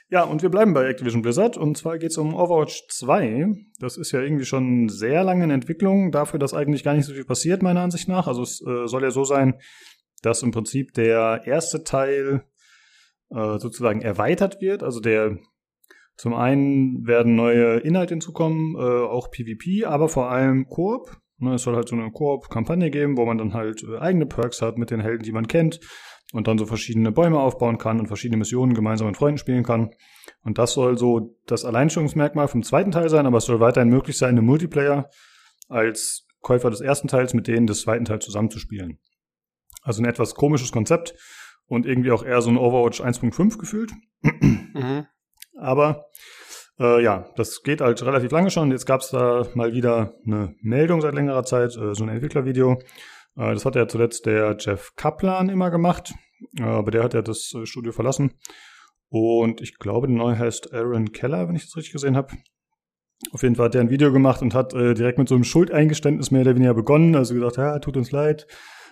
Ja, und wir bleiben bei Activision Blizzard. Und zwar geht es um Overwatch 2. Das ist ja irgendwie schon sehr lange in Entwicklung, dafür, dass eigentlich gar nicht so viel passiert, meiner Ansicht nach. Also es äh, soll ja so sein, dass im Prinzip der erste Teil äh, sozusagen erweitert wird. Also der zum einen werden neue Inhalte hinzukommen, äh, auch PvP, aber vor allem Koop. Ne, es soll halt so eine Koop-Kampagne geben, wo man dann halt äh, eigene Perks hat mit den Helden, die man kennt und dann so verschiedene Bäume aufbauen kann und verschiedene Missionen gemeinsam mit Freunden spielen kann. Und das soll so das Alleinstellungsmerkmal vom zweiten Teil sein, aber es soll weiterhin möglich sein, im Multiplayer als Käufer des ersten Teils mit denen des zweiten Teils zusammenzuspielen. Also ein etwas komisches Konzept und irgendwie auch eher so ein Overwatch 1.5 gefühlt. Mhm. Aber Äh, ja, das geht halt relativ lange schon. Jetzt gab es da mal wieder eine Meldung seit längerer Zeit, äh, so ein Entwicklervideo. Äh, das hat ja zuletzt der Jeff Kaplan immer gemacht, äh, aber der hat ja das äh, Studio verlassen. Und ich glaube, der neue heißt Aaron Keller, wenn ich das richtig gesehen habe. Auf jeden Fall hat er ein Video gemacht und hat äh, direkt mit so einem Schuldeingeständnis mehr oder weniger begonnen. Also gesagt, ja, tut uns leid,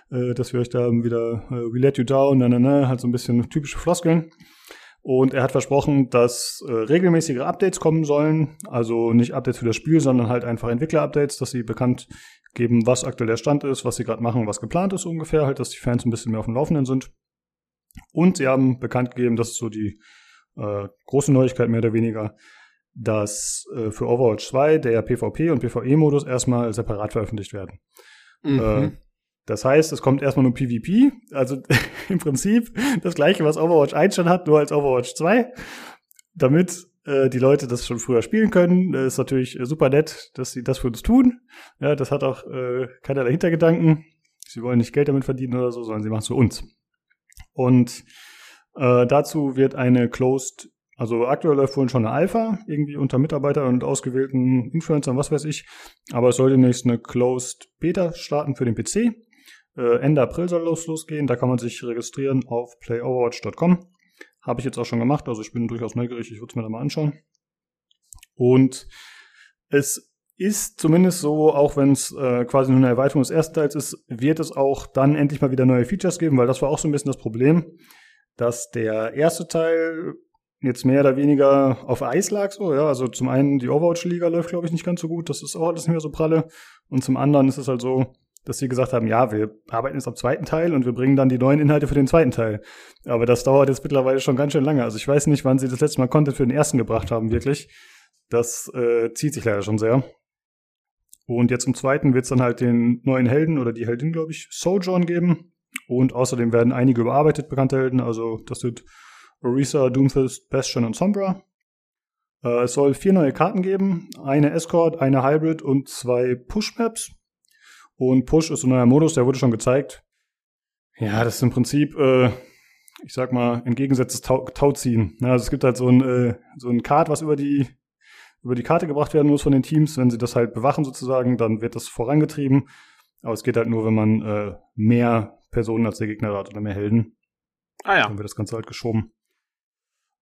dass wir euch da wieder, we let you down, na, na, na, halt so ein bisschen typische Floskeln. Und er hat versprochen, dass äh, regelmäßige Updates kommen sollen. Also nicht Updates für das Spiel, sondern halt einfach Entwickler-Updates, dass sie bekannt geben, was aktuell der Stand ist, was sie gerade machen, was geplant ist ungefähr, halt, dass die Fans ein bisschen mehr auf dem Laufenden sind. Und sie haben bekannt gegeben, das ist so die äh, große Neuigkeit mehr oder weniger, dass äh, für Overwatch 2 der PvP und PvE-Modus erstmal separat veröffentlicht werden. Mhm. Das heißt, es kommt erstmal nur PvP, also im Prinzip das gleiche, was Overwatch 1 schon hat, nur als Overwatch 2, damit äh, die Leute das schon früher spielen können. Das ist natürlich äh, super nett, dass sie das für uns tun. Ja, das hat auch äh, keiner Hintergedanken. Sie wollen nicht Geld damit verdienen oder so, sondern sie machen es für uns. Und äh, dazu wird eine Closed, also aktuell läuft wohl schon eine Alpha, irgendwie unter Mitarbeitern und ausgewählten Influencern, was weiß ich. Aber es soll demnächst eine Closed Beta starten für den PC. Äh, Ende April soll los losgehen. Da kann man sich registrieren auf playoverwatch.com. Habe ich jetzt auch schon gemacht, also ich bin durchaus neugierig, ich würde es mir da mal anschauen. Und es ist zumindest so, auch wenn es äh, quasi nur eine Erweiterung des ersten Teils ist, wird es auch dann endlich mal wieder neue Features geben, weil das war auch so ein bisschen das Problem, dass der erste Teil jetzt mehr oder weniger auf Eis lag so, ja, also zum einen die Overwatch-Liga läuft, glaube ich, nicht ganz so gut, das ist auch alles nicht mehr so pralle und zum anderen ist es halt so, dass sie gesagt haben, ja, wir arbeiten jetzt am zweiten Teil und wir bringen dann die neuen Inhalte für den zweiten Teil. Aber das dauert jetzt mittlerweile schon ganz schön lange. Also ich weiß nicht, wann sie das letzte Mal Content für den ersten gebracht haben, wirklich. Das äh, zieht sich leider schon sehr. Und jetzt im zweiten wird es dann halt den neuen Helden oder die Heldin, glaube ich, Sojourn geben. Und außerdem werden einige überarbeitet bekannte Helden. Also das wird Orisa, Doomfist, Bastion und Sombra. Äh, es soll vier neue Karten geben. Eine Escort, eine Hybrid und zwei Push-Maps. Und Push ist ein neuer Modus, der wurde schon gezeigt. Ja, das ist im Prinzip, äh, ich sag mal, entgegengesetztes Tau Tauziehen. Ja, also es gibt halt so ein, äh, so ein Card, was über die, über die Karte gebracht werden muss von den Teams. Wenn sie das halt bewachen sozusagen, dann wird das vorangetrieben. Aber es geht halt nur, wenn man äh, mehr Personen als der Gegner hat oder mehr Helden. Ah ja. Dann wird das Ganze halt geschoben.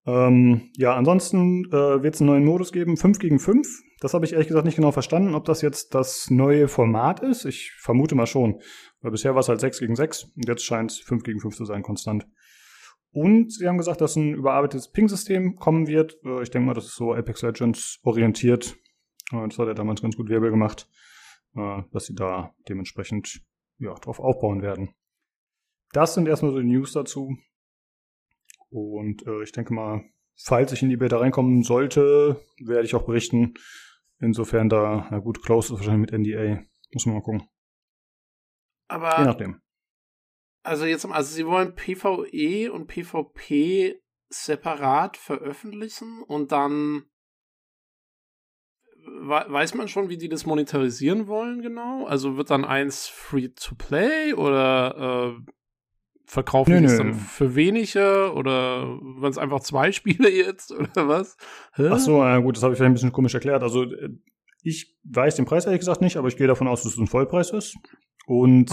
Ähm, ja, ansonsten äh, wird es einen neuen Modus geben, 5 gegen 5. Das habe ich ehrlich gesagt nicht genau verstanden, ob das jetzt das neue Format ist. Ich vermute mal schon. Weil bisher war es halt 6 gegen 6 und jetzt scheint es 5 gegen 5 zu sein, konstant. Und sie haben gesagt, dass ein überarbeitetes Ping-System kommen wird. Äh, ich denke mal, das ist so Apex Legends orientiert. Äh, das hat er damals ganz gut Wirbel gemacht, äh, dass sie da dementsprechend ja, drauf aufbauen werden. Das sind erstmal so die News dazu. Und äh, ich denke mal, falls ich in die Beta reinkommen sollte, werde ich auch berichten. Insofern da, na gut, Close ist wahrscheinlich mit NDA. Muss man mal gucken. Aber. Je nachdem. Also jetzt, also sie wollen PvE und PvP separat veröffentlichen und dann weiß man schon, wie die das monetarisieren wollen genau? Also wird dann eins free to play oder äh, verkaufen die es dann für weniger oder waren es einfach zwei Spiele jetzt oder was? Hä? Ach so, ja gut, das habe ich vielleicht ein bisschen komisch erklärt. Also äh, ich weiß den Preis ehrlich gesagt nicht, aber ich gehe davon aus, dass es ein Vollpreis ist. Und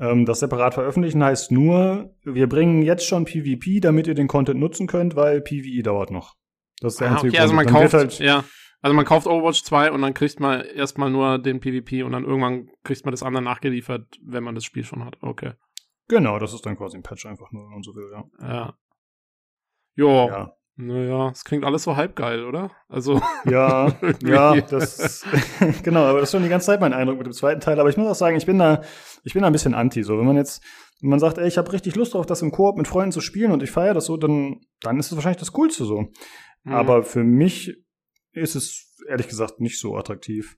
ähm, das separat veröffentlichen heißt nur, wir bringen jetzt schon PvP, damit ihr den Content nutzen könnt, weil PvE dauert noch. Das ist der ah, einzige okay, also man kauft, halt ja. Also man kauft Overwatch 2 und dann kriegt man erstmal nur den PvP und dann irgendwann kriegt man das andere nachgeliefert, wenn man das Spiel schon hat. Okay. Genau, das ist dann quasi ein Patch einfach nur, wenn man so will, ja. Ja. Jo. Ja. Naja, es klingt alles so halbgeil, oder? Also. Ja, ja, das, genau, aber das ist schon die ganze Zeit mein Eindruck mit dem zweiten Teil. Aber ich muss auch sagen, ich bin da, ich bin da ein bisschen anti, so. Wenn man jetzt, wenn man sagt, ey, ich habe richtig Lust drauf, das im Koop mit Freunden zu spielen und ich feiere das so, dann, dann ist es wahrscheinlich das Coolste so. Mhm. Aber für mich ist es ehrlich gesagt nicht so attraktiv.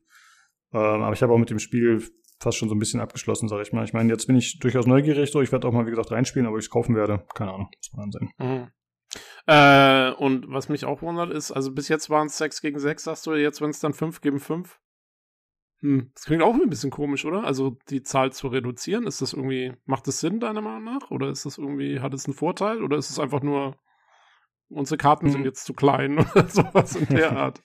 Ähm, aber ich habe auch mit dem Spiel fast schon so ein bisschen abgeschlossen, sag ich mal. Ich meine, jetzt bin ich durchaus neugierig, so ich werde auch mal, wie gesagt, reinspielen, aber ich es kaufen werde. Keine Ahnung, muss man sehen. Mhm. Äh, und was mich auch wundert ist, also bis jetzt waren es 6 gegen 6, sagst du, jetzt wenn es dann 5 gegen 5. Hm, das klingt auch ein bisschen komisch, oder? Also die Zahl zu reduzieren, ist das irgendwie, macht das Sinn deiner Meinung nach? Oder ist das irgendwie, hat es einen Vorteil? Oder ist es einfach nur unsere Karten hm. sind jetzt zu klein oder sowas in der Art.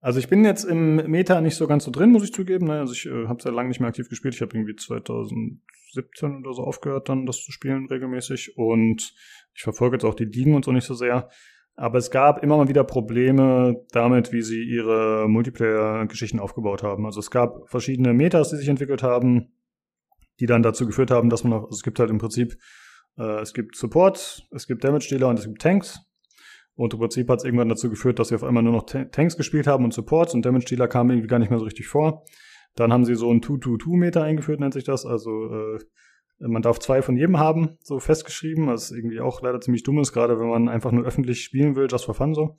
Also ich bin jetzt im Meta nicht so ganz so drin, muss ich zugeben. Ne? Also ich äh, habe sehr lange nicht mehr aktiv gespielt. Ich habe irgendwie 2017 oder so aufgehört, dann das zu spielen regelmäßig. Und ich verfolge jetzt auch die Ligen und so nicht so sehr. Aber es gab immer mal wieder Probleme damit, wie sie ihre Multiplayer-Geschichten aufgebaut haben. Also es gab verschiedene Metas, die sich entwickelt haben, die dann dazu geführt haben, dass man auch, also es gibt halt im Prinzip, äh, es gibt Support, es gibt Damage-Dealer und es gibt Tanks. Und im Prinzip hat es irgendwann dazu geführt, dass sie auf einmal nur noch Tanks gespielt haben und Supports und Damage-Dealer kamen irgendwie gar nicht mehr so richtig vor. Dann haben sie so ein 2-2-2-Meter eingeführt, nennt sich das. Also äh, man darf zwei von jedem haben, so festgeschrieben, was irgendwie auch leider ziemlich dumm ist, gerade wenn man einfach nur öffentlich spielen will, just for fun so.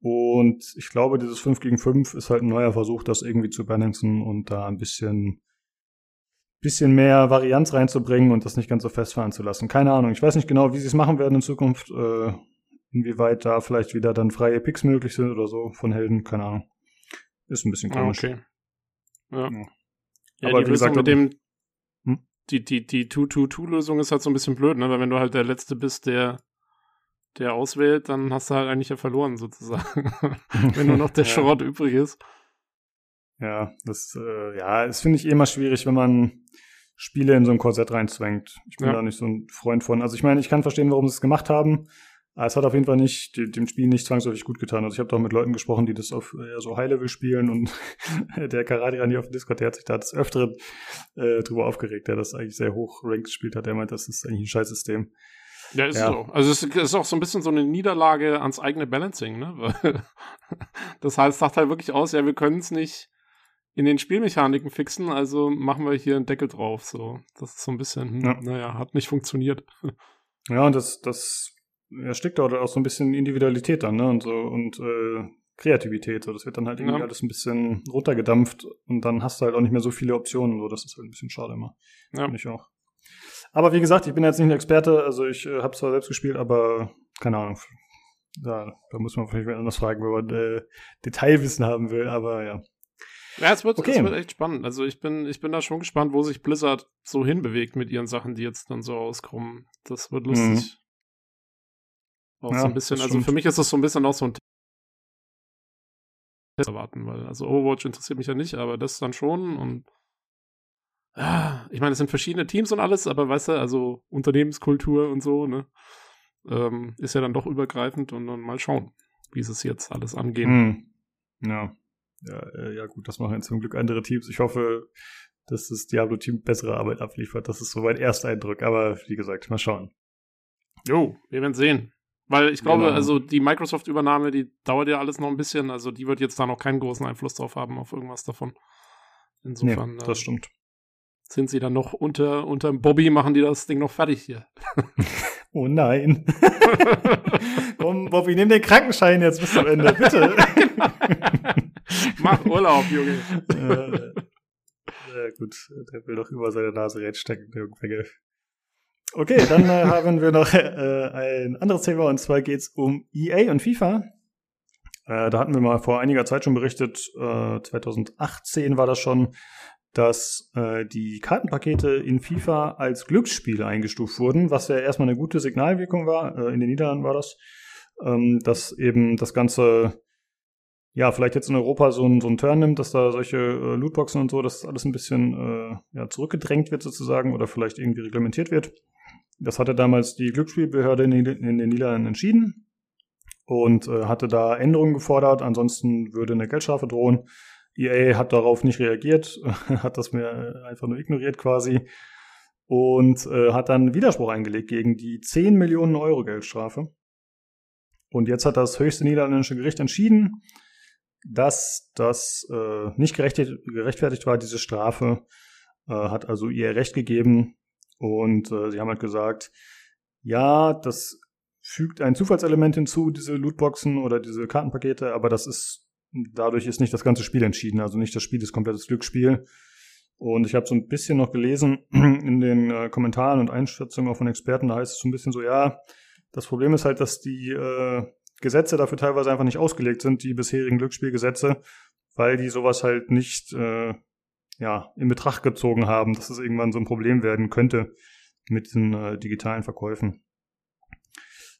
Und ich glaube, dieses 5 gegen 5 ist halt ein neuer Versuch, das irgendwie zu balancen und da ein bisschen, bisschen mehr Varianz reinzubringen und das nicht ganz so festfahren zu lassen. Keine Ahnung. Ich weiß nicht genau, wie sie es machen werden in Zukunft. Äh, inwieweit da vielleicht wieder dann freie Picks möglich sind oder so von Helden. Keine Ahnung. Ist ein bisschen komisch. Okay. Ja. ja. ja Aber wie gesagt, mit dem die, die, die 2-2-2-Lösung ist halt so ein bisschen blöd, ne? Weil wenn du halt der Letzte bist, der, der auswählt, dann hast du halt eigentlich ja verloren, sozusagen. wenn nur noch der ja. Schrott übrig ist. Ja, das, äh, ja, das finde ich eh immer schwierig, wenn man Spiele in so ein Korsett reinzwängt. Ich bin ja. da nicht so ein Freund von. Also ich meine, ich kann verstehen, warum sie es gemacht haben. Aber es hat auf jeden Fall nicht dem Spiel nicht zwangsläufig gut getan. Also ich habe doch mit Leuten gesprochen, die das auf eher so High-Level spielen und der Karate hier auf dem Discord, der hat sich da das Öfteren äh, drüber aufgeregt, der das eigentlich sehr hoch ranked gespielt hat. Der meint, das ist eigentlich ein Scheißsystem. Ja, ist ja. so. Also es ist auch so ein bisschen so eine Niederlage ans eigene Balancing, ne? das heißt, sagt halt wirklich aus, ja, wir können es nicht in den Spielmechaniken fixen, also machen wir hier einen Deckel drauf. So, das ist so ein bisschen, hm, ja. naja, hat nicht funktioniert. Ja, und das, das ja, steckt dort auch so ein bisschen Individualität dann, ne? Und so und äh, Kreativität. So, das wird dann halt irgendwie ja. alles ein bisschen runtergedampft und dann hast du halt auch nicht mehr so viele Optionen. So, das ist halt ein bisschen schade immer. Ja. Finde ich auch. Aber wie gesagt, ich bin jetzt nicht ein Experte, also ich äh, habe zwar selbst gespielt, aber keine Ahnung. Da, da muss man vielleicht anders fragen, wenn man äh, Detailwissen haben will, aber ja. Ja, es wird, okay. es wird echt spannend. Also ich bin, ich bin da schon gespannt, wo sich Blizzard so hinbewegt mit ihren Sachen, die jetzt dann so auskommen. Das wird lustig. Mhm. Auch ja, so ein bisschen, also für mich ist das so ein bisschen auch so ein Test erwarten, weil also Overwatch interessiert mich ja nicht, aber das dann schon und ja, ich meine, es sind verschiedene Teams und alles, aber weißt du, also Unternehmenskultur und so, ne, ähm, ist ja dann doch übergreifend und dann mal schauen, wie sie es jetzt alles angehen. Hm. Ja. Ja, äh, ja, gut, das machen jetzt zum Glück andere Teams. Ich hoffe, dass das Diablo-Team bessere Arbeit abliefert. Das ist so mein erster Eindruck, aber wie gesagt, mal schauen. Jo, wir werden sehen. Weil ich glaube, genau. also die Microsoft-Übernahme, die dauert ja alles noch ein bisschen. Also die wird jetzt da noch keinen großen Einfluss drauf haben, auf irgendwas davon. Insofern. Nee, das äh, stimmt. Sind sie dann noch unter, unter Bobby, machen die das Ding noch fertig hier. oh nein. Komm, Bobby, nimm den Krankenschein jetzt bis zum Ende, bitte. Mach Urlaub, Junge. äh, ja, gut, der will doch über seine Nase reinstecken, der Junge. Okay, dann äh, haben wir noch äh, ein anderes Thema und zwar geht es um EA und FIFA. Äh, da hatten wir mal vor einiger Zeit schon berichtet, 2018 äh, war das schon, dass äh, die Kartenpakete in FIFA als Glücksspiele eingestuft wurden, was ja erstmal eine gute Signalwirkung war. Äh, in den Niederlanden war das, ähm, dass eben das Ganze ja, vielleicht jetzt in Europa so ein, so ein Turn nimmt, dass da solche äh, Lootboxen und so, dass alles ein bisschen äh, ja, zurückgedrängt wird sozusagen oder vielleicht irgendwie reglementiert wird. Das hatte damals die Glücksspielbehörde in, den Niederlanden entschieden und äh, hatte da Änderungen gefordert. Ansonsten würde eine Geldstrafe drohen. EA hat darauf nicht reagiert, hat das mir einfach nur ignoriert quasi und äh, hat dann Widerspruch eingelegt gegen die 10 Millionen Euro Geldstrafe. Und jetzt hat das höchste niederländische Gericht entschieden, dass das äh, nicht gerechtfertigt war, diese Strafe, äh, hat also ihr Recht gegeben, und äh, sie haben halt gesagt, ja, das fügt ein Zufallselement hinzu, diese Lootboxen oder diese Kartenpakete, aber das ist, dadurch ist nicht das ganze Spiel entschieden. Also nicht das Spiel ist komplettes Glücksspiel. Und ich habe so ein bisschen noch gelesen in den äh, Kommentaren und Einschätzungen auch von Experten, da heißt es so ein bisschen so, ja, das Problem ist halt, dass die äh, Gesetze dafür teilweise einfach nicht ausgelegt sind, die bisherigen Glücksspielgesetze, weil die sowas halt nicht äh, ja, in Betracht gezogen haben, dass es irgendwann so ein Problem werden könnte mit den äh, digitalen Verkäufen.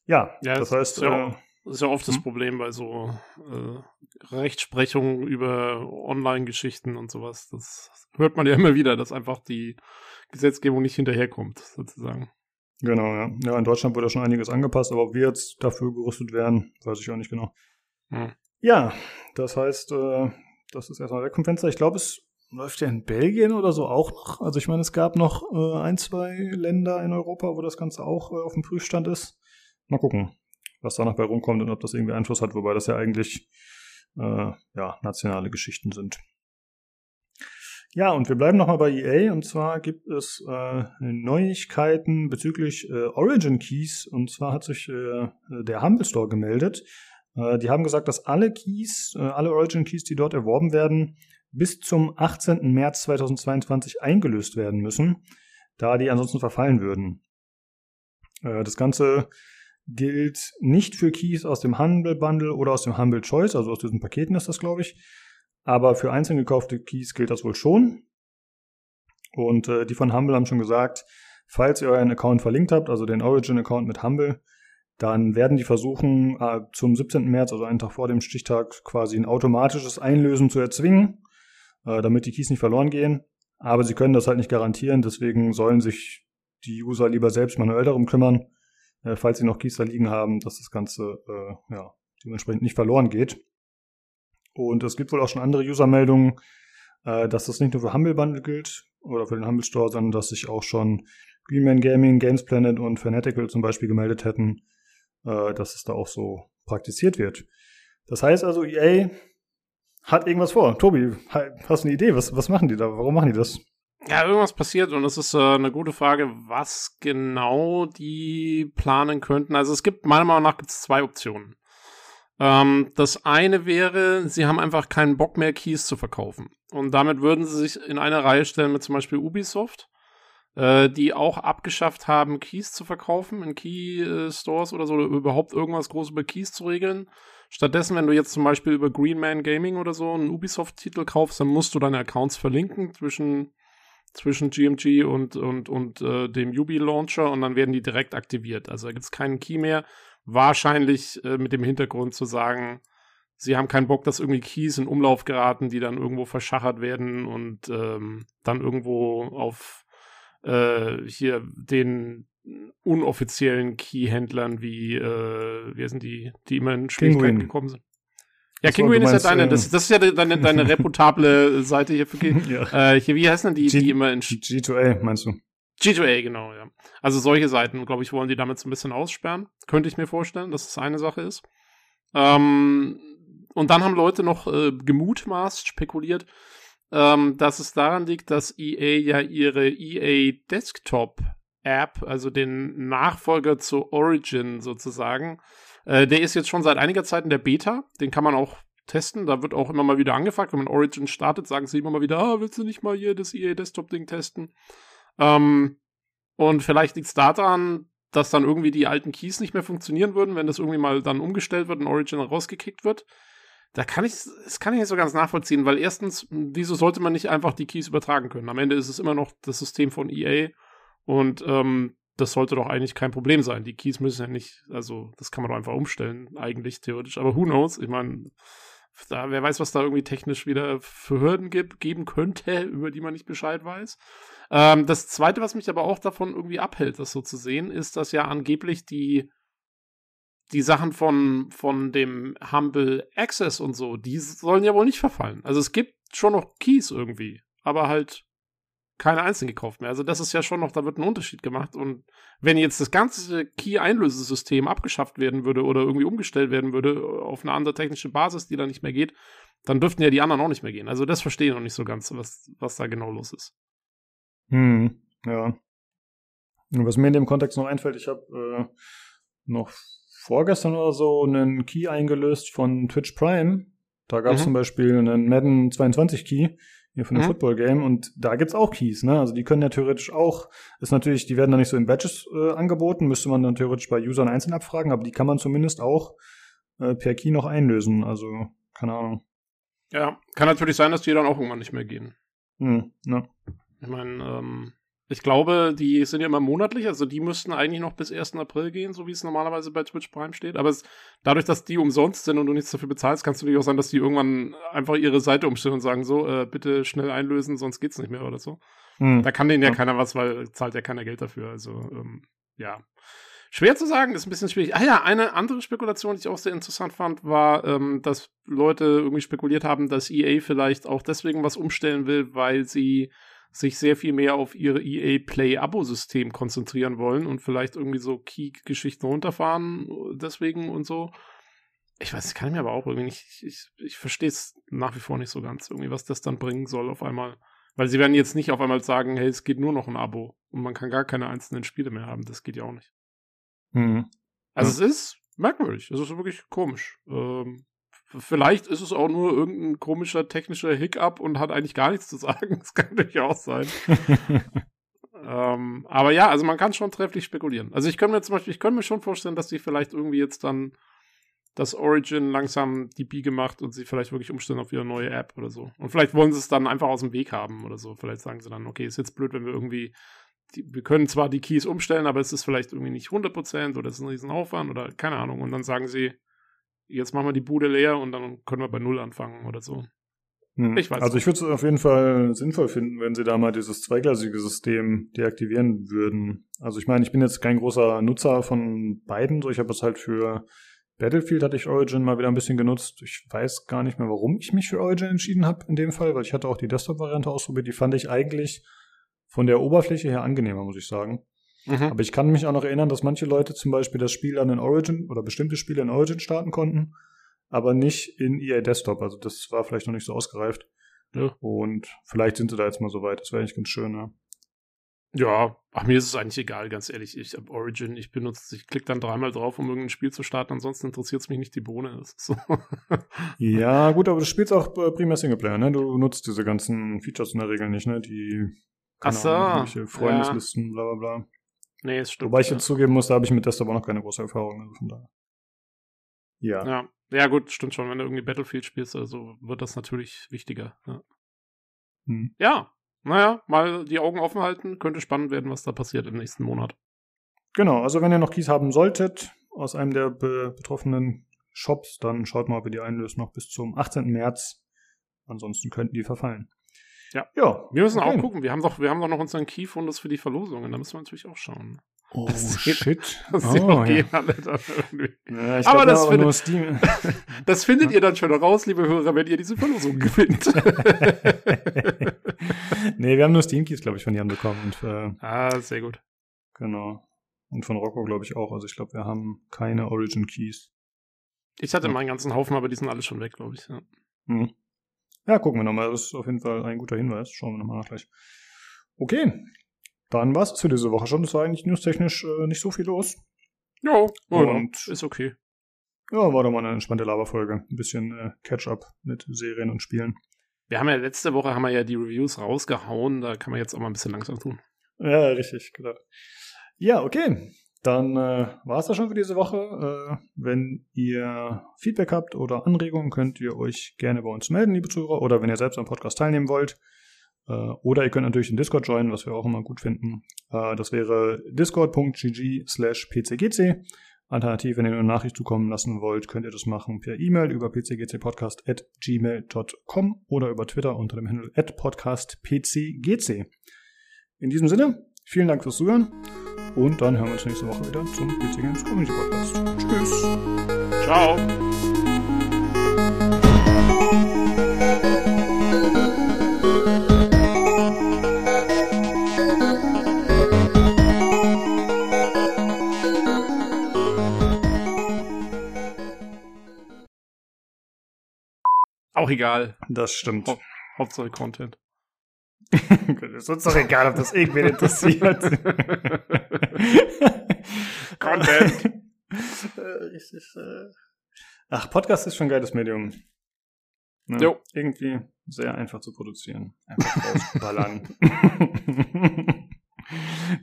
Ja, ja das heißt. Ja, äh, das ist ja oft hm? das Problem bei so äh, Rechtsprechungen über Online-Geschichten und sowas. Das hört man ja immer wieder, dass einfach die Gesetzgebung nicht hinterherkommt, sozusagen. Genau, ja. Ja, in Deutschland wurde schon einiges angepasst, aber ob wir jetzt dafür gerüstet werden, weiß ich auch nicht genau. Hm. Ja, das heißt, äh, das ist erstmal weg vom Fenster. Ich glaube, es läuft ja in Belgien oder so auch noch. Also ich meine, es gab noch äh, ein, zwei Länder in Europa, wo das Ganze auch äh, auf dem Prüfstand ist. Mal gucken, was da noch bei rumkommt und ob das irgendwie Einfluss hat, wobei das ja eigentlich äh, ja, nationale Geschichten sind. Ja, und wir bleiben nochmal bei EA und zwar gibt es äh, Neuigkeiten bezüglich äh, Origin Keys und zwar hat sich äh, der Humble Store gemeldet. Äh, die haben gesagt, dass alle Keys, äh, alle Origin Keys, die dort erworben werden, bis zum 18. März 2022 eingelöst werden müssen, da die ansonsten verfallen würden. Äh, das Ganze gilt nicht für Keys aus dem Humble Bundle oder aus dem Humble Choice, also aus diesen Paketen ist das, glaube ich. Aber für einzeln gekaufte Keys gilt das wohl schon. Und äh, die von Humble haben schon gesagt, falls ihr euren Account verlinkt habt, also den Origin-Account mit Humble, dann werden die versuchen, äh, zum 17. März, also einen Tag vor dem Stichtag, quasi ein automatisches Einlösen zu erzwingen, äh, damit die Keys nicht verloren gehen. Aber sie können das halt nicht garantieren, deswegen sollen sich die User lieber selbst manuell darum kümmern äh, falls sie noch Keys da liegen haben, dass das Ganze äh, ja, dementsprechend nicht verloren geht. Und es gibt wohl auch schon andere User-Meldungen, äh, dass das nicht nur für Humble Bundle gilt oder für den Humble Store, sondern dass sich auch schon Greenman Gaming, Games Planet und Fanatical zum Beispiel gemeldet hätten, äh, dass es da auch so praktiziert wird. Das heißt also, EA hat irgendwas vor. Tobi, hast du eine Idee? Was, was machen die da? Warum machen die das? Ja, irgendwas passiert und es ist äh, eine gute Frage, was genau die planen könnten. Also es gibt meiner Meinung nach zwei Optionen. Ähm, das eine wäre, sie haben einfach keinen Bock mehr, Keys zu verkaufen. Und damit würden sie sich in eine Reihe stellen mit zum Beispiel Ubisoft, äh, die auch abgeschafft haben, Keys zu verkaufen in Key-Stores oder so, oder überhaupt irgendwas groß über Keys zu regeln. Stattdessen, wenn du jetzt zum Beispiel über Green Man Gaming oder so einen Ubisoft-Titel kaufst, dann musst du deine Accounts verlinken zwischen zwischen GMG und, und, und äh, dem Ubi-Launcher und dann werden die direkt aktiviert. Also da gibt es keinen Key mehr. Wahrscheinlich äh, mit dem Hintergrund zu sagen, sie haben keinen Bock, dass irgendwie Keys in Umlauf geraten, die dann irgendwo verschachert werden und ähm, dann irgendwo auf äh, hier den unoffiziellen Key-Händlern wie, äh, wie sind die, die immer in Schwierigkeiten gekommen sind. Ja, Kinguin ist ja deine, äh, das, das ist ja deine, deine reputable Seite hier für ja. äh, hier, wie heißen denn die, G die immer in G2A, meinst du? G2A, genau, ja. Also solche Seiten, glaube ich, wollen die damit so ein bisschen aussperren. Könnte ich mir vorstellen, dass das eine Sache ist. Ähm, und dann haben Leute noch äh, gemutmaßt, spekuliert, ähm, dass es daran liegt, dass EA ja ihre EA Desktop App, also den Nachfolger zu Origin sozusagen, äh, der ist jetzt schon seit einiger Zeit in der Beta. Den kann man auch testen. Da wird auch immer mal wieder angefragt. Wenn man Origin startet, sagen sie immer mal wieder, ah, willst du nicht mal hier das EA Desktop-Ding testen? Ähm, und vielleicht liegt es daran, dass dann irgendwie die alten Keys nicht mehr funktionieren würden, wenn das irgendwie mal dann umgestellt wird und Origin rausgekickt wird. Da kann ich, das kann ich nicht so ganz nachvollziehen, weil erstens, wieso sollte man nicht einfach die Keys übertragen können? Am Ende ist es immer noch das System von EA und ähm, das sollte doch eigentlich kein Problem sein. Die Keys müssen ja nicht, also das kann man doch einfach umstellen, eigentlich theoretisch. Aber who knows? Ich meine, da, wer weiß, was da irgendwie technisch wieder für Hürden gibt, geben könnte, über die man nicht Bescheid weiß. Ähm, das zweite, was mich aber auch davon irgendwie abhält, das so zu sehen, ist, dass ja angeblich die, die Sachen von, von dem Humble Access und so, die sollen ja wohl nicht verfallen. Also es gibt schon noch Keys irgendwie, aber halt keine einzelnen gekauft mehr. Also das ist ja schon noch, da wird ein Unterschied gemacht. Und wenn jetzt das ganze Key-Einlösesystem abgeschafft werden würde oder irgendwie umgestellt werden würde auf eine andere technische Basis, die da nicht mehr geht, dann dürften ja die anderen auch nicht mehr gehen. Also das verstehe ich noch nicht so ganz, was, was da genau los ist. Hm, ja. Was mir in dem Kontext noch einfällt, ich habe äh, noch vorgestern oder so einen Key eingelöst von Twitch Prime. Da gab es mhm. zum Beispiel einen Madden 22 Key hier von dem mhm. Football Game und da gibt's auch Keys, ne? Also die können ja theoretisch auch, ist natürlich, die werden dann nicht so in Badges äh, angeboten, müsste man dann theoretisch bei Usern einzeln abfragen, aber die kann man zumindest auch äh, per Key noch einlösen, also keine Ahnung. Ja, kann natürlich sein, dass die dann auch irgendwann nicht mehr gehen. Hm, ne? Ich meine, ähm, Ich glaube, die sind ja immer monatlich, also die müssten eigentlich noch bis 1. April gehen, so wie es normalerweise bei Twitch Prime steht. Aber es, dadurch, dass die umsonst sind und du nichts dafür bezahlst, kann es natürlich auch sein, dass die irgendwann einfach ihre Seite umstellen und sagen, so, äh, bitte schnell einlösen, sonst geht's nicht mehr oder so. Hm. Da kann denen ja, ja, keiner was, weil zahlt ja keiner Geld dafür. Also, ähm, ja. Schwer zu sagen, ist ein bisschen schwierig. Ah ja, eine andere Spekulation, die ich auch sehr interessant fand, war, ähm, dass Leute irgendwie spekuliert haben, dass EA vielleicht auch deswegen was umstellen will, weil sie sich sehr viel mehr auf ihre EA Play Abo-System konzentrieren wollen und vielleicht irgendwie so Key-Geschichten runterfahren, deswegen und so. Ich weiß, ich kann mir aber auch irgendwie nicht, ich, ich, ich verstehe es nach wie vor nicht so ganz, irgendwie, was das dann bringen soll auf einmal. Weil sie werden jetzt nicht auf einmal sagen, hey, es geht nur noch ein Abo und man kann gar keine einzelnen Spiele mehr haben. Das geht ja auch nicht. Mhm. Also ja. es ist merkwürdig. Es ist wirklich komisch. Ähm, vielleicht ist es auch nur irgendein komischer technischer Hiccup und hat eigentlich gar nichts zu sagen. Das kann natürlich auch sein. ähm, aber ja, also man kann schon trefflich spekulieren. Also ich könnte mir zum Beispiel, ich könnte mir schon vorstellen, dass sie vielleicht irgendwie jetzt dann das Origin langsam die Biege macht und sie vielleicht wirklich umstellen auf ihre neue App oder so. Und vielleicht wollen sie es dann einfach aus dem Weg haben oder so. Vielleicht sagen sie dann, okay, ist jetzt blöd, wenn wir irgendwie die, wir können zwar die Keys umstellen, aber es ist vielleicht irgendwie nicht 100% oder es ist ein Riesenaufwand oder keine Ahnung. Und dann sagen sie, jetzt machen wir die Bude leer und dann können wir bei Null anfangen oder so. Hm. Ich weiß also ich würde es auf jeden Fall sinnvoll finden, wenn sie da mal dieses zweigleisige System deaktivieren würden. Also ich meine, ich bin jetzt kein großer Nutzer von beiden, so ich habe es halt für Battlefield hatte ich Origin mal wieder ein bisschen genutzt. Ich weiß gar nicht mehr, warum ich mich für Origin entschieden habe in dem Fall, weil ich hatte auch die Desktop-Variante ausprobiert. Die fand ich eigentlich von der Oberfläche her angenehmer, muss ich sagen. Mhm. Aber ich kann mich auch noch erinnern, dass manche Leute zum Beispiel das Spiel an in Origin oder bestimmte Spiele in Origin starten konnten, aber nicht in EA Desktop. Also das war vielleicht noch nicht so ausgereift. Ja. Und vielleicht sind sie da jetzt mal so weit. Das wäre eigentlich ganz schön, ja. Ja, ach, mir ist es eigentlich egal, ganz ehrlich. Ich habe Origin, ich benutze, ich klicke dann dreimal drauf, um irgendein Spiel zu starten, ansonsten interessiert es mich nicht die Bohne. So. ja, gut, aber du spielst auch äh, primär Singleplayer, ne? Du nutzt diese ganzen Features in der Regel nicht, ne? Die Ach so. Ahnung, Freundeslisten, ja. bla bla bla. Nee, es stimmt. Wobei ich jetzt zugeben muss, da habe ich mit Desktop auch noch keine große Erfahrung. Also von daher. Ja. ja. Ja, gut, stimmt schon. Wenn du irgendwie Battlefield spielst, also wird das natürlich wichtiger. Ja. Hm. ja, naja, mal die Augen offen halten. Könnte spannend werden, was da passiert im nächsten Monat. Genau, also wenn ihr noch Keys haben solltet aus einem der be betroffenen Shops, dann schaut mal, ob ihr die einlöst noch bis zum 18. März. Ansonsten könnten die verfallen. Ja. ja. Wir müssen okay. auch gucken. Wir haben doch, wir haben doch noch unseren Key-Fundus für die Verlosungen. Da müssen wir natürlich auch schauen. Oh, das shit. Das oh, ja. alle dann irgendwie. Ja, aber das, aber findet, Steam. das findet ihr dann schon raus, liebe Hörer, wenn ihr diese Verlosung gewinnt. nee, wir haben nur Steam-Keys, glaube ich, von Jan bekommen. Und, äh, ah, sehr gut. Genau. Und von Rocco, glaube ich, auch. Also ich glaube, wir haben keine Origin-Keys. Ich hatte ja. meinen ganzen Haufen, aber die sind alle schon weg, glaube ich. Ja. Hm. Ja, gucken wir nochmal. Das ist auf jeden Fall ein guter Hinweis. Schauen wir nochmal nach gleich. Okay, dann war es für diese Woche schon. Es war eigentlich newstechnisch äh, nicht so viel los. Ja, und ist okay. Ja, war doch mal eine entspannte Laberfolge. Ein bisschen äh, Catch-up mit Serien und Spielen. Wir haben ja letzte Woche haben wir ja die Reviews rausgehauen. Da kann man jetzt auch mal ein bisschen langsam tun. Ja, richtig, genau. Ja, okay. Dann äh, war es das schon für diese Woche. Äh, wenn ihr Feedback habt oder Anregungen, könnt ihr euch gerne bei uns melden, liebe Zuhörer. Oder wenn ihr selbst am Podcast teilnehmen wollt. Äh, oder ihr könnt natürlich den Discord joinen, was wir auch immer gut finden. Äh, das wäre discord.gg slash pcgc. Alternativ, wenn ihr eine Nachricht zukommen lassen wollt, könnt ihr das machen per E-Mail über pcgcpodcast.gmail.com oder über Twitter unter dem Handle at podcastpcgc. In diesem Sinne, vielen Dank fürs Zuhören und dann hören wir uns nächste Woche wieder zum PC Games Community Podcast. Tschüss. Ciao. Auch egal. Das stimmt. Hau Hauptsache Content. Ist uns doch egal, ob das irgendwen interessiert. Content. Äh. Äh. Ach, Podcast ist schon ein geiles Medium. Ne? Jo. Irgendwie sehr einfach zu produzieren. Einfach rausballern.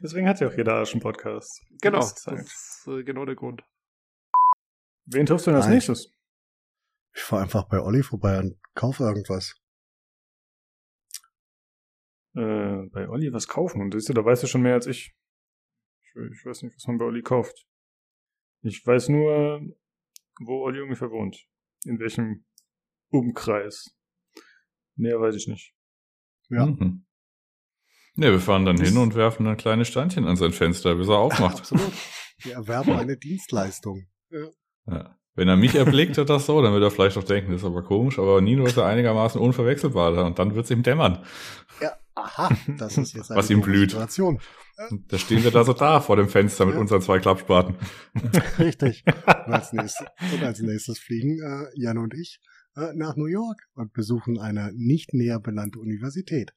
Deswegen hat ja auch jeder Arsch einen Podcast. Genau. Das ist, das ist äh, genau der Grund. Wen triffst du denn als Nein. nächstes? Ich fahr einfach bei Olli vorbei und kaufe irgendwas. Äh, bei Olli was kaufen. Und siehst du, da weißt du schon mehr als ich. ich. Ich weiß nicht, was man bei Olli kauft. Ich weiß nur, wo Olli ungefähr wohnt. In welchem Umkreis. Mehr weiß ich nicht. Ja. Mhm. Ne, wir fahren dann das hin und werfen ein kleines Steinchen an sein Fenster, bis er aufmacht. Absolut. Wir erwerben eine Dienstleistung. Ja. ja. Wenn er mich erblickt hat das so, dann wird er vielleicht auch denken, das ist aber komisch, aber Nino ist ja einigermaßen unverwechselbar da und dann wird es ihm dämmern. Ja, aha, das ist jetzt eine Was ihm blüht. Situation. Da stehen wir da so da vor dem Fenster mit ja. unseren zwei Klappspaten. Richtig. Und als nächstes, und als nächstes fliegen äh, Jan und ich äh, nach New York und besuchen eine nicht näher benannte Universität.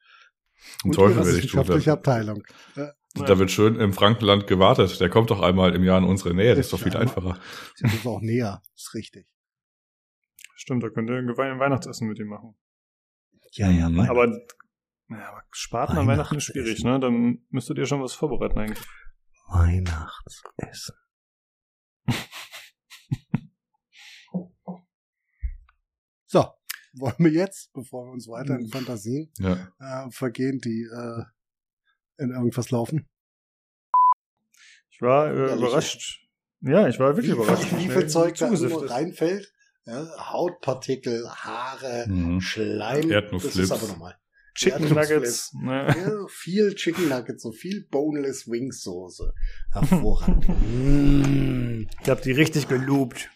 Und Teufel will ich tun. Abteilung. Äh, da wird schön im Frankenland gewartet. Der kommt doch einmal im Jahr in unsere Nähe. Das ist doch viel einfacher. Das ist auch näher. Das ist richtig. Stimmt, da könnt ihr ein Weihnachtsessen mit ihm machen. Ja, ja, Weihnachten. Aber, ja, aber Spaten an Weihnachten ist schwierig, ne? Dann müsstet ihr schon was vorbereiten eigentlich. Weihnachtsessen. so, wollen wir jetzt, bevor wir uns weiter in hm. Fantasien ja. äh, vergehen, die äh, in irgendwas laufen? Ich war äh, überrascht. Ja, ich war wirklich wie, überrascht. Wie viel Zeug da reinfällt? Ja, Hautpartikel, Haare, mhm. Schleim. Erdnussflips. Das ist aber nochmal. Chicken Nuggets. Ne. Ja, viel Chicken Nuggets, so viel Boneless Wings Soße. Hervorragend. mm. Ich hab die richtig gelobt.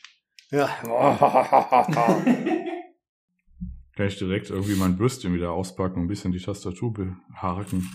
Ja. Kann ich direkt irgendwie mein Bürstchen wieder auspacken und ein bisschen die Tastatur behaken.